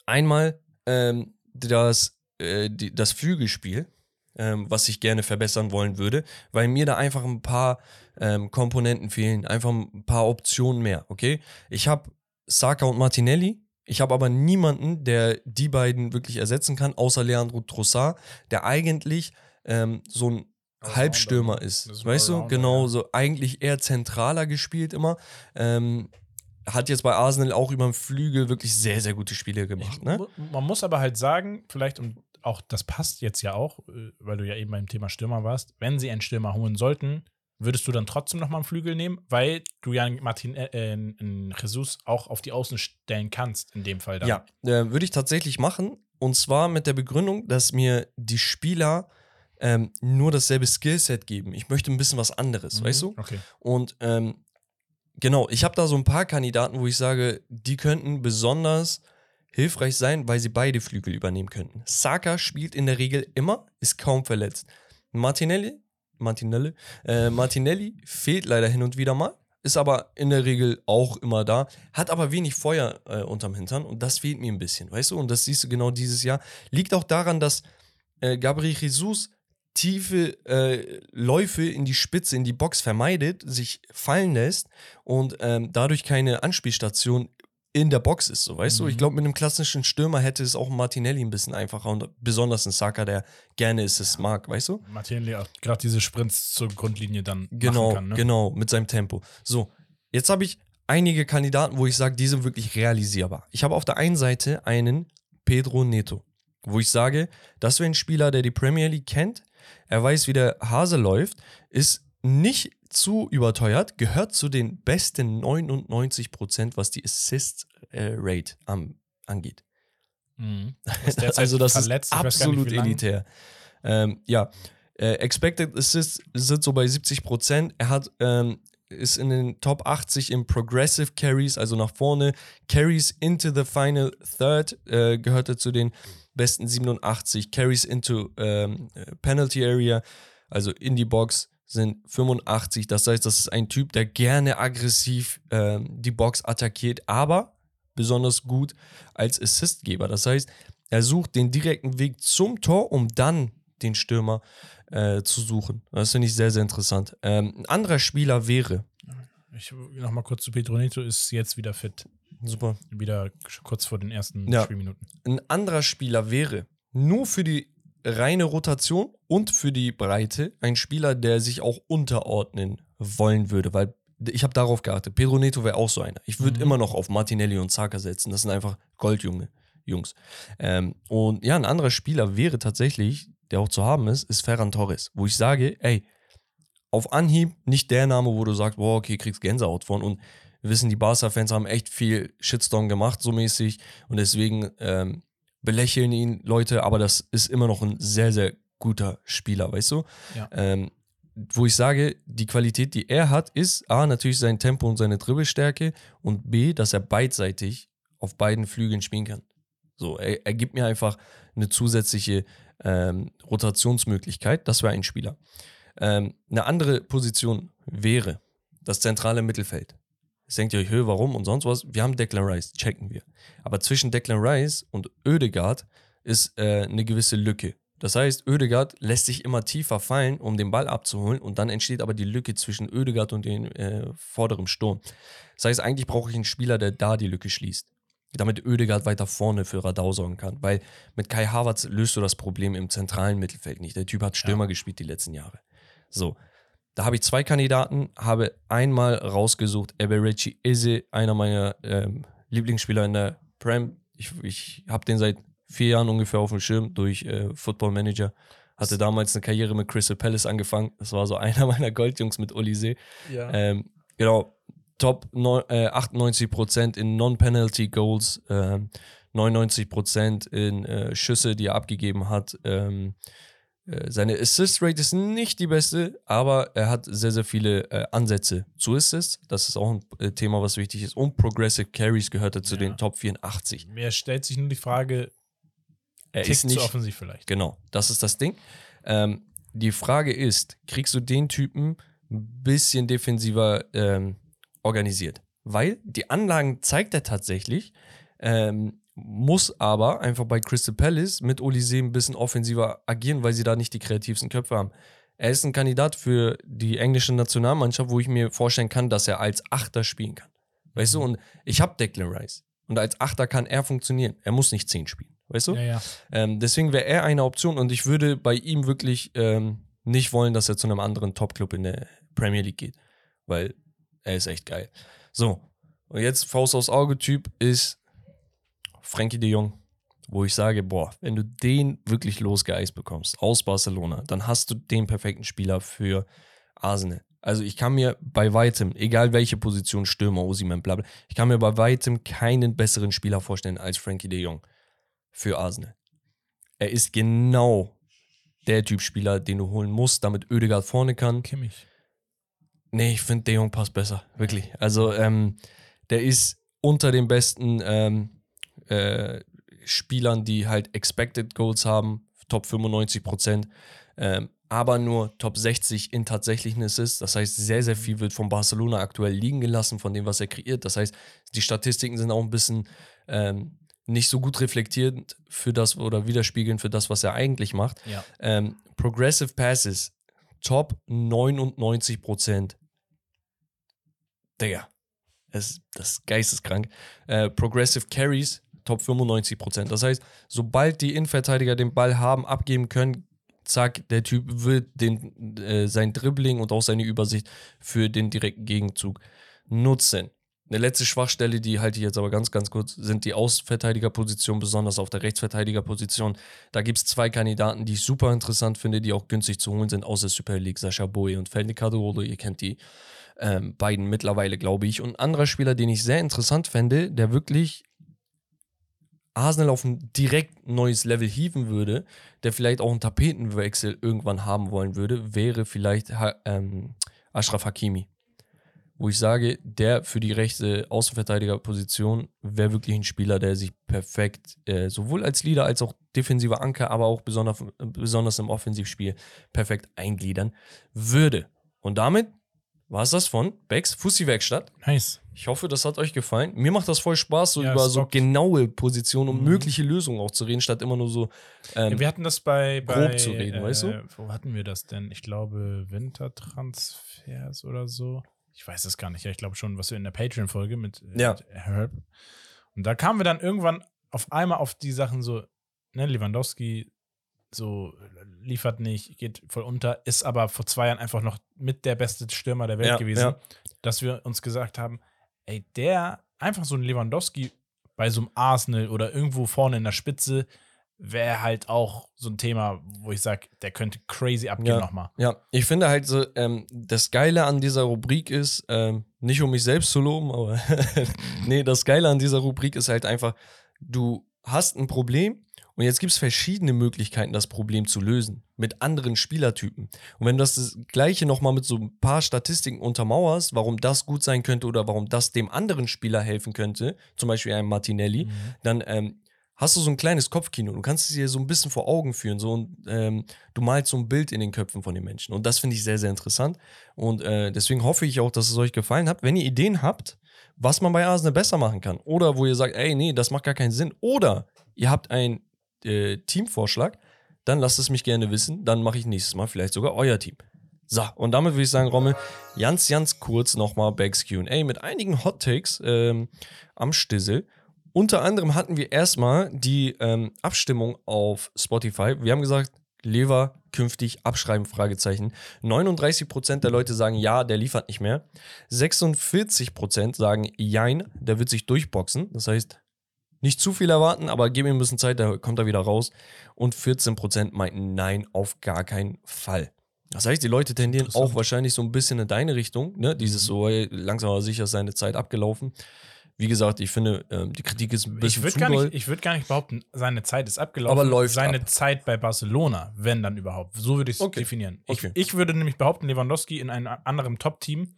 einmal ähm, das, äh, die, das Flügelspiel, ähm, was ich gerne verbessern wollen würde, weil mir da einfach ein paar ähm, Komponenten fehlen, einfach ein paar Optionen mehr, okay? Ich habe Saka und Martinelli, ich habe aber niemanden, der die beiden wirklich ersetzen kann, außer Leandro Trossard, der eigentlich ähm, so ein Halbstürmer ist. Ist weißt du, genau, so eigentlich eher zentraler gespielt immer. Ähm, hat jetzt bei Arsenal auch über den Flügel wirklich sehr, sehr gute Spiele gemacht. Ne? Man muss aber halt sagen, vielleicht, und auch das passt jetzt ja auch, äh, weil du ja eben beim Thema Stürmer warst, wenn sie einen Stürmer holen sollten, würdest du dann trotzdem nochmal einen Flügel nehmen, weil du ja einen Martin äh, äh, Jesus auch auf die Außen stellen kannst, in dem Fall dann. Ja, äh, würde ich tatsächlich machen. Und zwar mit der Begründung, dass mir die Spieler ähm, nur dasselbe Skillset geben. Ich möchte ein bisschen was anderes, Mhm. weißt du? Okay. Und ähm, genau, ich habe da so ein paar Kandidaten, wo ich sage, die könnten besonders hilfreich sein, weil sie beide Flügel übernehmen könnten. Saka spielt in der Regel immer, ist kaum verletzt. Martinelli, Martinelli, äh, Martinelli fehlt leider hin und wieder mal, ist aber in der Regel auch immer da, hat aber wenig Feuer äh, unterm Hintern und das fehlt mir ein bisschen, weißt du? Und das siehst du genau dieses Jahr. Liegt auch daran, dass äh, Gabriel Jesus tiefe äh, Läufe in die Spitze, in die Box vermeidet, sich fallen lässt und ähm, dadurch keine Anspielstation in der Box ist, so weißt du? Ich Mhm. glaube, mit einem klassischen Stürmer hätte es auch Martinelli ein bisschen einfacher und besonders ein Saka, der gerne ist es mag, weißt du? Martinelli auch gerade diese Sprints zur Grundlinie dann Genau, machen kann. Ne? genau, mit seinem Tempo. So, jetzt habe ich einige Kandidaten, wo ich sage, die sind wirklich realisierbar. Ich habe auf der einen Seite einen Pedro Neto, wo ich sage, das wäre ein Spieler, der die Premier League kennt, er weiß, wie der Hase läuft, ist nicht zu überteuert, gehört zu den besten 99%, was die Assist-Rate am angeht. Mhm. Also das verletzt, ist nicht, absolut lang. elitär. Ähm, ja, äh, Expected Assists sind so bei 70%. Er hat ähm, ist in den Top 80 im Progressive Carries, also nach vorne. Carries into the final third äh, gehörte zu den besten 87. Carries into ähm, äh, Penalty Area, also in die Box, sind 85. Das heißt, das ist ein Typ, der gerne aggressiv ähm, die Box attackiert, aber besonders gut als Assistgeber. Das heißt, er sucht den direkten Weg zum Tor, um dann den Stürmer äh, zu suchen. Das finde ich sehr, sehr interessant. Ähm, ein anderer Spieler wäre, Ich noch mal kurz zu Pedro Neto, ist jetzt wieder fit. super, Wieder kurz vor den ersten Ja. Spielminuten. ein anderer Spieler wäre nur für die reine Rotation und für die Breite ein Spieler, der sich auch unterordnen wollen würde, weil ich habe darauf geachtet. Pedro Neto wäre auch so einer. Ich würde Mhm. immer noch auf Martinelli und Saka setzen. Das sind einfach Goldjunge Jungs. Ähm, und ja, ein anderer Spieler wäre tatsächlich, der auch zu haben ist, ist Ferran Torres, wo ich sage, ey, auf Anhieb nicht der Name, wo du sagst, boah, okay, kriegst Gänsehaut von. Und wir wissen, die Barca-Fans haben echt viel Shitstorm gemacht, so mäßig. Und deswegen ähm, belächeln ihn Leute, aber das ist immer noch ein sehr, sehr guter Spieler, weißt du? Ja. Ähm, wo ich sage, die Qualität, die er hat, ist A, natürlich sein Tempo und seine Dribbelstärke und B, dass er beidseitig auf beiden Flügeln spielen kann. So, er, er gibt mir einfach eine zusätzliche ähm, Rotationsmöglichkeit. Das wäre ein Spieler. Ähm, eine andere Position wäre das zentrale Mittelfeld. Jetzt denkt ihr euch, hö, warum und sonst was? Wir haben Declan Rice, checken wir. Aber zwischen Declan Rice und Oedegaard ist äh, eine gewisse Lücke. Das heißt, Oedegaard lässt sich immer tiefer fallen, um den Ball abzuholen und dann entsteht aber die Lücke zwischen Oedegaard und dem äh, vorderen Sturm. Das heißt, eigentlich brauche ich einen Spieler, der da die Lücke schließt. Damit Oedegaard weiter vorne für Radau sorgen kann. Weil mit Kai Havertz löst du das Problem im zentralen Mittelfeld nicht. Der Typ hat Stürmer ja. gespielt die letzten Jahre. So, da habe ich zwei Kandidaten, habe einmal rausgesucht, Eberechi Eze, einer meiner ähm, Lieblingsspieler in der Prem. Ich, ich habe den seit vier Jahren ungefähr auf dem Schirm durch äh, Football Manager. Hatte damals eine Karriere mit Crystal Palace angefangen. Das war so einer meiner Goldjungs mit Olise. Ja. Ähm, genau, Top neun, äh, 98% in Non-Penalty Goals, äh, 99% in äh, Schüsse, die er abgegeben hat. Ähm, äh, seine Assist-Rate ist nicht die beste, aber er hat sehr, sehr viele äh, Ansätze zu Assists. Das ist auch ein äh, Thema, was wichtig ist. Und Progressive Carries gehört er zu ja. den Top 84. Mir stellt sich nur die Frage, er ist nicht zu offensiv vielleicht. Genau, das ist das Ding. Ähm, die Frage ist, kriegst du den Typen ein bisschen defensiver ähm, organisiert? Weil die Anlagen zeigt er tatsächlich. Ähm, muss aber einfach bei Crystal Palace mit Olise ein bisschen offensiver agieren, weil sie da nicht die kreativsten Köpfe haben. Er ist ein Kandidat für die englische Nationalmannschaft, wo ich mir vorstellen kann, dass er als Achter spielen kann. Weißt du, und ich habe Declan Rice. Und als Achter kann er funktionieren. Er muss nicht zehn spielen. Weißt du? Ja, ja. Ähm, deswegen wäre er eine Option und ich würde bei ihm wirklich ähm, nicht wollen, dass er zu einem anderen Top-Club in der Premier League geht. Weil er ist echt geil. So. Und jetzt Faust aus Auge-Typ ist Frankie de Jong, wo ich sage, boah, wenn du den wirklich losgeeist bekommst aus Barcelona, dann hast du den perfekten Spieler für Arsenal. Also ich kann mir bei weitem, egal welche Position, Stürmer, Osiman, bla bla, ich kann mir bei weitem keinen besseren Spieler vorstellen als Frankie de Jong für Arsenal. Er ist genau der Typ Spieler, den du holen musst, damit Oedegaard vorne kann. Kimmich. Nee, ich finde, de Jong passt besser, wirklich. Also, ähm, der ist unter den besten ähm, äh, Spielern, die halt Expected Goals haben, Top 95 Prozent, ähm, aber nur Top 60 in tatsächlichen Assists. Das heißt, sehr, sehr viel wird von Barcelona aktuell liegen gelassen, von dem, was er kreiert. Das heißt, die Statistiken sind auch ein bisschen ähm, nicht so gut reflektiert für das oder widerspiegeln für das, was er eigentlich macht. Ja. Ähm, Progressive Passes, Top 99 Prozent. Digga, das, das ist geisteskrank. Äh, Progressive Carries, Top 95 Prozent. Das heißt, sobald die Innenverteidiger den Ball haben, abgeben können, zack, der Typ wird den, äh, sein Dribbling und auch seine Übersicht für den direkten Gegenzug nutzen. Eine letzte Schwachstelle, die halte ich jetzt aber ganz, ganz kurz, sind die Außenverteidigerposition, besonders auf der Rechtsverteidigerposition. Da gibt es zwei Kandidaten, die ich super interessant finde, die auch günstig zu holen sind, aus der Super League, Sascha Boye und Felny Cadorolo. Ihr kennt die ähm, beiden mittlerweile, glaube ich. Und ein anderer Spieler, den ich sehr interessant fände, der wirklich Arsenal auf ein direkt neues Level hieven würde, der vielleicht auch einen Tapetenwechsel irgendwann haben wollen würde, wäre vielleicht ähm, Ashraf Hakimi. Wo ich sage, der für die rechte Außenverteidigerposition wäre wirklich ein Spieler, der sich perfekt äh, sowohl als Leader als auch defensiver Anker, aber auch besonders, besonders im Offensivspiel perfekt eingliedern würde. Und damit war es das von Becks Fussi-Werkstatt. Nice. Ich hoffe, das hat euch gefallen. Mir macht das voll Spaß, so ja, über so genaue Positionen und mhm. mögliche Lösungen auch zu reden, statt immer nur so ähm, ja, Wir hatten das bei, bei grob zu reden, äh, weißt du? Wo hatten wir das denn? Ich glaube, Wintertransfers oder so. Ich weiß es gar nicht. Ja, ich glaube schon, was wir in der Patreon-Folge mit, äh, ja. mit Herb. Und da kamen wir dann irgendwann auf einmal auf die Sachen so, ne, Lewandowski so liefert nicht, geht voll unter, ist aber vor zwei Jahren einfach noch mit der beste Stürmer der Welt ja, gewesen, ja. dass wir uns gesagt haben, ey, der, einfach so ein Lewandowski bei so einem Arsenal oder irgendwo vorne in der Spitze, wäre halt auch so ein Thema, wo ich sage, der könnte crazy abgehen ja, nochmal. Ja, ich finde halt so, ähm, das Geile an dieser Rubrik ist, ähm, nicht um mich selbst zu loben, aber nee, das Geile an dieser Rubrik ist halt einfach, du hast ein Problem Und jetzt gibt es verschiedene Möglichkeiten, das Problem zu lösen. Mit anderen Spielertypen. Und wenn du das Gleiche nochmal mit so ein paar Statistiken untermauerst, warum das gut sein könnte oder warum das dem anderen Spieler helfen könnte, zum Beispiel einem Martinelli, Mhm. dann ähm, hast du so ein kleines Kopfkino. Du kannst es dir so ein bisschen vor Augen führen. So, und, ähm, du malst so ein Bild in den Köpfen von den Menschen. Und das finde ich sehr, sehr interessant. Und äh, deswegen hoffe ich auch, dass es euch gefallen hat. Wenn ihr Ideen habt, was man bei Arsenal besser machen kann. Oder wo ihr sagt, ey, nee, das macht gar keinen Sinn. Oder ihr habt einen äh, Teamvorschlag, dann lasst es mich gerne wissen. Dann mache ich nächstes Mal vielleicht sogar euer Team. So, und damit würde ich sagen, Rommel, ganz, ganz kurz nochmal Bags QA mit einigen Hot Takes ähm, am Stissel. Unter anderem hatten wir erstmal die ähm, Abstimmung auf Spotify. Wir haben gesagt, Lever künftig abschreiben, Fragezeichen. 39% der Leute sagen, ja, der liefert nicht mehr. 46% sagen, jein, der wird sich durchboxen. Das heißt, nicht zu viel erwarten, aber gib ihm ein bisschen Zeit, da kommt er wieder raus. Und 14% meinten, nein, auf gar keinen Fall. Das heißt, die Leute tendieren auch wahrscheinlich so ein bisschen in deine Richtung. Ne? Dieses so, hey, langsam aber sicher ist seine Zeit abgelaufen. Wie gesagt, ich finde, ähm, die Kritik ist ein Ich bisschen würde zu gar, doll. nicht- ich würd gar nicht behaupten, seine Zeit ist abgelaufen. Aber läuft Seine ab. Zeit bei Barcelona, wenn dann überhaupt. So würde ich es Okay. definieren. Okay. Ich, ich würde nämlich behaupten, Lewandowski in einem anderen Top-Team,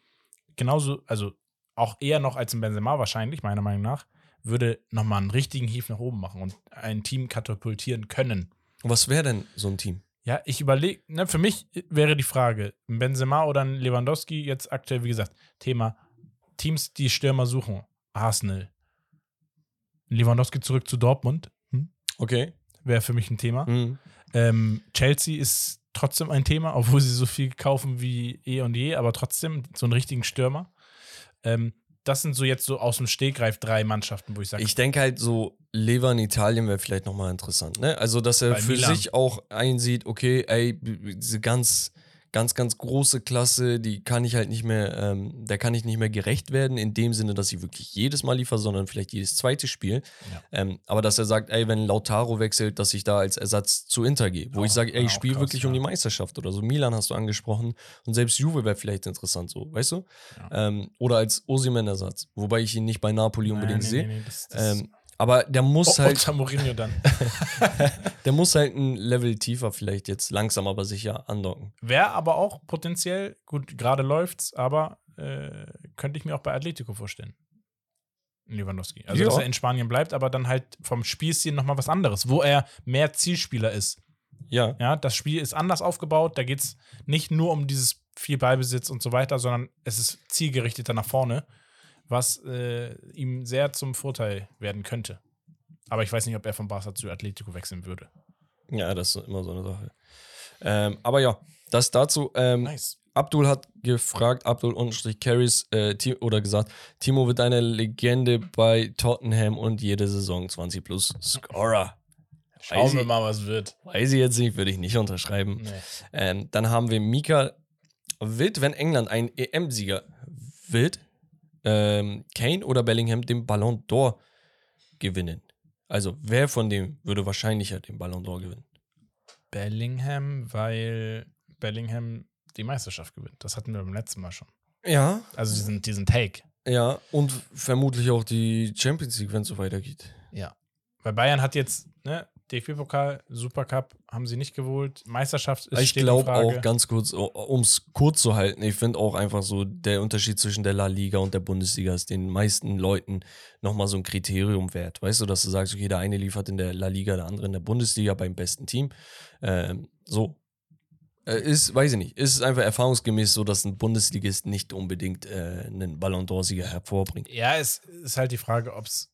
genauso, also auch eher noch als in Benzema wahrscheinlich, meiner Meinung nach, würde nochmal einen richtigen Hief nach oben machen und ein Team katapultieren können. Was wäre denn so ein Team? Ja, ich überlege, ne, für mich wäre die Frage, ein Benzema oder ein Lewandowski, jetzt aktuell, wie gesagt, Thema Teams, die Stürmer suchen. Arsenal. Lewandowski zurück zu Dortmund. Hm? Okay. Wäre für mich ein Thema. Mhm. Ähm, Chelsea ist trotzdem ein Thema, obwohl sie so viel kaufen wie eh und je, aber trotzdem so einen richtigen Stürmer. Ähm, das sind so jetzt so aus dem Stegreif drei Mannschaften, wo ich sage, Ich denke halt so, Lever in Italien wäre vielleicht nochmal interessant. Ne? Also, dass er Bei für Milan. sich auch einsieht, okay, ey, diese ganz, ganz, ganz große Klasse, die kann ich halt nicht mehr, ähm, der kann ich nicht mehr gerecht werden, in dem Sinne, dass ich wirklich jedes Mal liefere, sondern vielleicht jedes zweite Spiel. Ja. Ähm, aber dass er sagt, ey, wenn Lautaro wechselt, dass ich da als Ersatz zu Inter gehe. Wo Auch- ich sage, ey, ich spiele wirklich um ja. die Meisterschaft oder so. Milan hast du angesprochen. Und selbst Juve wäre vielleicht interessant so, weißt du? Ähm, oder als Osimhen-Ersatz. Wobei ich ihn nicht bei Napoli unbedingt nee, sehe. nee, nee, das, das Ähm, aber der muss oh, halt, unter Mourinho dann. der muss halt ein Level tiefer vielleicht jetzt langsam aber sicher andocken. Wäre aber auch potenziell, gut, gerade läuft's, aber äh, könnte ich mir auch bei Atletico vorstellen. Lewandowski. Also, Ja. dass er in Spanien bleibt, aber dann halt vom Spielstil nochmal was anderes, wo er mehr Zielspieler ist. Ja, Ja, das Spiel ist anders aufgebaut. Da geht es nicht nur um dieses viel Ballbesitz und so weiter, sondern es ist zielgerichteter nach vorne, was äh, ihm sehr zum Vorteil werden könnte. Aber ich weiß nicht, ob er von Barca zu Atletico wechseln würde. ja, das ist immer so eine Sache. Ähm, aber ja, das dazu. Ähm, Nice. Abdul hat gefragt, Abdul unterstrich Carries, äh, oder gesagt, Timo wird eine Legende bei Tottenham und jede Saison 20 plus Scorer. Schauen wir ich- mal, was wird. Weiß ich jetzt nicht, würde ich nicht unterschreiben. Nee. Ähm, dann haben wir Mika. Wird, wenn England ein EM-Sieger wird, ähm, Kane oder Bellingham den Ballon d'Or gewinnen? Also, wer von dem würde wahrscheinlicher den Ballon d'Or gewinnen? Bellingham, weil Bellingham die Meisterschaft gewinnt. Das hatten wir beim letzten Mal schon. Ja, Also diesen, diesen Take. ja, und vermutlich auch die Champions League, wenn es so weitergeht. Ja. Weil Bayern hat jetzt, ne, DFB-Pokal, Supercup haben sie nicht geholt. Meisterschaft ist Ich glaube auch ganz kurz, um es kurz zu halten, ich finde auch einfach so, der Unterschied zwischen der La Liga und der Bundesliga ist den meisten Leuten nochmal so ein Kriterium wert. Weißt du, dass du sagst, okay, der eine liefert in der La Liga, der andere in der Bundesliga beim besten Team. Ähm, so. Äh, Ist, weiß ich nicht, ist einfach erfahrungsgemäß so, dass ein Bundesligist nicht unbedingt äh, einen Ballon d'Or-Sieger hervorbringt. Ja, es ist halt die Frage, ob es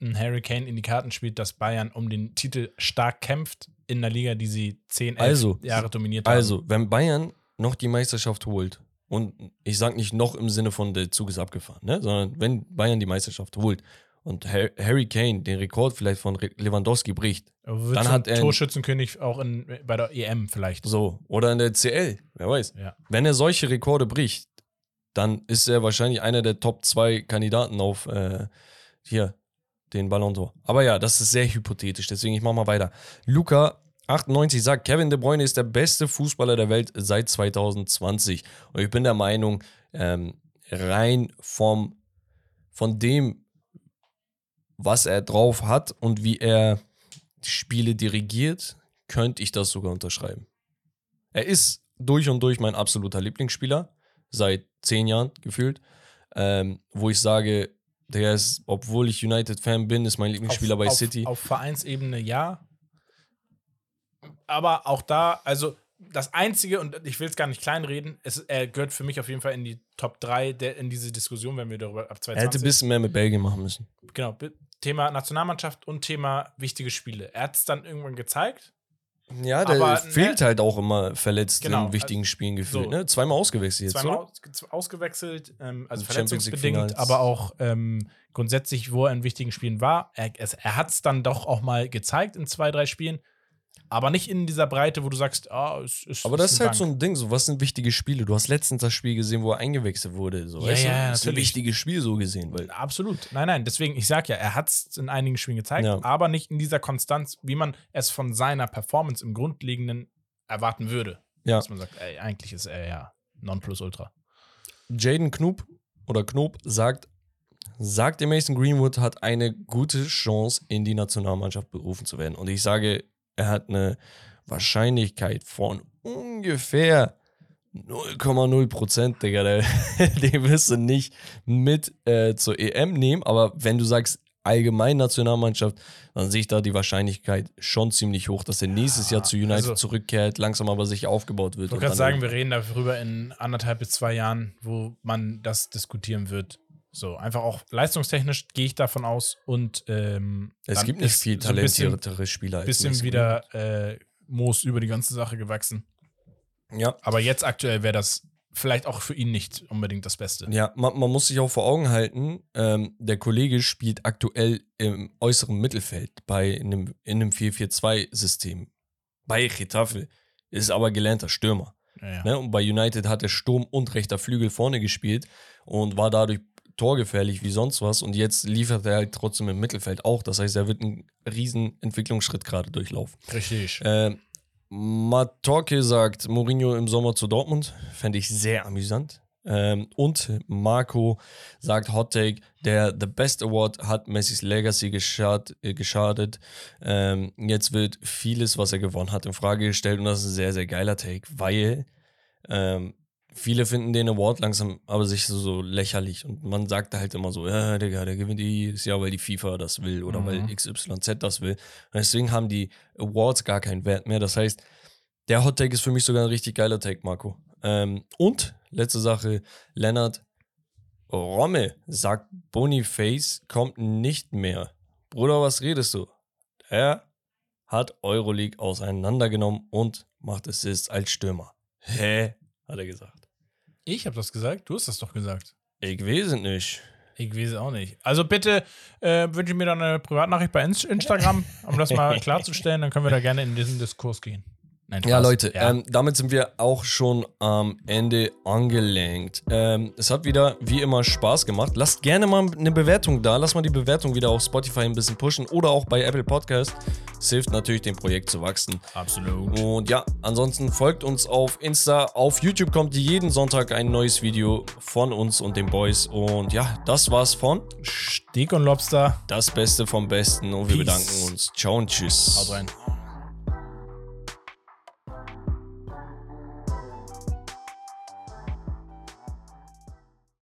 ein Harry Kane in die Karten spielt, dass Bayern um den Titel stark kämpft in der Liga, die sie 10, 11 Also, Jahre dominiert haben. Also, wenn Bayern noch die Meisterschaft holt, und ich sage nicht noch im Sinne von der Zug ist abgefahren, ne? sondern wenn Bayern die Meisterschaft holt und Har- Harry Kane den Rekord vielleicht von Lewandowski bricht, dann hat er Torschützenkönig auch in, bei der EM vielleicht. so, oder in der CL, wer weiß. Ja. Wenn er solche Rekorde bricht, dann ist er wahrscheinlich einer der Top 2 Kandidaten auf äh, hier den Ballon d'Or. Aber ja, das ist sehr hypothetisch, deswegen ich mach mal weiter. Luca 98 sagt, Kevin De Bruyne ist der beste Fußballer der Welt seit 2020. Und ich bin der Meinung, ähm, rein vom, von dem, was er drauf hat und wie er Spiele dirigiert, könnte ich das sogar unterschreiben. Er ist durch und durch mein absoluter Lieblingsspieler, seit zehn Jahren gefühlt, ähm, wo ich sage, der ist, obwohl ich United-Fan bin, ist mein Lieblingsspieler auf, bei auf, City. Auf Vereinsebene ja. Aber auch da, also das Einzige, und ich will es gar nicht kleinreden, es, er gehört für mich auf jeden Fall in die Top 3 der, in diese Diskussion, wenn wir darüber ab 2020. er hätte ein bisschen mehr mit Belgien machen müssen. Genau, Thema Nationalmannschaft und Thema wichtige Spiele. Er hat es dann irgendwann gezeigt. Ja, der Aber, fehlt ne- halt auch immer verletzt Genau, in wichtigen Spielen gefühlt. so. Ne? Zweimal ausgewechselt jetzt, zweimal oder? aus, ausgewechselt, ähm, also verletzungsbedingt, aber auch ähm, grundsätzlich, wo er in wichtigen Spielen war. Er, er hat es dann doch auch mal gezeigt in zwei, drei Spielen, aber nicht in dieser Breite, wo du sagst, ah, es ist. Aber das ist halt so ein Ding, so was sind wichtige Spiele? Du hast letztens das Spiel gesehen, wo er eingewechselt wurde. So, Ja, weißt du? ja, das ist ein wichtiges Spiel so gesehen. Weil, Absolut. Nein, nein, deswegen, ich sag ja, er hat es in einigen Spielen gezeigt, Ja. aber nicht in dieser Konstanz, wie man es von seiner Performance im Grundlegenden erwarten würde. Ja. Dass man sagt, ey, eigentlich ist er ja Nonplusultra. Jaden Knoop oder Knoop sagt, sagt, der Mason Greenwood hat eine gute Chance, in die Nationalmannschaft berufen zu werden. Und ich sage, er hat eine Wahrscheinlichkeit von ungefähr 0,0 Prozent, Digga. Der- Den wirst du nicht mit äh, zur EM nehmen. Aber wenn du sagst, allgemein Nationalmannschaft, dann sehe ich da die Wahrscheinlichkeit schon ziemlich hoch, dass er nächstes Jahr zu United also- zurückkehrt, langsam aber sich aufgebaut wird. Ich wollte gerade sagen, wir reden darüber in anderthalb bis zwei Jahren, wo man das diskutieren wird. So, einfach auch leistungstechnisch gehe ich davon aus und ähm, Es gibt nicht viel so ein bisschen, talentiertere Spieler als bisschen Mason wieder äh, Moos über die ganze Sache gewachsen. Ja, Aber jetzt aktuell wäre das vielleicht auch für ihn nicht unbedingt das Beste. ja man, man muss sich auch vor Augen halten, ähm, der Kollege spielt aktuell im äußeren Mittelfeld bei einem, in einem 4-4-2-System. Bei Getafe. Ist aber gelernter Stürmer. Ja, ja. Ne? Und bei United hat er Sturm und rechter Flügel vorne gespielt und war dadurch torgefährlich wie sonst was. Und jetzt liefert er halt trotzdem im Mittelfeld auch. Das heißt, er wird einen riesen Entwicklungsschritt gerade durchlaufen. Richtig. Äh, Matorke sagt Mourinho im Sommer zu Dortmund. Fände ich sehr amüsant. Ähm, und Marco sagt Hot Take, der The Best Award hat Messis Legacy geschad, äh, geschadet. Ähm, jetzt wird vieles, was er gewonnen hat, in Frage gestellt und das ist ein sehr, sehr geiler Take, weil ähm, viele finden den Award langsam aber sich so, so lächerlich und man sagt halt immer so, ja, Digga, der gewinnt jedes Jahr, weil die FIFA das will oder Mhm. weil XYZ das will. Und deswegen haben die Awards gar keinen Wert mehr. Das heißt, der Hot Take ist für mich sogar ein richtig geiler Take, Marco. Ähm, und letzte Sache, Lennart Romme sagt, Boniface kommt nicht mehr. Bruder, was redest du? Er hat Euroleague auseinandergenommen und macht Assists als Stürmer. Hä? Hat er gesagt. Ich habe das gesagt, du hast das doch gesagt. Ich weiß es nicht. Ich weiß es auch nicht. Also bitte äh, wünsche mir dann eine Privatnachricht bei Inst- Instagram, um das mal klarzustellen. Dann können wir da gerne in diesen Diskurs gehen. Nein, Ja. Leute, Ja. Ähm, damit sind wir auch schon am Ende angelangt. Ähm, es hat wieder wie immer Spaß gemacht. Lasst gerne mal eine Bewertung da. Lasst mal die Bewertung wieder auf Spotify ein bisschen pushen oder auch bei Apple Podcast. Es hilft natürlich, dem Projekt zu wachsen. Absolut. Und ja, ansonsten folgt uns auf Insta. Auf YouTube kommt jeden Sonntag ein neues Video von uns und den Boys. Und ja, das war's von Steak und Lobster. Das Beste vom Besten. Und wir Peace. bedanken uns. Ciao und tschüss. Haut rein.